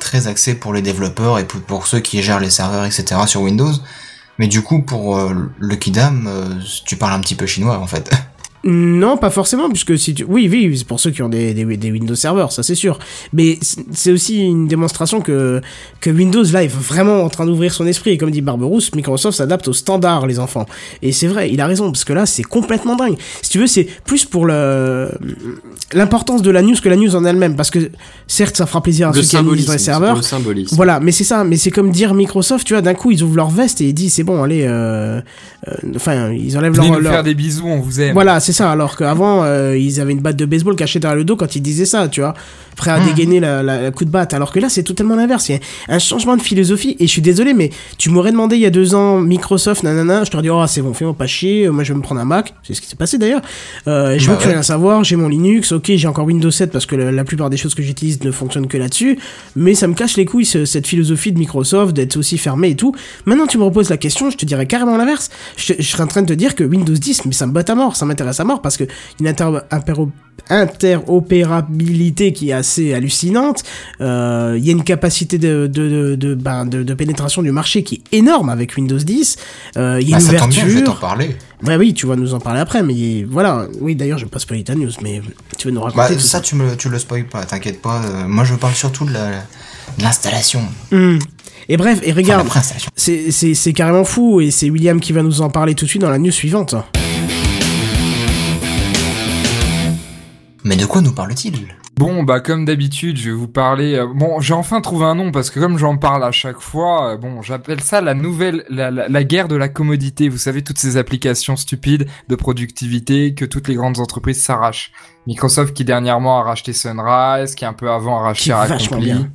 très axé pour les développeurs et pour, pour ceux qui gèrent les serveurs, etc. sur Windows. Mais du coup, pour euh, le Kidam, euh, tu parles un petit peu chinois, en fait. Non, pas forcément, puisque si tu... Oui, oui, c'est pour ceux qui ont des, des, des Windows serveurs, ça c'est sûr. Mais c'est aussi une démonstration que, que Windows, là, est vraiment en train d'ouvrir son esprit. Et comme dit Barberousse, Microsoft s'adapte aux standards, les enfants. Et c'est vrai, il a raison, parce que là, c'est complètement dingue. Si tu veux, c'est plus pour le l'importance de la news que la news en elle-même. Parce que, certes, ça fera plaisir à Le ceux qui symbolisme. les serveurs. Le symbolisme. Voilà, mais c'est ça, mais c'est comme dire Microsoft, tu vois, d'un coup ils ouvrent leur veste et ils disent c'est bon, allez, euh, euh, enfin ils enlèvent Venez leur, nous leur- faire des bisous, on vous aime. voilà, c'est ça. Alors qu'avant, euh, ils avaient une batte de baseball cachée derrière le dos quand ils disaient ça, tu vois. Prêt à Mhm. dégainer la, la, la coup de batte. Alors que là, c'est totalement l'inverse. Il y a un changement de philosophie. Et je suis désolé, mais tu m'aurais demandé il y a deux ans, Microsoft, nanana, je t'aurais dit, oh, c'est bon, fais-moi pas chier. Moi, je vais me prendre un Mac. C'est ce qui s'est passé d'ailleurs. Euh, je Bah veux plus ouais. rien savoir. J'ai mon Linux. Ok, j'ai encore Windows 7 parce que la, la plupart des choses que j'utilise ne fonctionnent que là-dessus. Mais ça me cache les couilles, ce- cette philosophie de Microsoft, d'être aussi fermé et tout. Maintenant, tu me reposes la question, je te dirais carrément l'inverse. Je, je serais en train de te dire que Windows 10, mais ça me botte à mort, ça m'intéresse à mort parce que une inter- interopérabilité qui est assez hallucinante. Euh, Il y a une capacité de, de, de, de, ben, de, de pénétration du marché qui est énorme avec Windows 10. Euh, Il y a Bah, une ça tombe bien, je vais t'en ouverture. parler. Oui, tu vas nous en parler après, mais voilà. Oui, d'ailleurs, je vais pas spoiler ta news, mais tu veux nous raconter Bah, tout ça, tu, me, tu le spoil pas, t'inquiète pas. euh, moi, je parle surtout de la- de l'installation. Hmm. Et bref, et regarde, c'est carrément fou, et c'est William qui va nous en parler tout de suite dans la news suivante. Mais de quoi nous parle-t-il? Bon, bah comme d'habitude, je vais vous parler. euh, bon, j'ai enfin trouvé un nom parce que comme j'en parle à chaque fois, euh, bon, j'appelle ça la nouvelle, la, la, la guerre de la commodité. Vous savez toutes ces applications stupides de productivité que toutes les grandes entreprises s'arrachent. Microsoft qui dernièrement a racheté Sunrise, qui un peu avant a racheté Accompli, bien.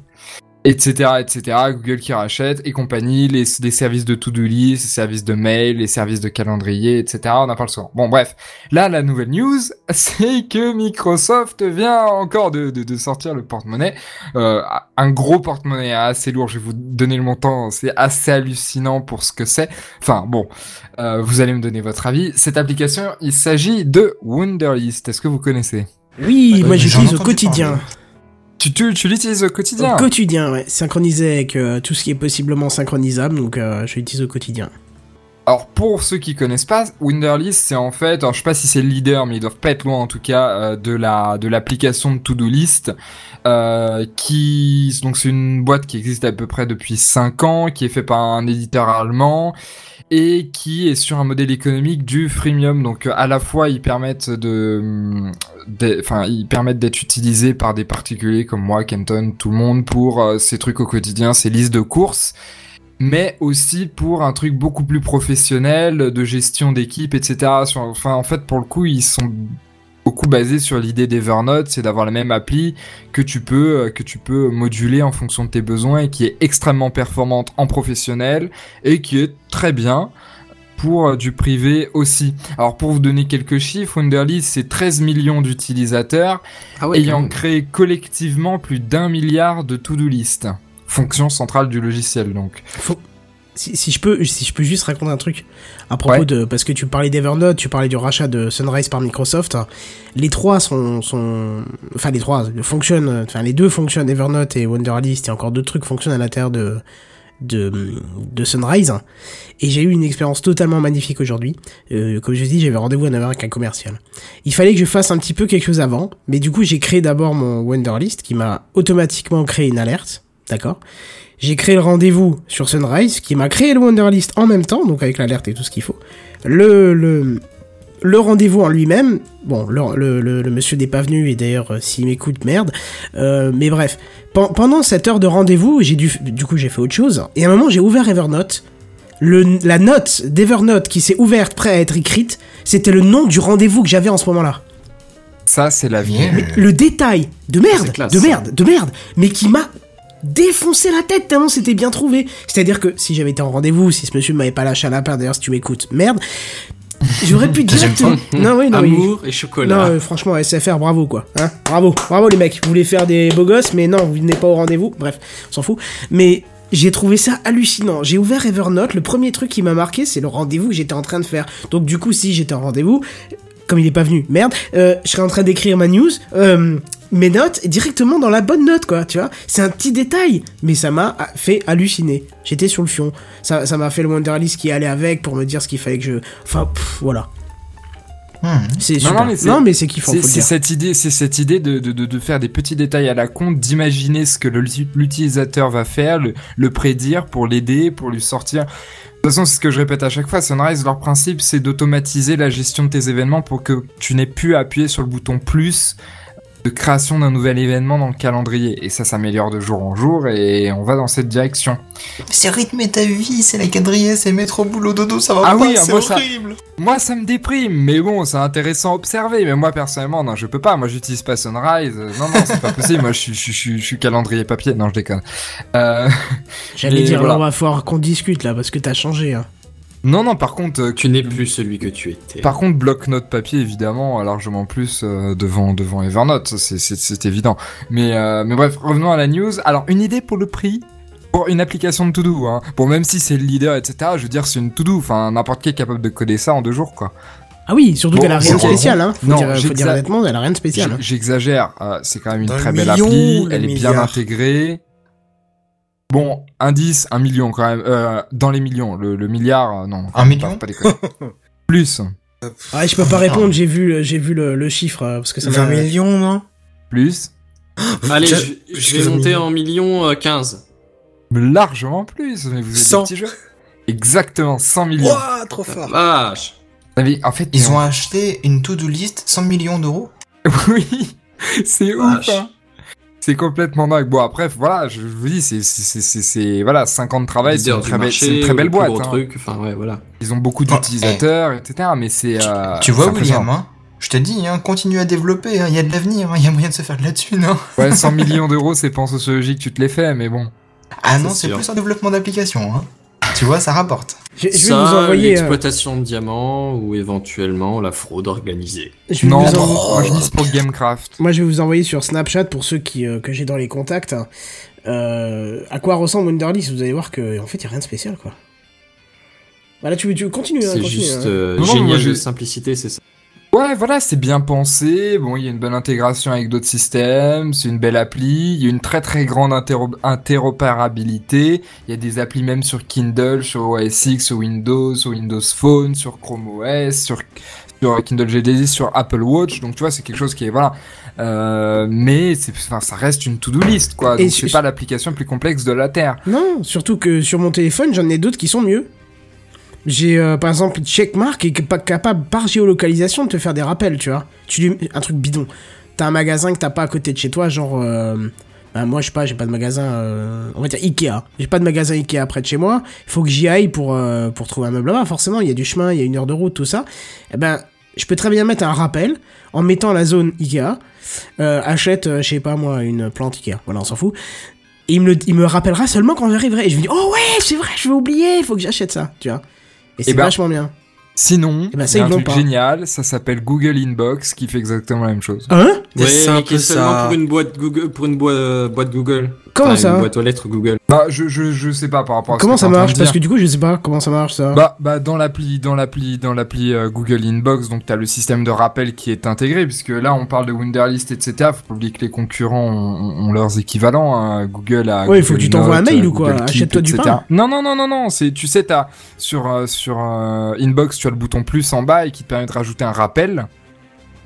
Etc., etc. Google qui rachète et compagnie, les, les services de to-do list, les services de mail, les services de calendrier, etc. On en parle souvent. Bon, bref. Là, la nouvelle news, c'est que Microsoft vient encore de, de, de sortir le porte-monnaie. Euh, un gros porte-monnaie assez lourd. Je vais vous donner le montant. C'est assez hallucinant pour ce que c'est. Enfin, bon. Euh, vous allez me donner votre avis. Cette application, il s'agit de Wunderlist. Est-ce que vous connaissez? Oui, Ouais, moi j'utilise au quotidien. parler. Tu, tu, tu l'utilises au quotidien Au quotidien, ouais. Synchronisé avec euh, tout ce qui est possiblement synchronisable, donc euh, je l'utilise au quotidien. Alors pour ceux qui connaissent pas, Wunderlist c'est en fait, alors je sais pas si c'est le leader, mais ils doivent pas être loin en tout cas euh, de la de l'application de To-Do List, euh, qui donc c'est une boîte qui existe à peu près depuis 5 ans, qui est fait par un éditeur allemand et qui est sur un modèle économique du freemium. Donc euh, à la fois ils permettent de, de- enfin ils permettent d'être utilisés par des particuliers comme moi, Kenton, tout le monde pour euh, ces trucs au quotidien, ces listes de courses mais aussi pour un truc beaucoup plus professionnel de gestion d'équipe, etc. Enfin, en fait, pour le coup, ils sont beaucoup basés sur l'idée d'Evernote, c'est d'avoir la même appli que tu peux euh, que tu peux moduler en fonction de tes besoins et qui est extrêmement performante en professionnel et qui est très bien pour euh, du privé aussi. Alors pour vous donner quelques chiffres, Wunderlist c'est 13 millions d'utilisateurs Ah ouais, ayant créé collectivement plus d'un milliard de to-do list. Fonction centrale du logiciel donc. Faut... Si, si je peux, si je peux juste raconter un truc à propos Ouais. de, parce que tu parlais d'Evernote, tu parlais du rachat de Sunrise par Microsoft. Les trois sont, sont, enfin les trois fonctionnent, enfin les deux fonctionnent, Evernote et Wunderlist et encore d'autres trucs fonctionnent à l'intérieur de, de, de Sunrise. Et j'ai eu une expérience totalement magnifique aujourd'hui. Euh, comme je dis, j'avais rendez-vous à 9h avec un commercial. Il fallait que je fasse un petit peu quelque chose avant, mais du coup j'ai créé d'abord mon Wunderlist qui m'a automatiquement créé une alerte, d'accord? J'ai créé le rendez-vous sur Sunrise, qui m'a créé le Wonderlist en même temps, donc avec l'alerte et tout ce qu'il faut. Le, le, le rendez-vous en lui-même, bon, le, le, monsieur n'est pas venu, et d'ailleurs, euh, s'il m'écoute, merde. Euh, mais bref, pen- pendant cette heure de rendez-vous, j'ai dû, du coup, j'ai fait autre chose. Et à un moment, j'ai ouvert Evernote, le, la note d'Evernote qui s'est ouverte, prête à être écrite, c'était le nom du rendez-vous que j'avais en ce moment-là. Ça, c'est la vie. Mais le détail de merde, classe, de ça. merde, de merde, mais qui m'a défoncé la tête tellement c'était bien trouvé. C'est-à-dire que si j'avais été en rendez-vous, si ce monsieur m'avait pas lâché à la d'ailleurs si tu m'écoutes, merde, j'aurais pu directement. Non, oui, non, oui. Amour et Non, chocolat. euh, franchement, SFR, bravo quoi. Hein bravo, bravo les mecs. Vous voulez faire des beaux gosses, mais non, vous venez pas au rendez-vous. Bref, on s'en fout. Mais j'ai trouvé ça hallucinant. J'ai ouvert Evernote. Le premier truc qui m'a marqué, c'est le rendez-vous que j'étais en train de faire. Donc du coup, si j'étais en rendez-vous, comme il est pas venu, merde, euh, je serais en train d'écrire ma news. euh, mes notes directement dans la bonne note, quoi, tu vois. C'est un petit détail, mais ça m'a fait halluciner. J'étais sur le fion. Ça ça m'a fait le Wonderlist qui allait avec pour me dire ce qu'il fallait que je. Enfin, pff, voilà. Hmm. C'est Non, non, mais c'est- non, mais c'est kiffant. C'est cette idée, c'est cette idée de, de, de, de faire des petits détails à la con, d'imaginer ce que l'utilisateur va faire, le, le prédire pour l'aider, pour lui sortir. De toute façon, c'est ce que je répète à chaque fois. Sunrise, leur principe, c'est d'automatiser la gestion de tes événements pour que tu n'aies plus à appuyer sur le bouton plus de création d'un nouvel événement dans le calendrier. Et ça s'améliore de jour en jour et on va dans cette direction. C'est rythmer ta vie, c'est la quadriller, c'est mettre au boulot dodo, ça va Ah pas, oui, c'est moi, ça- horrible. Moi, ça me déprime, mais bon, c'est intéressant à observer. Mais moi, personnellement, non, je peux pas. Moi, j'utilise pas Sunrise. Non, non, c'est pas possible. Moi, je suis, je, suis- je, suis- je suis calendrier papier. Non, je déconne. Euh, J'allais dire, voilà. là, on va falloir qu'on discute là, parce que t'as changé. Hein. Non, non, par contre, euh, Tu n'es plus celui que tu étais. par contre, bloc-notes papier, évidemment, largement plus euh, devant, devant Evernote. C'est, c'est, c'est évident. Mais, euh, mais bref, revenons à la news. Alors, une idée pour le prix? Pour une application de to-do, hein. Bon, même si c'est le leader, etc., je veux dire, c'est une to-do. Enfin, n'importe qui est capable de coder ça en deux jours, quoi. Ah oui, surtout Bon, qu'elle a rien de spécial, hein. Faut, Non, dire, faut dire honnêtement, elle a rien de spécial. hein. J'exagère, euh, c'est quand même une Dans très le belle million appli, elle est bien intégrée. Bon, indice, un million quand même, euh, dans les millions, le, le milliard, euh, non. Un million Pas, pas déconner. plus, Ouais, je peux pas répondre, j'ai vu, le- j'ai vu le, le chiffre, euh, parce que ça 20 m'a... millions, non? Plus, Allez, je, vais monter un en million euh, 15. mais largement plus, mais vous êtes 100. des petits jeux. Exactement, 100 millions. Ouah, trop fort. Vache. Vous savez, en fait, Ils ont on- acheté une to-do list 100 millions d'euros? oui, c'est ouf, hein. C'est complètement dingue. Bon, après, voilà, je, vous dis, c'est, c'est, c'est, c'est, c'est- voilà, 5 ans de travail, c'est une, très belle, c'est une très belle boîte. hein. truc. Ouais, voilà. Ils ont beaucoup Oh, d'utilisateurs, etc. Mais c'est. euh, tu vois. William, hein, je te dis, hein, continue à développer, hein, il y a de l'avenir, hein, il y a moyen de se faire de la thune. Hein. Ouais, 100 millions d'euros, c'est pas en sociologie que tu te les fais, mais bon. Ah non, C'est sûr. plus un développement d'application. Hein. Tu vois, ça rapporte. Je, je vais Ça, vous envoyer... euh, l'exploitation de diamants ou éventuellement la fraude organisée. je Non, en- moi je mise pour Gamecraft. Moi, je vais vous envoyer sur Snapchat pour ceux qui euh, que j'ai dans les contacts. hein, euh, à quoi ressemble Wonderlist? Vous allez voir que en fait, il y a rien de spécial, quoi. Voilà, tu, tu continues. hein, C'est continue, juste hein. euh, Non, génial moi, de j'ai- simplicité, c'est ça. Ouais, voilà, c'est bien pensé. Bon, il y a une bonne intégration avec d'autres systèmes. C'est une belle appli. Il y a une très très grande intero- interopérabilité. Il y a des applis même sur Kindle, sur OS X, sur Windows, sur Windows Phone, sur Chrome OS, sur sur Kindle GD, sur Apple Watch. Donc tu vois, c'est quelque chose qui est voilà. Euh, mais c'est, enfin, ça reste une to-do list quoi. Et Donc c'est pas l'application la plus complexe de la terre. Non, surtout que sur mon téléphone, j'en ai d'autres qui sont mieux. J'ai euh, par exemple Checkmark qui est pas capable par géolocalisation de te faire des rappels, tu vois. Tu lui- un truc bidon. T'as un magasin que t'as pas à côté de chez toi, genre euh, bah, moi je sais pas, j'ai pas de magasin euh, on va dire Ikea. J'ai pas de magasin Ikea près de chez moi. Il faut que j'y aille pour euh, pour trouver un meuble là-bas. Forcément, il y a du chemin, il y a une heure de route, tout ça. Eh ben, je peux très bien mettre un rappel en mettant la zone Ikea. Euh, achète, je sais pas moi, une plante Ikea. Voilà, on s'en fout. Et il me, il me rappellera seulement quand j'arriverai. Et je me dis, oh ouais, c'est vrai, je vais oublier, faut que j'achète ça, tu vois. Et c'est ben, vachement bien. Sinon, Eh ben, il ça, y a un truc pas. génial. Ça s'appelle Google Inbox qui fait exactement la même chose. Hein? C'est un mais qui est peu seulement ça. pour une boîte Google, pour une boi- euh, boîte Google. Comment ça Une boîte aux lettres Google. Bah, je, je, je sais pas par rapport à ce Comment que ça marche Parce que du coup, je sais pas comment ça marche ça. Bah, bah dans l'appli, dans l'appli, dans l'appli euh, Google Inbox, donc t'as le système de rappel qui est intégré, puisque là on parle de Wunderlist, etc. Faut pas oublier que les concurrents ont, ont leurs équivalents. hein. Google a. Ouais, il faut Google que tu t'envoies un mail ou quoi Achète-toi du pain. Non, non, non, non, non. C'est, tu sais, t'as sur euh, sur euh, Inbox, tu as le bouton plus en bas et qui te permet de rajouter un rappel.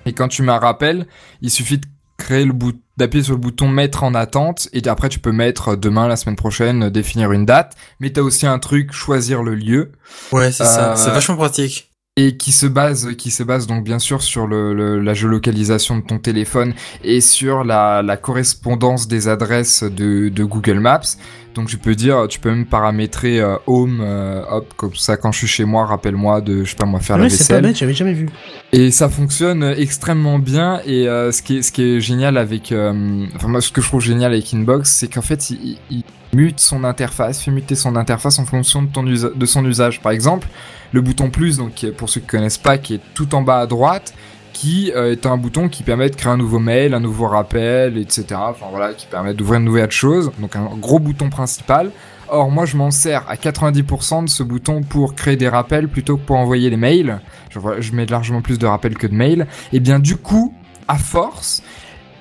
Et quand tu mets un rappel, il suffit de créer le bout, d'appuyer sur le bouton mettre en attente et après tu peux mettre euh, demain, la semaine prochaine, euh, définir une date. Mais t'as aussi un truc choisir le lieu Ouais, c'est ça. Euh, C'est vachement pratique. et qui se base qui se base donc bien sûr sur le, le- la géolocalisation de ton téléphone et sur la, la correspondance des adresses de, de Google Maps Donc tu peux dire, tu peux même paramétrer euh, home, euh, hop, comme ça quand je suis chez moi, rappelle-moi de, je sais pas moi, faire la Ouais, c'est pas vaisselle. bête, j'avais jamais vu. Et ça fonctionne extrêmement bien. Et euh, ce, qui est, ce qui est génial avec, euh, enfin moi ce que je trouve génial avec Inbox, c'est qu'en fait il, il mute son interface, fait muter son interface en fonction de, ton usa- de son usage. Par exemple, le bouton plus, donc pour ceux qui connaissent pas, qui est tout en bas à droite, qui euh, est un bouton qui permet de créer un nouveau mail, un nouveau rappel, etc. Enfin voilà, qui permet d'ouvrir une nouvelle chose. Donc un gros bouton principal. Or, moi, je m'en sers à 90% de ce bouton pour créer des rappels plutôt que pour envoyer les mails. Je, mets largement plus de rappels que de mails. Et bien, du coup, à force,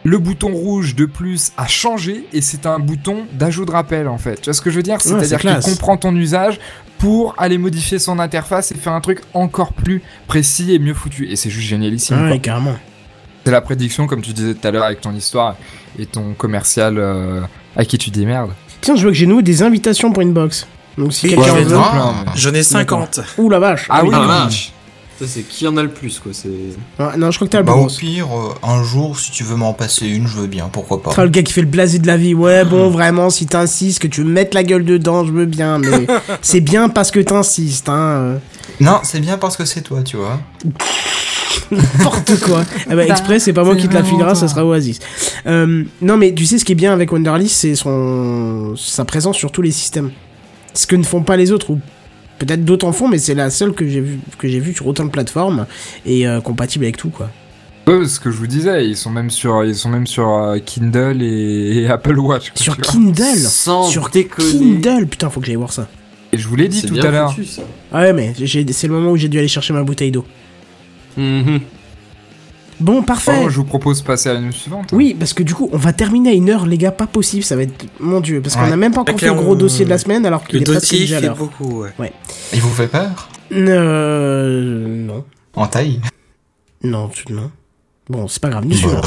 le bouton rouge de plus a changé et c'est un bouton d'ajout de rappel en fait. Tu vois ce que je veux dire? C'est C'est-à-dire qu'il comprend ton usage pour aller modifier son interface et faire un truc encore plus précis et mieux foutu. Et c'est juste génialissime. quoi. Ouais, carrément. C'est la prédiction, comme tu disais tout à l'heure avec ton histoire et ton commercial euh, à qui tu dis merde. Tiens, je vois que j'ai noué des invitations pour Inbox. Donc si quelqu'un j'en ai veut. J'en ai 50. Ouh la vache. Ah oui, Ah, la oui. C'est qui en a le plus, quoi. C'est. Ouais, non, je crois que t'as le Bah, au pire, euh, un jour, si tu veux m'en passer une, je veux bien, pourquoi pas. Sera le gars qui fait le blasé de la vie. Ouais, bon, vraiment, si t'insistes, que tu veux mettre la gueule dedans, je veux bien, mais c'est bien parce que t'insistes, hein. euh, Non, c'est bien parce que c'est toi, tu vois. N'importe quoi. Eh ben, exprès, c'est pas moi qui te la filera, ça sera Oasis. Euh, non, mais tu sais, ce qui est bien avec Wonderlist, c'est son sa présence sur tous les systèmes. Ce que ne font pas les autres, ou peut-être d'autres en font, mais c'est la seule que j'ai vu que j'ai vu sur autant de plateformes et euh, compatible avec tout, quoi. Ce que je vous disais, ils sont même sur, ils sont même sur euh, Kindle et, et Apple Watch. quoi, Sur. Kindle. Sans sur déconner. Kindle, putain, faut que j'aille voir ça. Et je vous l'ai dit tout à l'heure. Ah ouais, mais j'ai- c'est le moment où j'ai dû aller chercher ma bouteille d'eau. Mhm. Bon, parfait. Oh, je vous propose de passer à la news suivante. Oui, parce que du coup, on va terminer à une heure, les gars, pas possible, ça va être... Mon dieu, parce qu'on Ouais. a même pas encore Fait le gros on- dossier de la semaine, alors qu'il Le est presque dossier déjà l'heure. beaucoup, ouais. Il vous fait peur? Euh... Non. En taille? Non, tu... non. Bon, c'est pas grave, nous suivons.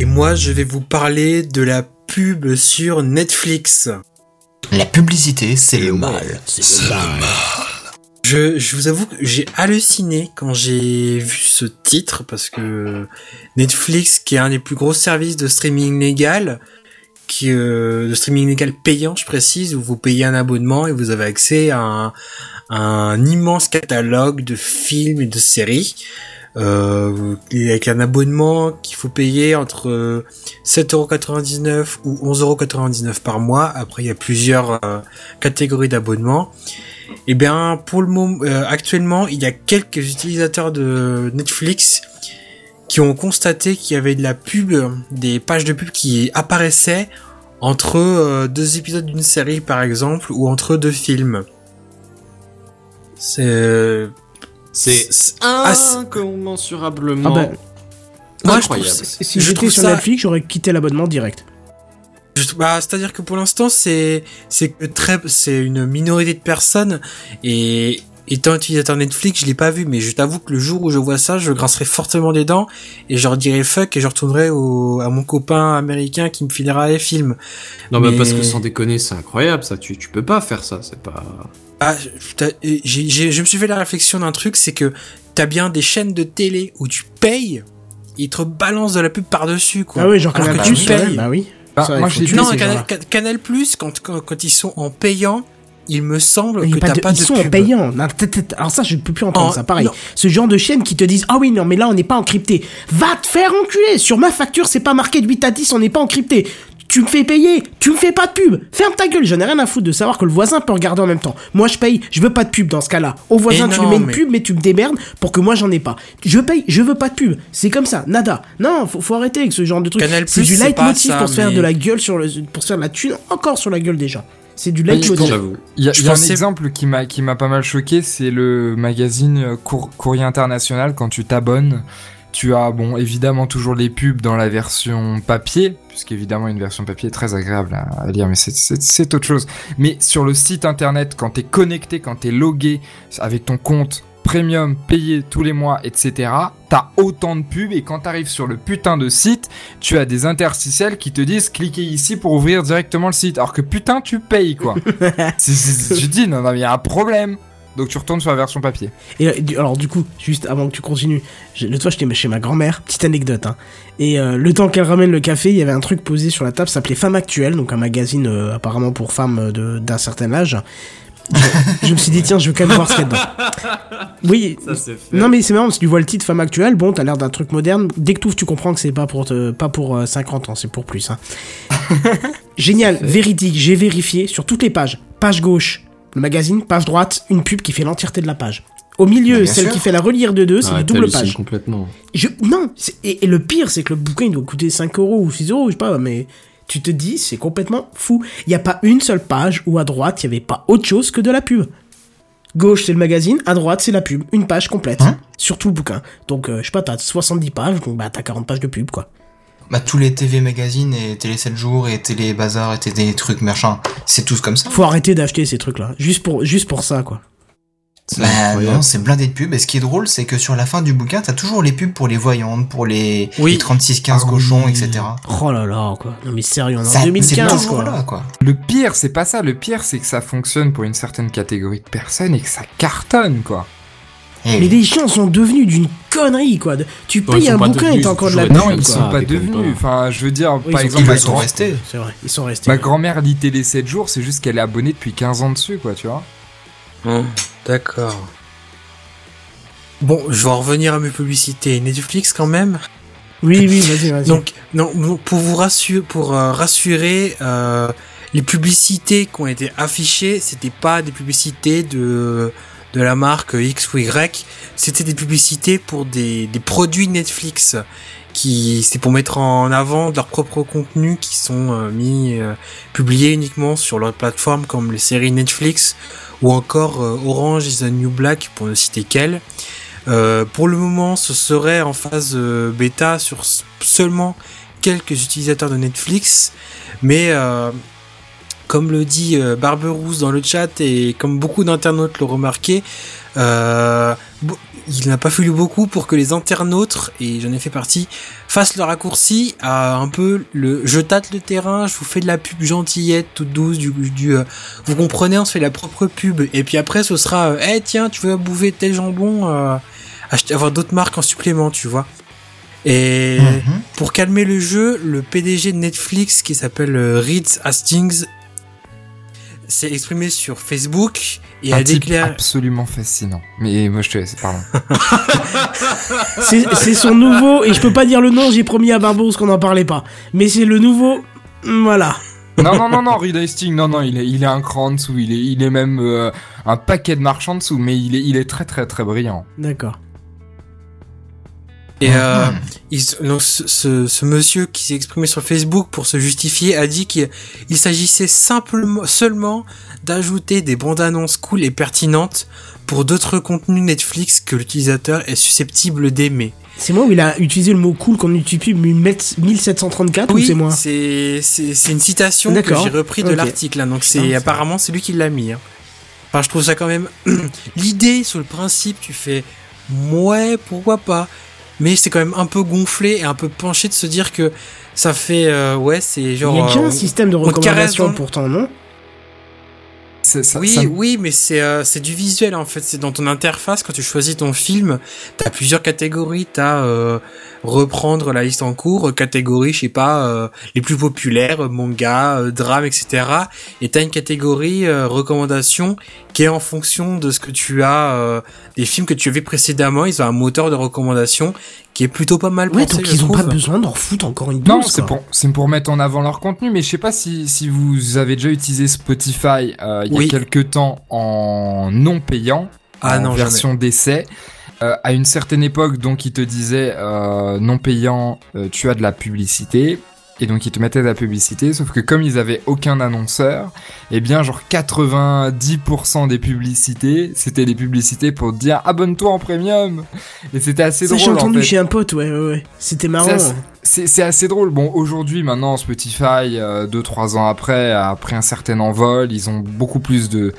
Et moi, je vais vous parler de la pub sur Netflix. La publicité, c'est le mal. Je, je vous avoue que j'ai halluciné quand j'ai vu ce titre parce que Netflix, qui est un des plus gros services de streaming légal, qui euh, de streaming légal payant, je précise, où vous payez un abonnement et vous avez accès à un, à un immense catalogue de films et de séries. Euh, et avec un abonnement qu'il faut payer entre euh, 7,99€ ou 11,99€ par mois. Après, il y a plusieurs euh, catégories d'abonnements. Eh bien, pour le moment, euh, actuellement, il y a quelques utilisateurs de Netflix qui ont constaté qu'il y avait de la pub, des pages de pub qui apparaissaient entre euh, deux épisodes d'une série, par exemple, ou entre deux films. C'est C'est incommensurablement. Ah bah, Moi, je incroyable. Si je j'étais sur ça- Netflix, j'aurais quitté l'abonnement direct. Bah, c'est-à-dire que pour l'instant, c'est c'est très c'est une minorité de personnes et étant utilisateur Netflix, je l'ai pas vu, mais je t'avoue que le jour où je vois ça, je grincerai fortement des dents et je leur dirai fuck et je retournerai au, à mon copain américain qui me filera les films. Non, mais Mais- parce que sans déconner, c'est incroyable ça. Tu, tu peux pas faire ça. C'est pas. Ah, je- me suis fait la réflexion d'un truc, c'est que t'as bien des chaînes de télé où tu payes, ils te balancent de la pub par-dessus, quoi. Ah oui, genre Alors que tu Plus, payes. Bah oui. Bah, Ça, moi, je tuer Non, Canal, Plus, quand, quand, quand ils sont en payant, il me semble Il que pas t'as de- pas ils de sont pub. en payant. Alors ça, je peux plus entendre En- ça. Pareil. non. Ce genre de chaîne qui te disent ah oui non mais là on n'est pas encrypté. Va te faire enculer. Sur ma facture c'est pas marqué de 8 à 10, on n'est pas encrypté. Tu me fais payer, tu me fais pas de pub. Ferme ta gueule, j'en ai rien à foutre de savoir que le voisin peut regarder en même temps. Moi je paye, je veux pas de pub dans ce cas-là. Au voisin tu non, lui mets une mais- pub mais tu me démerdes pour que moi j'en ai pas. Je paye, je veux pas de pub. C'est comme ça, nada. Non, faut, faut arrêter avec ce genre de truc. C'est du leitmotiv pour se faire de la gueule sur le, pour se faire de la thune encore sur la gueule des gens. C'est du. J'avoue. Il y a, y un exemple qui m'a qui m'a pas mal choqué, c'est le magazine Cour- Courrier International. Quand tu t'abonnes, tu as bon évidemment toujours les pubs dans la version papier, puisqu'évidemment une version papier est très agréable à, à lire, mais c'est- autre chose. Mais sur le site internet, quand t'es connecté, quand t'es logué avec ton compte premium payé tous les mois, etc., t'as autant de pubs et quand t'arrives sur le putain de site, tu as des interstitiels qui te disent cliquez ici pour ouvrir directement le site. Alors que putain tu payes quoi. Tu dis non, non, mais il y a un problème. Donc tu retournes sur la version papier. Et euh, alors du coup, juste avant que tu continues, l'autre fois j'étais chez ma grand-mère, petite anecdote, hein. Et euh, le temps qu'elle ramène le café, il y avait un truc posé sur la table, ça s'appelait Femme Actuelle, donc un magazine euh, apparemment pour femmes de- d'un certain âge. Je, je me suis dit tiens, je veux quand même voir ce qu'il y a dedans. Oui. Ça, c'est fait. Non mais c'est marrant parce que tu vois le titre Femme Actuelle, bon, t'as l'air d'un truc moderne. Dès que tu tu comprends que c'est pas pour te- pas pour euh, 50 ans, c'est pour plus. Hein. Génial, véridique, j'ai vérifié sur toutes les pages. Page gauche, le magazine, page droite, une pub qui fait l'entièreté de la page. Au milieu, Bah, celle sûr. qui fait la relire de deux, c'est pages. complètement. Je, non, c'est- et, et le pire, c'est que le bouquin, il doit coûter 5 euros ou 6 euros, je sais pas, mais tu te dis, c'est complètement fou. Il n'y a pas une seule page où à droite, il n'y avait pas autre chose que de la pub. Gauche, c'est le magazine, à droite, c'est la pub. Une page complète. Hein? Sur tout le bouquin. Donc, euh, je sais pas, t'as 70 pages, donc bah, t'as 40 pages de pub, quoi. Bah, tous les TV magazines et Télé 7 jours et Télé Bazar et des trucs machin, c'est tous comme ça. Faut arrêter d'acheter ces trucs-là. Juste pour, juste pour ça, quoi. C'est Bah incroyable. non, c'est blindé de pubs. Et ce qui est drôle, c'est que sur la fin du bouquin, t'as toujours les pubs pour les voyantes, pour les, Oui. les 36-15 Ah cochons, oui. etc. Oh là là, quoi. Non, mais sérieux, on est Ça- en c'est 2015, toujours quoi. là, quoi. Le pire, c'est pas ça. Le pire, c'est que ça fonctionne pour une certaine catégorie de personnes et que ça cartonne, quoi. Eh, Mais les gens sont devenus d'une connerie, quoi. Tu payes un bouquin et t'as encore de la pub. Non, ils sont pas devenus. Enfin, je veux dire, Oui, par ils exemple, ils sont restés. C'est vrai, ils sont restés. ma grand-mère lit télé 7 jours, c'est juste qu'elle est abonnée depuis 15 ans dessus, quoi, tu vois. Hum, D'accord. Bon, je vais en revenir à mes publicités. Netflix quand même? Oui, oui, vas-y, vas-y. Donc, non, non, pour vous rassurer, pour euh, rassurer, euh, les publicités qui ont été affichées, c'était pas des publicités de de la marque X ou Y, c'était des publicités pour des, des produits Netflix qui c'est pour mettre en avant de leurs propres contenus qui sont euh, mis euh, publiés uniquement sur leur plateforme comme les séries Netflix ou encore euh, Orange is the New Black pour ne citer qu'elles. Euh, pour le moment, ce serait en phase bêta sur seulement quelques utilisateurs de Netflix, mais comme le dit euh, Barberousse dans le chat et comme beaucoup d'internautes l'ont remarqué, euh, il n'a pas fallu beaucoup pour que les internautes, et j'en ai fait partie, fassent le raccourci à un peu le je tâte le terrain, je vous fais de la pub gentillette, toute douce, du, du euh, vous comprenez, on se fait la propre pub, et puis après ce sera, eh tiens, tu veux bouffer tel jambon, euh, acheter, avoir d'autres marques en supplément, tu vois. Et Mhm. pour calmer le jeu, le PDG de Netflix qui s'appelle Reed Hastings s'est exprimé sur Facebook et un a type déclaré absolument fascinant. Mais moi, je te laisse, pardon. C'est c'est son nouveau, et je peux pas dire le nom, j'ai promis à Barberousse qu'on n'en parlait pas. Mais c'est le nouveau. Voilà. non, non, non, non, Reed Hastings, non, non, il est, il est un cran en dessous, il est, il est même euh, un paquet de marches en dessous, mais il est, il est très, très, très brillant. D'accord. Et euh, il- donc ce, monsieur qui s'est exprimé sur Facebook pour se justifier a dit qu'il il s'agissait simplement seulement d'ajouter des bandes annonces cool et pertinentes pour d'autres contenus Netflix que l'utilisateur est susceptible d'aimer. C'est moi où il a utilisé le mot cool qu'on utilise 1734 ou c'est moi c'est c'est c'est une citation que j'ai repris de l'article. hein, donc c'est apparemment c'est lui qui l'a mis. hein. Enfin, je trouve ça quand même l'idée sur le principe, tu fais ouais, pourquoi pas. Mais c'est quand même un peu gonflé et un peu penché de se dire que ça fait euh, ouais, c'est genre Il y a déjà euh, un système de recommandation pourtant, non? Ça- oui, ça oui, mais c'est euh, c'est du visuel en fait. C'est dans ton interface quand tu choisis ton film, t'as plusieurs catégories. T'as euh, reprendre la liste en cours, catégorie, je sais pas, euh, les plus populaires, manga, drame, etc. Et t'as une catégorie recommandation qui est en fonction de ce que tu as, des films que tu avais précédemment. Ils ont un moteur de recommandation qui est plutôt pas mal Ouais, pensé. donc je ils ont trouve. pas besoin d'en foutre encore une Non, dose. c'est quoi. pour, c'est pour mettre en avant leur contenu, mais je sais pas si, si vous avez déjà utilisé Spotify euh, il y a quelques temps en non payant, Ah en non, version d'essai. Euh, à une certaine époque, donc, il te disait euh, non payant, euh, tu as de la publicité. Et donc ils te mettaient de la publicité, sauf que comme ils avaient aucun annonceur, eh bien genre 90% des publicités, c'était des publicités pour te dire abonne-toi en premium. Et c'était assez Ça, drôle j'ai en entendu fait. chez un pote, ouais, ouais, ouais. C'était marrant. C'est assez- drôle. Bon, aujourd'hui, maintenant, Spotify, 2-3 ans après, a pris un certain envol. Ils ont beaucoup plus de-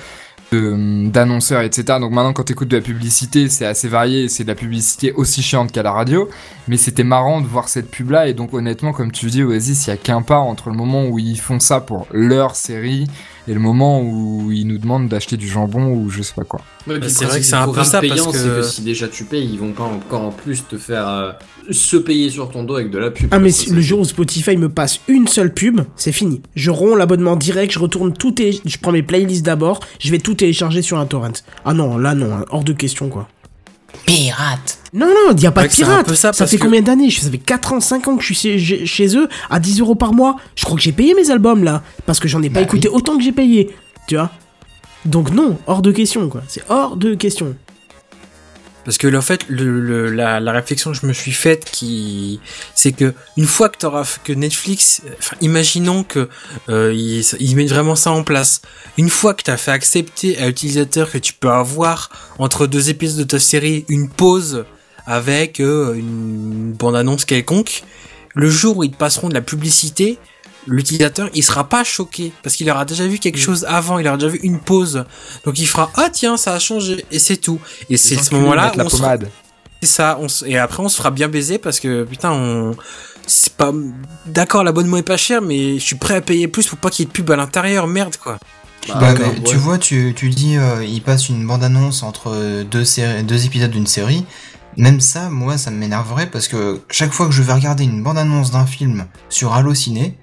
d'annonceurs, etc. Donc maintenant, quand t'écoutes de la publicité, c'est assez varié. C'est de la publicité aussi chiante qu'à la radio. Mais c'était marrant de voir cette pub-là. Et donc, honnêtement, comme tu dis, Oasis, il y a qu'un pas entre le moment où ils font ça pour leur série et le moment où ils nous demandent d'acheter du jambon ou je sais pas quoi. Ouais, puis c'est vrai que c'est un peu ça, parce payant, que- c'est que si déjà tu payes, ils vont pas encore en plus te faire euh, se payer sur ton dos avec de la pub. Ah mais si- le jour où Spotify me passe une seule pub, c'est fini. Je romps l'abonnement direct, je retourne tout télé... je prends mes playlists d'abord, je vais tout télécharger sur un torrent. Ah non, là non, hein, hors de question quoi. Pirate Non non, il y a pas Ouais, de pirate. Ça, fait que- combien d'années? Ça fait 4 ans, 5 ans que je suis chez, chez eux à 10 euros par mois. Je crois que j'ai payé mes albums là parce que j'en ai pas Bah écouté autant que j'ai payé, tu vois. Donc non, hors de question quoi. C'est hors de question. Parce que en fait, le, le- la, la réflexion que je me suis faite, qui, c'est que une fois que t'auras, que Netflix, enfin, imaginons que euh, ils, mettent vraiment ça en place. Une fois que t'as fait accepter à l'utilisateur que tu peux avoir entre deux épisodes de ta série une pause avec euh, une bande-annonce quelconque, le jour où ils te passeront de la publicité, l'utilisateur il sera pas choqué parce qu'il aura déjà vu quelque chose avant, il aura déjà vu une pause. Donc il fera ah tiens ça a changé et c'est tout. Et c'est à ce moment-là la on se- pommade. c'est ça, on s- et après on se fera bien baiser parce que putain on c'est pas d'accord l'abonnement est pas cher mais je suis prêt à payer plus pour pas qu'il y ait de pub à l'intérieur, merde quoi. Bah, Bah, ouais. Tu vois, tu, tu dis, euh, il passe une bande-annonce entre deux, deux épisodes d'une série. Même ça, moi, ça m'énerverait parce que chaque fois que je vais regarder une bande-annonce d'un film sur Allociné,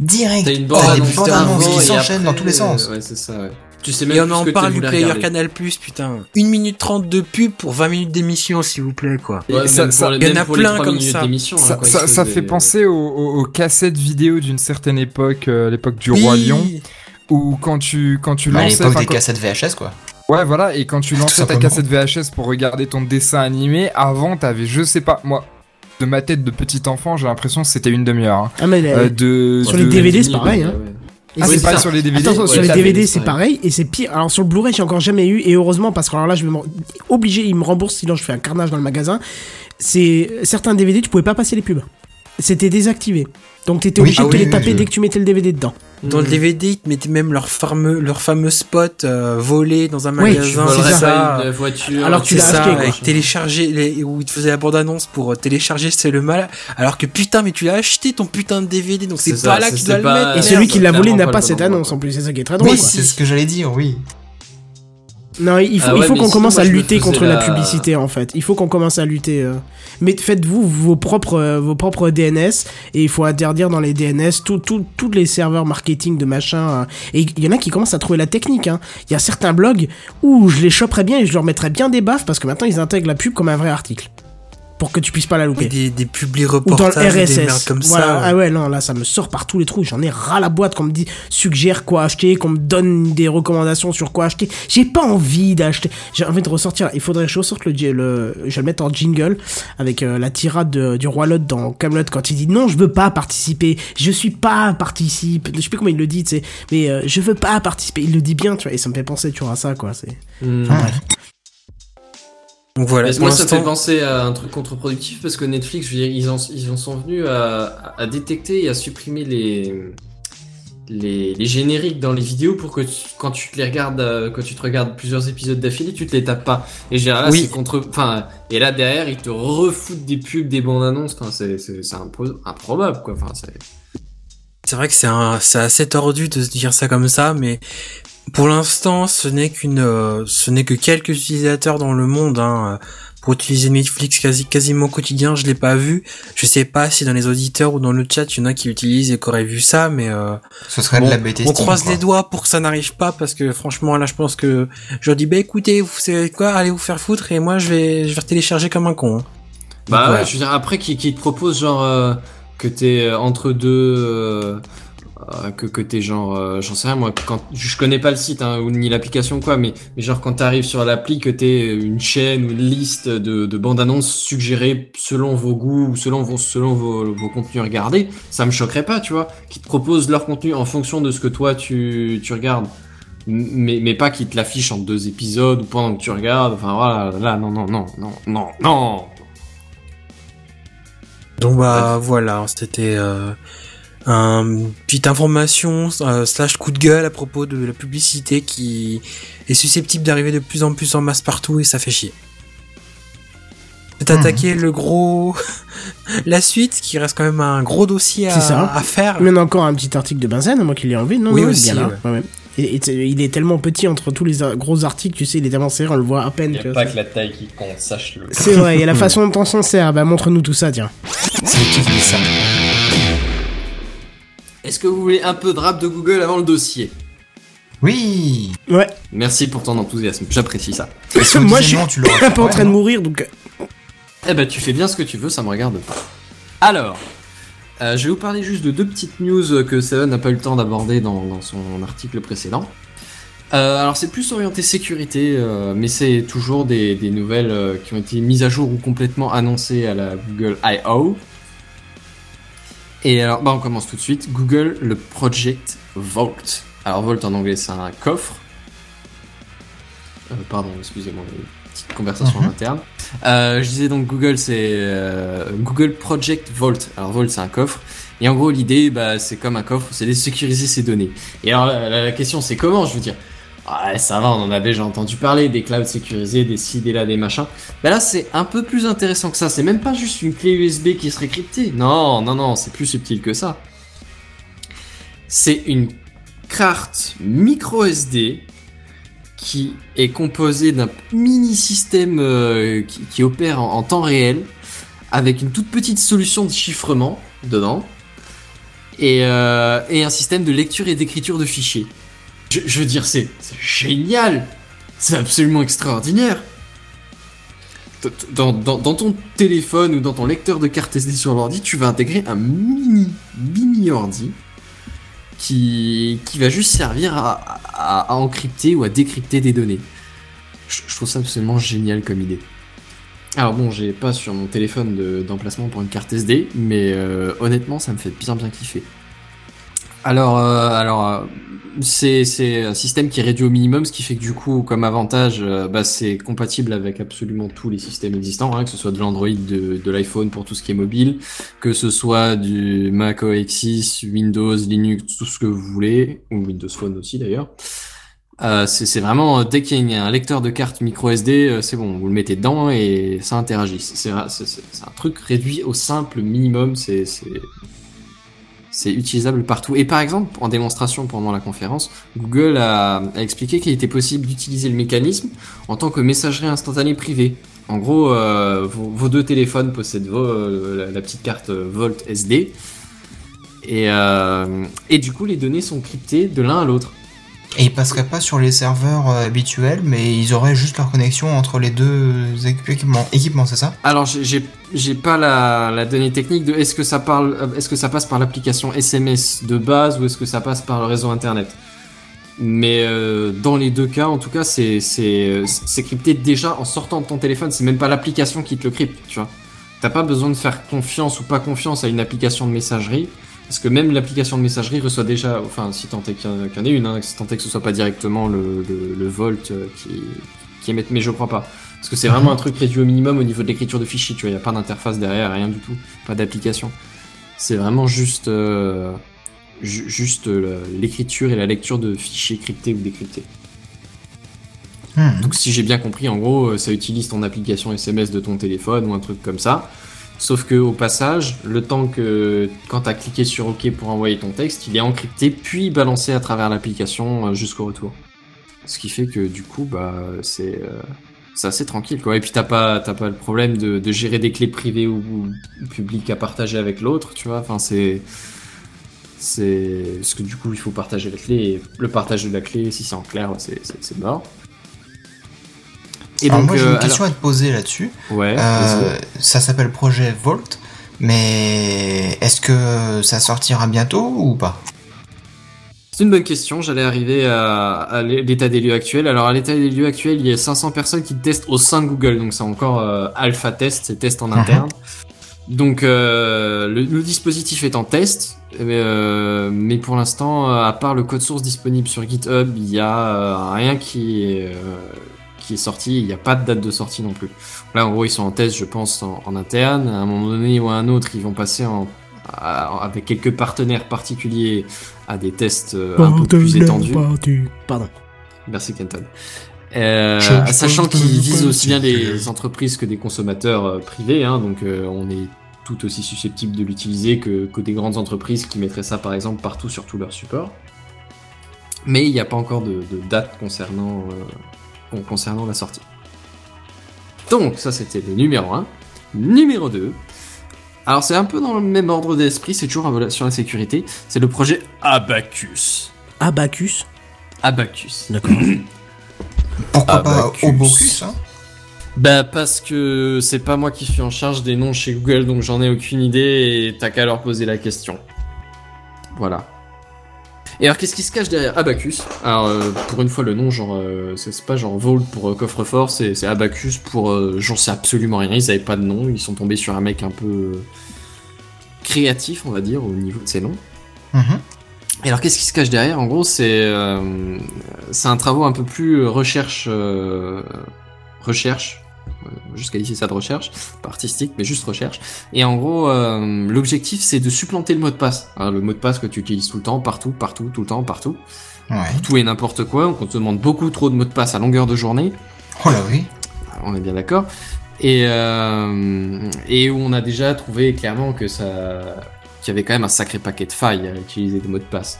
direct, T'as une t'as des bande-annonce bandes-annonces avant qui et s'enchaînent dans tous les sens. euh, Ouais, c'est ça, ouais. Tu sais même Et on plus en parle du player regarder. Canal Plus putain. 1 minute 30 de pub pour 20 minutes d'émission s'il vous plaît quoi. Ouais, Ça- ça- il y en a plein comme ça. d'émission, hein, Ça, quoi, fait penser aux, aux- aux cassettes vidéo d'une certaine époque, euh, l'époque du Oui. roi lion, où quand tu quand tu Bah, à lançais, l'époque enfin, des quand- cassettes VHS, quoi. ouais voilà, et quand tu lançais ta cassette VHS pour regarder ton dessin animé, avant t'avais, je sais pas, moi, de ma tête de petit enfant, j'ai l'impression que c'était une demi-heure. hein. Ah mais Euh, de Sur de- les DVD, c'est pareil, hein. Ah, c'est ça. sur les DVD. Attends, Ouais, sur les DVD, c'est pareil, et c'est pire. Alors sur le Blu-ray, j'ai encore jamais eu, et heureusement, parce que alors là, je vais me obligé, il me rembourse, sinon je fais un carnage dans le magasin. C'est certains DVD, tu pouvais pas passer les pubs. C'était désactivé. Donc t'étais Oui, obligé ah de te oui, les taper je- dès que tu mettais le DVD dedans. Dans le Mm. DVD, ils te mettaient même leur fameux leur fameux spot euh, volé dans un magasin, ça. pas une voiture. Alors que tu l'as ça, acheté, quoi. avec télécharger les, où il te faisait la bande-annonce pour euh, télécharger c'est le mal. Alors que putain, mais tu l'as acheté ton putain de DVD, donc c'est pas ça, là que tu dois le mettre. Et celui qui l'a volé n'a pas cette annonce en plus, c'est ça qui est très drôle. Oui, c'est ce que j'allais dire, oui. Non, il faut, Ah ouais, il faut qu'on commence à lutter contre la... la- publicité en fait. Il faut qu'on commence à lutter. euh. Mais faites-vous vos propres, euh, vos propres DNS et il faut interdire dans les DNS tout, tout, tous les serveurs marketing de machin. euh. Et il y en a qui commencent à trouver la technique. hein. Il y a certains blogs où je les choperais bien et je leur mettrais bien des baffes parce que maintenant ils intègrent la pub comme un vrai article pour que tu puisses pas la louper. Oui, des, des publis Ou dans le reportages, des merdes RSS. comme voilà. ça. Ah ouais, non, là, ça me sort par tous les trous. J'en ai ras la boîte qu'on me dit, suggère quoi acheter, qu'on me donne des recommandations sur quoi acheter. J'ai pas envie d'acheter. J'ai envie de ressortir. Il faudrait que je ressorte le, le je vais le mettre en jingle avec euh, la tirade de- du roi Lot dans Camelot quand il dit non, je veux pas participer. Je suis pas participe. Je sais plus comment il le dit, tu sais. Mais euh, je veux pas participer. Il le dit bien, tu vois. Et ça me fait penser, tu vois, à ça, quoi. C'est. Mm. Enfin, bref. Donc voilà, moi, ça me fait penser à un truc contre-productif parce que Netflix, je veux dire, ils en, ils en sont venus à, à détecter et à supprimer les, les, les génériques dans les vidéos pour que tu- quand tu te les regardes, euh, quand tu te regardes plusieurs épisodes d'affilée, tu te les tapes pas. Et je veux dire, là, Oui. c'est contre, enfin, et là derrière, ils te refoutent des pubs, des bandes annonces. Enfin, c'est, c'est, c'est impro- improbable, quoi. Enfin, c'est. c'est vrai que c'est un, c'est assez tordu de se dire ça comme ça, mais pour l'instant, ce n'est qu'une, euh, ce n'est que quelques utilisateurs dans le monde, hein, euh, pour utiliser Netflix quasi, quasiment au quotidien, je l'ai pas vu. Je sais pas si dans les auditeurs ou dans le chat, il y en a qui utilisent et qui auraient vu ça, mais euh, Ce serait Bon, de la bêtise. on croise les doigts pour que ça n'arrive pas parce que franchement là je pense que je leur dis bah écoutez vous savez quoi allez vous faire foutre et moi je vais je vais télécharger comme un con. hein. Bah ouais, je veux dire, après, qui, qui te propose genre euh, que t'es euh, entre deux. euh, que, que t'es genre, euh, j'en sais rien moi, quand je connais pas le site hein, ou ni l'application quoi, mais, mais genre quand t'arrives sur l'appli que t'es une chaîne ou une liste de, de bandes annonces suggérées selon vos goûts ou selon vos selon vos, vos contenus regardés, ça me choquerait pas, tu vois, qui te proposent leur contenu en fonction de ce que toi tu, tu regardes. Mais, mais pas qu'ils te l'affichent en deux épisodes ou pendant que tu regardes. Enfin voilà, là non non non non non non. Donc bah voilà c'était euh, un petite information euh, slash coup de gueule à propos de la publicité qui est susceptible d'arriver de plus en plus en masse partout et ça fait chier. C'est attaquer le gros la suite qui reste quand même un gros dossier ça. à, faire. Il y en a encore un petit article de Benzen, moi qui l'ai enlevé. Non, Oui, non, il est aussi, bien là. ouais. Il est tellement petit entre tous les a- gros articles, tu sais, il est tellement serré, on le voit à peine. Il n'y a pas que la taille qui compte, sache-le. C'est vrai, il y a la façon dont on s'en sert. Bah, montre-nous tout ça, tiens. C'est qui qui dit ça Est-ce que vous voulez un peu de rap de Google avant le dossier Oui Ouais, Merci pour ton enthousiasme, j'apprécie ça. Si Moi, je non, tu l'aurais un peu en ouais, train de mourir, donc. euh, Eh ben, tu fais bien ce que tu veux, ça me regarde pas. Alors, euh, je vais vous parler juste de deux petites news que Seven n'a pas eu le temps d'aborder dans, dans son article précédent. Euh, alors, c'est plus orienté sécurité, euh, mais c'est toujours des, des nouvelles euh, qui ont été mises à jour ou complètement annoncées à la Google I.O. Et alors, bah, on commence tout de suite. Google, le Project Vault. Alors, Vault en anglais, c'est un coffre. Euh, pardon, excusez-moi, petite conversation Mhm. interne. Euh, je disais donc Google, c'est euh, Google Project Vault. Alors Vault, c'est un coffre. Et en gros, l'idée, bah, c'est comme un coffre, c'est de sécuriser ses données. Et alors, la, la- la question, c'est comment Je veux dire, ouais, ça va, on en a déjà entendu parler, des clouds sécurisés, des ci, des machins. Bah là, c'est un peu plus intéressant que ça. C'est même pas juste une clé USB qui serait cryptée. Non, non, non, c'est plus subtil que ça. C'est une carte micro SD qui est composée d'un mini système euh, qui, opère en, temps réel avec une toute petite solution de chiffrement dedans et, euh, et un système de lecture et d'écriture de fichiers. Je, veux dire, c'est génial, c'est absolument extraordinaire. Dans, ton téléphone ou dans ton lecteur de carte SD sur l'ordi, tu vas intégrer un mini, mini ordi qui, va juste servir à, encrypter ou à décrypter des données. Je, trouve ça absolument génial comme idée. Alors bon, j'ai pas sur mon téléphone de- d'emplacement pour une carte SD, mais euh, honnêtement, ça me fait bien bien kiffer. Alors, euh, alors, euh, c'est un système qui est réduit au minimum, ce qui fait que du coup, comme avantage, euh, bah, c'est compatible avec absolument tous les systèmes existants, hein, que ce soit de l'Android, de, de l'iPhone pour tout ce qui est mobile, que ce soit du Mac OS X, Windows, Linux, tout ce que vous voulez, ou Windows Phone aussi d'ailleurs. Euh, c'est vraiment, euh, dès qu'il y a un lecteur de carte micro SD, c'est bon, vous le mettez dedans et ça interagit. C'est un truc réduit au simple minimum, c'est c'est- utilisable partout. Et par exemple, en démonstration pendant la conférence, Google a, expliqué qu'il était possible d'utiliser le mécanisme en tant que messagerie instantanée privée. En gros, euh, vos, deux téléphones possèdent euh, la, petite carte Volt SD. Euh, et du coup, les données sont cryptées de l'un à l'autre. Et ils passeraient pas sur les serveurs euh, habituels, mais ils auraient juste leur connexion entre les deux équipements, équipements c'est ça? Alors, j'ai- pas la, donnée technique de est-ce que ça parle, euh, est-ce que ça passe par l'application SMS de base ou est-ce que ça passe par le réseau internet? Mais euh, dans les deux cas, en tout cas, c'est crypté déjà en sortant de ton téléphone. C'est même pas l'application qui te le crypte, tu vois. T'as pas besoin de faire confiance ou pas confiance à une application de messagerie. Parce que même l'application de messagerie reçoit déjà, enfin, si tant est qu'il y en- qu'il y en ait une, hein, si tant est que ce soit pas directement le, le, le Volt euh, qui, qui émette, mais je crois pas. Parce que c'est vraiment un truc réduit au minimum au niveau de l'écriture de fichiers, tu vois, il n'y a pas d'interface derrière, rien du tout, pas d'application. C'est vraiment juste, euh, ju- juste euh, l'écriture et la lecture de fichiers cryptés ou décryptés. Hmm. Donc si j'ai bien compris, en gros, ça utilise ton application SMS de ton téléphone ou un truc comme ça. Sauf que au passage, le temps que quand t'as cliqué sur OK pour envoyer ton texte, il est encrypté puis balancé à travers l'application euh, jusqu'au retour. Ce qui fait que du coup, bah c'est euh, assez tranquille quoi. Et puis t'as pas t'as pas le problème de, gérer des clés privées ou, publiques à partager avec l'autre, tu vois. Enfin c'est c'est parce que du coup il faut partager la clé le partage de la clé si c'est en clair c'est mort. Et alors moi j'ai euh, une question à te poser là-dessus. ouais. Euh, ça s'appelle projet Volt, mais est-ce que ça sortira bientôt ou pas? C'est une bonne question. J'allais arriver à, à l'état des lieux actuel. Alors, à l'état des lieux actuel, il y a 500 personnes qui testent au sein de Google. Donc, c'est encore euh, alpha test, c'est test en interne. Donc, euh, le, le dispositif est en test. Mais, euh, mais pour l'instant, euh, à part le code source disponible sur GitHub, il y a euh, rien qui est, euh, qui est sorti. Il n'y a pas de date de sortie non plus. Là, en gros, ils sont en test, je pense, en, en interne. À un moment donné ou à un autre, ils vont passer en, à- avec quelques partenaires particuliers à des tests euh, un peu plus étendus. Pardon. Merci Kenton. Euh, sachant qu'ils visent aussi bien des entreprises que des consommateurs euh, privés, hein, donc euh, on est tout aussi susceptible de l'utiliser que, que des grandes entreprises qui mettraient ça par exemple partout sur tout leur support. Mais il n'y a pas encore de, de date concernant, euh, con- concernant la sortie. Donc, ça c'était le numéro 1. Numéro 2. Alors, c'est un peu dans le même ordre d'esprit, c'est toujours sur la sécurité. C'est le projet Abacus. Abacus. Abacus. D'accord. Pourquoi Abacus. pas Obocus hein Bah parce que c'est pas moi qui suis en charge des noms chez Google, donc j'en ai aucune idée et t'as qu'à leur poser la question. Voilà. Et alors qu'est-ce qui se cache derrière Abacus? Alors euh, pour une fois le nom genre euh, c'est pas genre Vault pour euh, coffre-fort, c'est Abacus pour j'en sais absolument rien, ils avaient pas de nom, ils sont tombés sur un mec un peu créatif on va dire au niveau de ses noms. Mhm. Et alors qu'est-ce qui se cache derrière? En gros, c'est c'est un travaux un peu plus recherche recherche. Euh, Juste qualifier ça de recherche, pas artistique, mais juste recherche. Et en gros, euh, l'objectif c'est de supplanter le mot de passe. Hein, le mot de passe que tu utilises tout le temps, partout, partout, tout le temps, partout. Ouais. Tout et n'importe quoi. Donc on te demande beaucoup trop de mots de passe à longueur de journée. Oh là oui. On est bien d'accord. Et, euh, et où on a déjà trouvé clairement que ça qu'il y avait quand même un sacré paquet de failles à utiliser des mots de passe.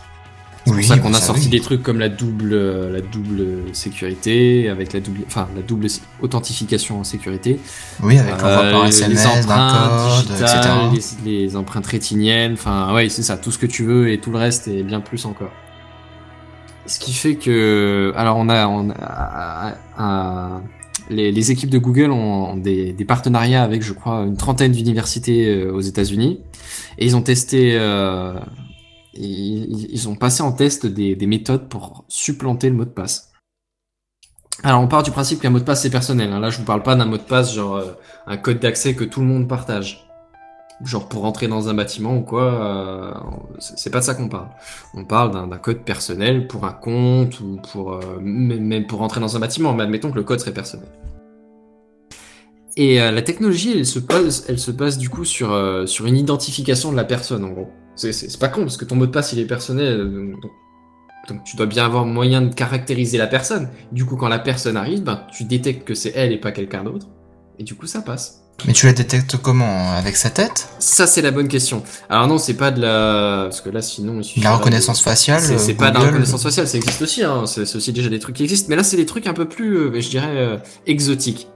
C'est Oui, pour ça qu'on bah a ça, sorti oui. des trucs comme la double, euh, la double sécurité, avec la double, enfin la double authentification en sécurité, Oui, avec Euh, par les SMS empreintes code, digitales, etc. les, les empreintes rétiniennes, enfin ouais c'est ça, tout ce que tu veux et tout le reste et bien plus encore. Ce qui fait que, alors on a, on a, un- les, les équipes de Google ont des, des partenariats avec, je crois, une trentaine d'universités euh, aux États-Unis, et ils ont testé, euh, ils, ont passé en test des, des méthodes pour supplanter le mot de passe. Alors on part du principe qu'un mot de passe c'est personnel. hein. Là je vous parle pas d'un mot de passe genre euh, un code d'accès que tout le monde partage. Genre pour rentrer dans un bâtiment ou quoi, euh, c'est pas de ça qu'on parle. On parle d'un code personnel pour un compte ou pour euh, même pour rentrer dans un bâtiment. Mais admettons que le code serait personnel. Et la technologie, elle se base, elle se base du coup sur sur une identification de la personne en gros. C'est pas con parce que ton mot de passe il est personnel, euh, donc, donc tu dois bien avoir moyen de caractériser la personne. Du coup, quand la personne arrive, ben tu détectes que c'est elle et pas quelqu'un d'autre, et du coup ça passe. Mais tu la détectes comment? Avec sa tête? Ça, c'est la bonne question. Alors non, c'est pas de la... Parce que là, sinon... il La de- reconnaissance faciale C'est pas de la reconnaissance faciale, ça existe aussi, hein. c'est c'est aussi déjà des trucs qui existent. Mais là, c'est des trucs un peu plus, euh, je dirais, euh, exotiques.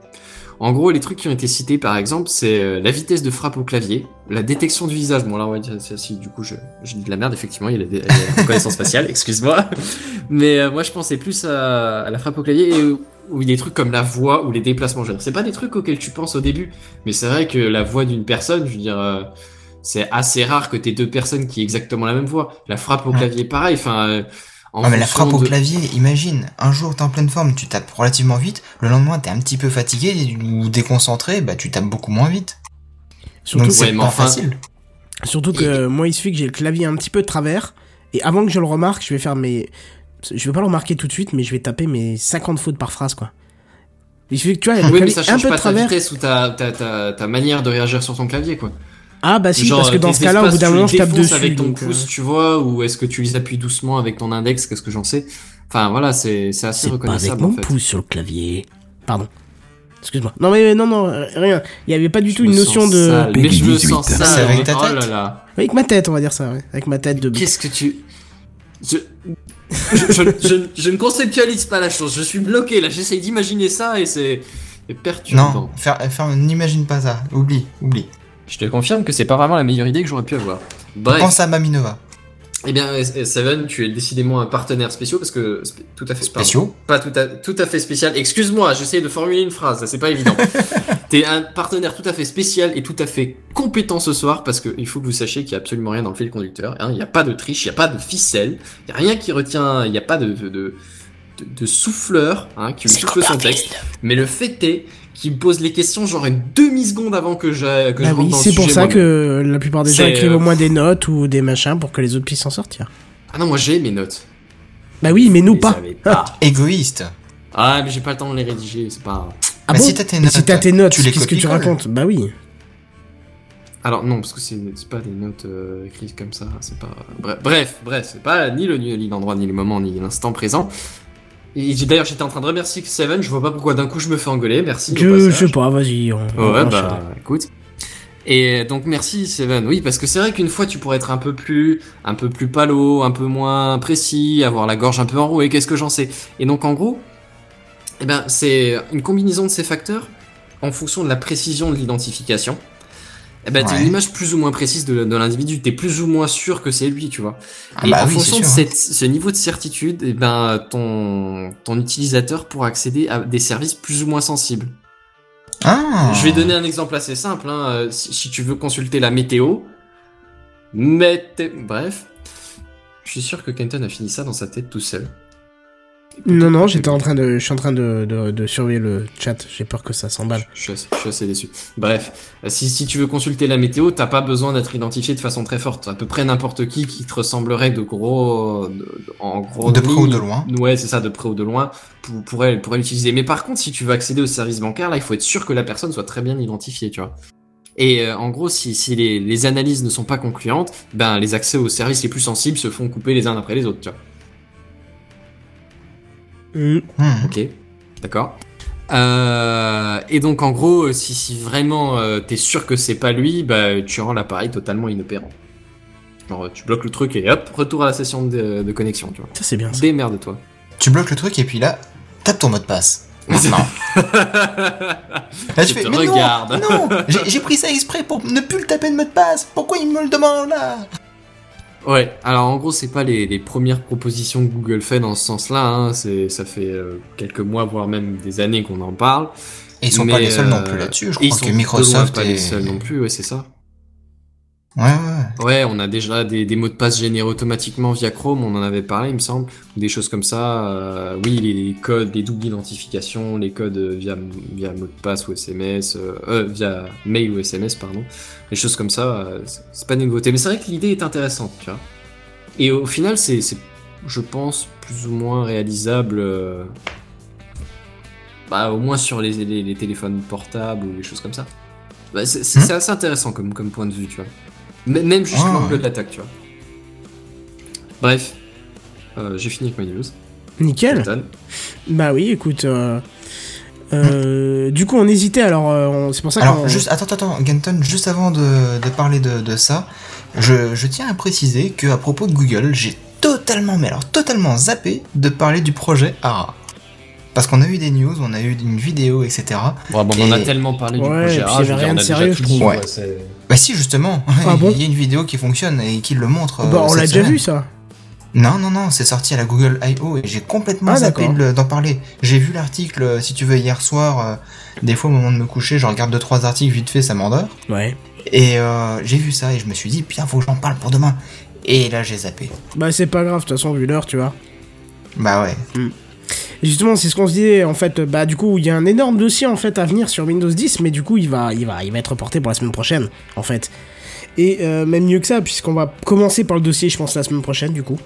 En gros, les trucs qui ont été cités, par exemple, c'est euh, la vitesse de frappe au clavier, la détection du visage. Bon, là, on va dire, ça, si, du coup, je, je dis de la merde, effectivement, il y a la, la reconnaissance faciale, excuse-moi. Mais euh, moi, je pensais plus à, à la frappe au clavier et a des trucs comme la voix ou les déplacements. Je veux dire, C'est pas des trucs auxquels tu penses au début, mais c'est vrai que la voix d'une personne, je veux dire, euh, c'est assez rare que t'aies deux personnes qui aient exactement la même voix. La frappe au Ouais. clavier, pareil. Enfin, euh, en Ah mais la frappe au clavier, imagine, un jour t'es en pleine forme, tu tapes relativement vite, le lendemain t'es un petit peu fatigué ou déconcentré, bah tu tapes beaucoup moins vite. Surtout, Donc c'est Ouais, mais pas enfin- facile. surtout que moi, il suffit que j'ai le clavier un petit peu de travers. Et avant que je le remarque, je vais faire mes. Je vais pas le remarquer tout de suite, mais je vais taper mes 50 fautes par phrase, quoi. Il suffit que tu vois, Oui, mais ça un change peu de pas ta travers. vitesse ou ta, ta, ta, ta manière de réagir sur ton clavier, quoi. Ah bah si, Genre, parce que dans ce cas-là, au bout d'un moment, je tape dessus. avec ton donc, euh, pouce, tu vois, ou est-ce que tu les appuies doucement avec ton index, qu'est-ce que j'en sais. Enfin, voilà, c'est c'est assez C'est pas avec reconnaissable, mon en fait. pouce sur le clavier. Pardon. Excuse-moi. Non mais non non rien. Il y avait pas du Je tout me une notion de sale, Mais je me 18. sens C'est sale. avec ta Oh là tête là. avec ma tête, on va dire ça, ouais. avec ma tête de. Qu'est-ce que tu... Je... je, je, je- je ne conceptualise pas la chose, je suis bloqué là, j'essaye d'imaginer ça et c'est c'est perturbant. Non, faire, faire, n'imagine pas ça, oublie, oublie. Je te confirme que c'est pas vraiment la meilleure idée que j'aurais pu avoir. Bref, Pense à Maminova. eh bien euh, Seven, tu es décidément un partenaire spécial parce que tout à fait Spéciaux pas tout à, tout à fait spécial. Excuse-moi, j'essaie de formuler une phrase, ça, c'est pas évident. T'es un partenaire tout à fait spécial et tout à fait compétent ce soir parce que il faut que vous sachiez qu'il y a absolument rien dans le fil conducteur. hein. Il n'y a pas de triche, il n'y a pas de ficelle, il n'y a rien qui retient, il n'y a pas de, de, de, de souffleur hein, qui souffle son texte. Mais le fait est qu'il me pose les questions genre une demi-seconde avant que je, que Bah je oui, c'est pour ça que la plupart des gens écrivent euh, au moins des notes ou des machins pour que les autres puissent s'en sortir. Ah non, moi j'ai mes notes. Bah oui, mais nous pas. pas. Égoïste. Ah, mais j'ai pas le temps de les rédiger, c'est pas. Ah Bah, bon si t'as tes Mais si notes, t'as tes notes, tu les qu'est-ce que tu racontes Bah oui. Alors non, parce que c'est c'est pas des notes euh, écrites comme ça, c'est pas... Bref, bref, bref, c'est pas ni le ni l'endroit, ni le moment, ni l'instant présent. D'ailleurs, j'étais en train de remercier Seven, je vois pas pourquoi d'un coup je me fais engueuler, merci. Je, sais pas, vas-y. on- on Ouais, bah écoute. Et donc merci Seven. Oui, parce que c'est vrai qu'une fois tu pourrais être un peu plus, un peu plus palo, un peu moins précis, avoir la gorge un peu enrouée. Qu'est-ce que j'en sais Et donc en gros, eh ben c'est une combinaison de ces facteurs en fonction de la précision de l'identification. Eh ben, t'as Ouais. une image plus ou moins précise de, de l'individu, t'es plus ou moins sûr que c'est lui, tu vois. Ah Et bah en oui, fonction de cette- ce niveau de certitude, eh ben, ton, ton utilisateur pourra accéder à des services plus ou moins sensibles. Ah. Je vais donner un exemple assez simple. Hein. euh, Si, si tu veux consulter la météo, mété... bref, je suis sûr que Kenton a fini ça dans sa tête tout seul. Non, non, j'étais en train de, je suis en train de, de, de surveiller le chat. J'ai peur que ça s'emballe. Je suis, assez, je suis assez déçu. Bref, euh, si, si tu veux consulter la météo, t'as pas besoin d'être identifié de façon très forte. À peu près n'importe qui qui te ressemblerait de gros, de- de- en gros De près ou de loin. Ouais, c'est ça, de près ou de loin, pour- pourrait, pourrait l'utiliser. Mais par contre, si tu veux accéder au service bancaire, là, il faut être sûr que la personne soit très bien identifiée, tu vois. Et euh, en gros, si, si les, les analyses ne sont pas concluantes, ben les accès aux services les plus sensibles se font couper les uns après les autres, tu vois. Hmm. Hmm. Ok, d'accord. Euh, et donc en gros, si, si vraiment euh, t'es sûr que c'est pas lui, bah tu rends l'appareil totalement inopérant. Genre tu bloques le truc et hop, retour à la session de, de connexion, tu vois. Ça, c'est bien. ça. Démerde-toi. Tu bloques le truc et puis là, tape ton mot de passe. Maintenant. Là, Je tu fais, te mais regarde. non, non, j'ai j'ai pris ça exprès pour ne plus le taper de mot de passe. Pourquoi il me le demande là? Ouais, alors en gros, c'est pas les, les premières propositions que Google fait dans ce sens-là. Hein. C'est, ça fait euh, quelques mois, voire même des années qu'on en parle. Et ils sont Mais, pas les seuls non euh, plus là-dessus. Je ils crois sont que Microsoft pas est... les seuls non plus. Ouais, c'est ça. Ouais, ouais. Ouais, on a déjà des, des mots de passe générés automatiquement via Chrome, on en avait parlé, il me semble, ou des choses comme ça. euh, oui, les, les codes, les doubles identifications, les codes euh, via, via mot de passe ou SMS, euh, euh, via mail ou SMS, pardon. Les choses comme ça, c'est- pas des nouveautés. Mais c'est vrai que l'idée est intéressante, tu vois. Et au final, c'est, je pense, plus ou moins réalisable, bah, au moins sur les, les, les téléphones portables ou les choses comme ça. Bah, c'est, Hmm. c'est assez intéressant comme, comme point de vue, tu vois. M- Même juste Ah. l'angle de l'attaque, tu vois. Bref, euh, j'ai fini avec ma news. Nickel. Bah oui, écoute. euh, euh, Du coup, on hésitait. Alors, euh, on- c'est pour ça Alors, juste, attends, attends, attends, Ganton, juste avant de, de parler de, de ça, je, je tiens à préciser que à propos de Google, j'ai totalement, mais alors totalement zappé de parler du projet ARA. Parce qu'on a eu des news, on a eu une vidéo, etc. Bon, on en a tellement parlé du Ouais, projet et puis A, il y je veux avait dire, rien de a déjà sérieux, je trouve. Bah si, justement, Ah bon il y a une vidéo qui fonctionne et qui le montre. Bah, euh, on l'a cette déjà vu ça. Non, non, non, c'est sorti à la Google I.O. et j'ai complètement Ah, zappé d'en parler. J'ai vu l'article, euh, si tu veux, hier soir. euh, des fois, au moment de me coucher, je regarde deux trois articles vite fait, ça m'endort. Ouais. Et euh, j'ai vu ça et je me suis dit, putain, faut que j'en parle pour demain. Et là, j'ai zappé. Bah, c'est pas grave, de toute façon, vu l'heure, tu vois. Bah ouais. Et justement, c'est ce qu'on se disait, en fait, bah, du coup, il y a un énorme dossier, en fait, à venir sur Windows 10, mais du coup, il va, il va, il va être reporté pour la semaine prochaine, en fait. Et euh, même mieux que ça, puisqu'on va commencer par le dossier, je pense, la semaine prochaine, du coup.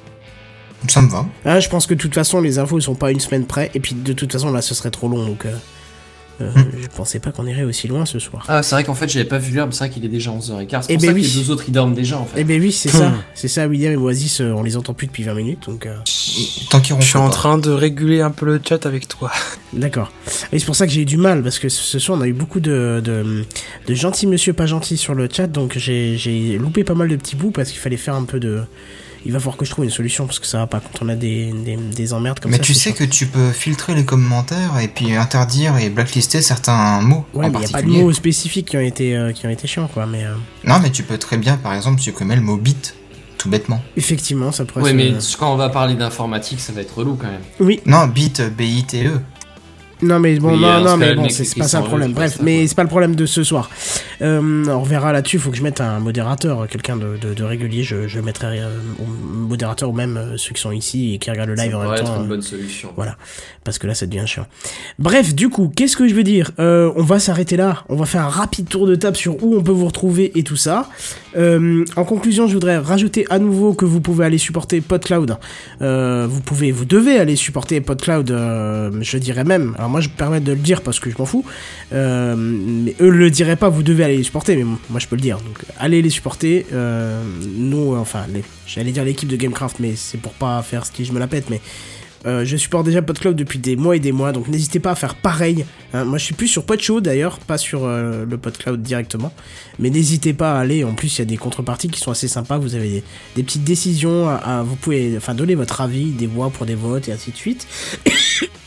Ça me va. Ah, je pense que de toute façon, les infos sont pas une semaine près, et puis de toute façon, là, ce serait trop long, donc. Euh, euh, Hmm. Je pensais pas qu'on irait aussi loin ce soir. Ah, c'est vrai qu'en fait, j'avais pas vu l'heure, mais c'est vrai qu'il est déjà 11h15. C'est Eh pour ben ça oui. que les deux autres, ils dorment déjà, en fait. Eh ben oui, c'est ça. C'est ça, William et Oasis, euh, on les entend plus depuis 20 minutes, donc. euh, Tant qu'ils Je suis en train de réguler un peu le chat avec toi. D'accord. Et c'est pour ça que j'ai eu du mal, parce que ce soir on a eu beaucoup de, de, de gentils monsieur pas gentils sur le chat, donc j'ai j'ai loupé pas mal de petits bouts parce qu'il fallait faire un peu de. Il va falloir que je trouve une solution parce que ça va pas quand on a des, des, des emmerdes comme Mais ça. tu c'est sais que tu peux filtrer les commentaires et puis interdire et blacklister certains mots Ouais, en mais y a pas de mots spécifiques qui ont été, euh, qui ont été chiants, quoi. Mais euh, Non, mais tu peux très bien, par exemple, supprimer le mot bit, tout bêtement. effectivement, ça pourrait Ouais, se- mais quand on va parler d'informatique, ça va être relou quand même. Oui, Non, bit, B-I-T-E. Non mais bon Oui, non non mais bon c'est pas ça le problème. bref ça, mais c'est pas le problème de ce soir. Euh, on verra là-dessus. Faut que je mette un modérateur quelqu'un de, de, de régulier. Je, je mettrai euh, un modérateur ou même euh, ceux qui sont ici et qui regardent le live ça en même temps être une euh, bonne solution. voilà. Parce que là ça devient chiant. Bref du coup qu'est-ce que je veux dire? Euh, on va s'arrêter là. On va faire un rapide tour de table sur où on peut vous retrouver et tout ça. Euh, en conclusion je voudrais rajouter à nouveau que vous pouvez aller supporter PodCloud. Euh, vous pouvez vous devez aller supporter PodCloud euh, je dirais même alors moi je me permets de le dire parce que je m'en fous euh, mais eux le diraient pas vous devez aller les supporter mais moi je peux le dire donc allez les supporter euh, nous enfin les- j'allais dire l'équipe de Gamecraft mais c'est pour pas faire ce qui je me la pète mais Euh, je supporte déjà PodCloud depuis des mois et des mois, donc n'hésitez pas à faire pareil. hein. moi, je suis plus sur PodShow d'ailleurs, pas sur euh, le PodCloud directement. Mais n'hésitez pas à aller. En plus, il y a des contreparties qui sont assez sympas. Vous avez des, petites décisions. À- vous pouvez enfin donner votre avis, des voix pour des votes et ainsi de suite.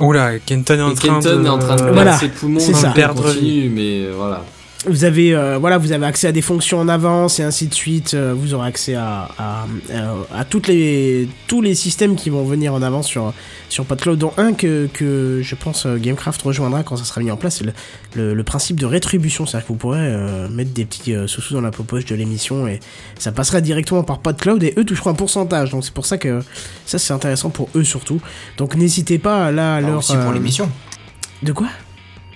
Oula, Kenton est en Et train Kenton de... est en train de perdre Voilà, ses poumons, c'est ça. continue, mais voilà. Vous avez euh, voilà, vous avez accès à des fonctions en avance et ainsi de suite. Euh, vous aurez accès à, à, à- à toutes les tous les systèmes qui vont venir en avance sur sur PodCloud, dont un que, que je pense euh, Gamecraft rejoindra quand ça sera mis en place. C'est le, le, le principe de rétribution, c'est-à-dire que vous pourrez euh, mettre des petits euh, sous-sous dans la poche de l'émission et ça passera directement par PodCloud et eux toucheront un pourcentage. Donc c'est pour ça que ça c'est intéressant pour eux surtout. Donc n'hésitez pas là à Alors leur aussi pour euh, l'émission. De quoi?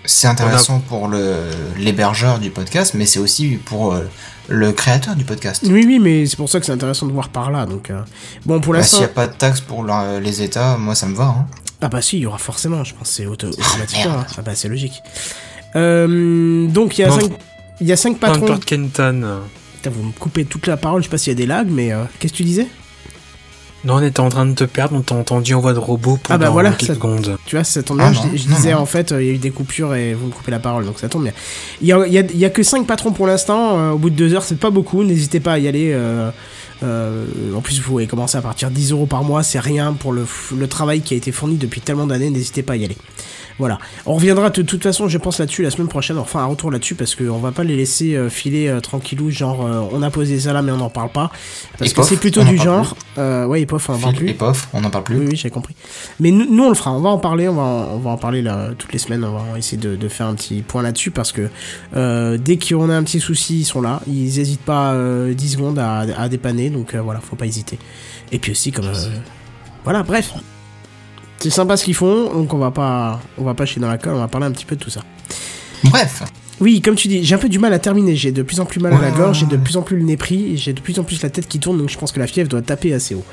C'est intéressant pour le l'hébergeur du podcast, mais c'est aussi pour euh, le créateur du podcast. Oui, oui, mais c'est pour ça que c'est intéressant de voir par là. Donc, euh, bon, pour Bah, l'instant. S'il n'y a pas de taxe pour la- les États, moi ça me va. Hein. Ah, bah si, il y aura forcément, je pense, que c'est auto automatiquement. hein. Ah, bah c'est logique. Euh, donc, il y a Non, 5 il y a cinq patrons. Putain, vous me coupez toute la parole, je sais pas s'il y a des lags, mais euh, qu'est-ce que tu disais? Non, on était en train de te perdre, on t'a entendu en voix de robot pendant Ah bah voilà, quelques ça- secondes. Tu vois, ça tombe bien. Ah je disais non. en fait, euh, il y a eu des coupures et vous me coupez la parole, donc ça tombe bien. Il y a, y a- y a que 5 patrons pour l'instant. euh, au bout de 2 heures, c'est pas beaucoup. N'hésitez pas à y aller. euh, euh, en plus, vous pouvez commencer à partir de 10 euros par mois. C'est rien pour le, le travail qui a été fourni depuis tellement d'années. N'hésitez pas à y aller. Voilà. On reviendra de toute façon, je pense, là-dessus la semaine prochaine. Enfin, un retour là-dessus parce qu'on va pas les laisser euh, filer euh, tranquillou. Genre, euh, on a posé ça là, mais on n'en parle pas. Parce Et que c'est plutôt on du genre. Ouais, et pof, on en parle plus. et Pof, on n'en parle plus. Oui, oui, j'ai compris. Mais nous, nous, on le fera. On va en parler. On va en, on va en parler là, toutes les semaines. On va essayer de, de faire un petit point là-dessus parce que euh, dès qu'on a un petit souci, ils sont là. Ils n'hésitent pas euh, 10 secondes à, à dépanner. Donc euh, voilà, faut pas hésiter. Et puis aussi, comme. voilà, bref. C'est sympa ce qu'ils font. Donc on va pas, on va pas chier dans la colle. On va parler un petit peu de tout ça. Bref, Oui, comme tu dis, j'ai un peu du mal à terminer. J'ai de plus en plus mal à la gorge, j'ai de plus en plus le nez pris, et j'ai de plus en plus la tête qui tourne, donc je pense que la fièvre doit taper assez haut.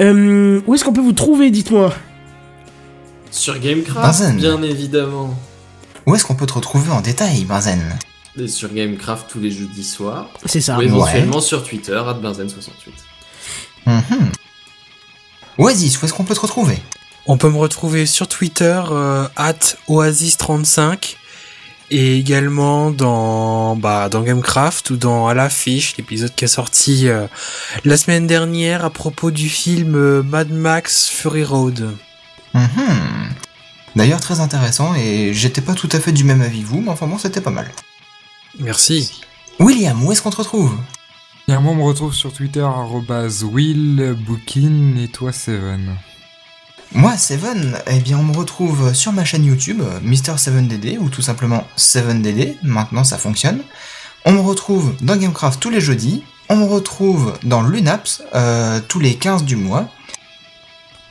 Euh, où est-ce qu'on peut vous trouver, dites-moi? Sur Gamecraft, bien évidemment. où est-ce qu'on peut te retrouver en détail, Benzen Et sur Gamecraft tous les jeudis soirs. C'est ça. Ou éventuellement sur Twitter, Benzen68. Mhm. Oasis, où est-ce qu'on peut te retrouver? On peut me retrouver sur Twitter, euh, at Oasis35, et également dans, bah, dans Gamecraft ou dans À l'affiche, l'épisode qui est sorti euh, la semaine dernière à propos du film euh, Mad Max Fury Road. Mhm. D'ailleurs, très intéressant, et j'étais pas tout à fait du même avis que vous, mais enfin bon, c'était pas mal. Merci. William, où est-ce qu'on te retrouve? Et moi, on me retrouve sur Twitter, willbookin et toi Seven. Moi, Seven, eh bien, on me retrouve sur ma chaîne YouTube, Mister7DD, ou tout simplement 7DD, maintenant ça fonctionne. On me retrouve dans Gamecraft tous les jeudis, on me retrouve dans Lunaps euh, tous les 15 du mois,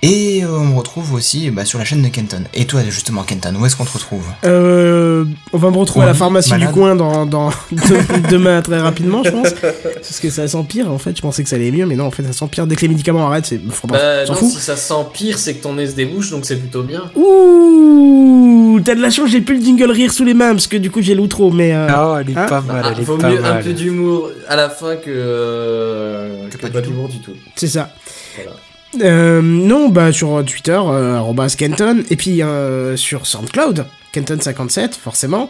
et euh, on me retrouve aussi bah, sur la chaîne de Kenton. Et toi, justement, Kenton, où est-ce qu'on te retrouve? Euh, on va me retrouver à la pharmacie du coin dans, dans de- demain très rapidement, je pense. Parce que ça s'empire, en fait. Je pensais que ça allait mieux, mais non, en fait, ça s'empire. Dès que les médicaments arrêtent, c'est. Faut pas- Bah s'en non, fout. si ça s'empire, c'est que ton nez se débouche, donc c'est plutôt bien. Ouh, t'as de la chance, j'ai plus le jingle rire sous les mains, parce que du coup, j'ai l'outro, mais. euh, Ah, elle est Hein pas mal, Ah, elle est vaut pas mieux un mal. peu d'humour à la fin que, euh, que pas pas du d'humour du tout. C'est ça. Voilà. Euh, non, bah sur Twitter, euh, arrobas Kenton, et puis euh, sur SoundCloud, Kenton57, forcément.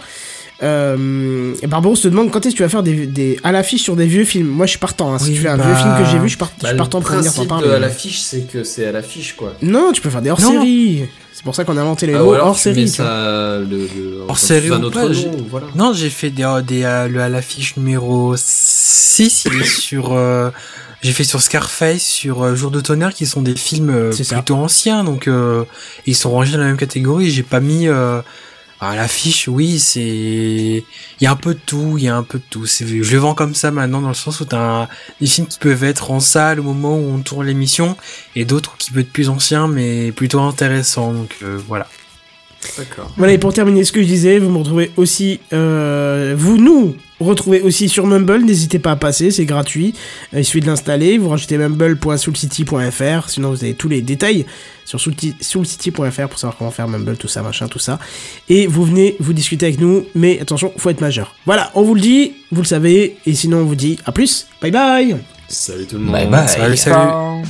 Euh, et Barbaros te demande quand est-ce que tu vas faire des, des à l'affiche sur des vieux films. Moi, je suis partant. hein. Si Oui, tu fais un bah, vieux film que j'ai vu, je suis, part- je Bah, suis le partant pour venir t'en parler. à l'affiche, c'est que c'est à l'affiche, quoi. Non, tu peux faire des hors-séries. C'est pour ça qu'on a inventé les Ah, tu hors-série. le, le, ou autre pas, nom, j'ai- voilà. Non, j'ai fait des, euh, des, euh, le à l'affiche numéro 6, il est sur, euh, j'ai fait sur Scarface, sur euh, Jour de tonnerre, qui sont des films euh, ça. plutôt anciens, donc euh, ils sont rangés dans la même catégorie. J'ai pas mis euh, à l'affiche, oui, c'est, il y a un peu de tout, il y a un peu de tout. C'est, je le vends comme ça maintenant, dans le sens où t'as un- des films qui peuvent être en salle au moment où on tourne l'émission, et d'autres qui peuvent être plus anciens, mais plutôt intéressants. Donc euh, voilà. D'accord. Voilà, et pour terminer ce que je disais, vous me retrouvez aussi, euh, vous nous retrouvez aussi sur Mumble, n'hésitez pas à passer, c'est gratuit, Euh, il suffit de l'installer, vous rajoutez mumble.soulcity.fr, sinon vous avez tous les détails sur soulcity.fr pour savoir comment faire Mumble, tout ça, machin, tout ça, et vous venez, vous discutez avec nous, mais attention, faut être majeur. Voilà, on vous le dit, vous le savez, et sinon on vous dit à plus, bye bye Salut tout le monde. Bye bye. Salut, salut.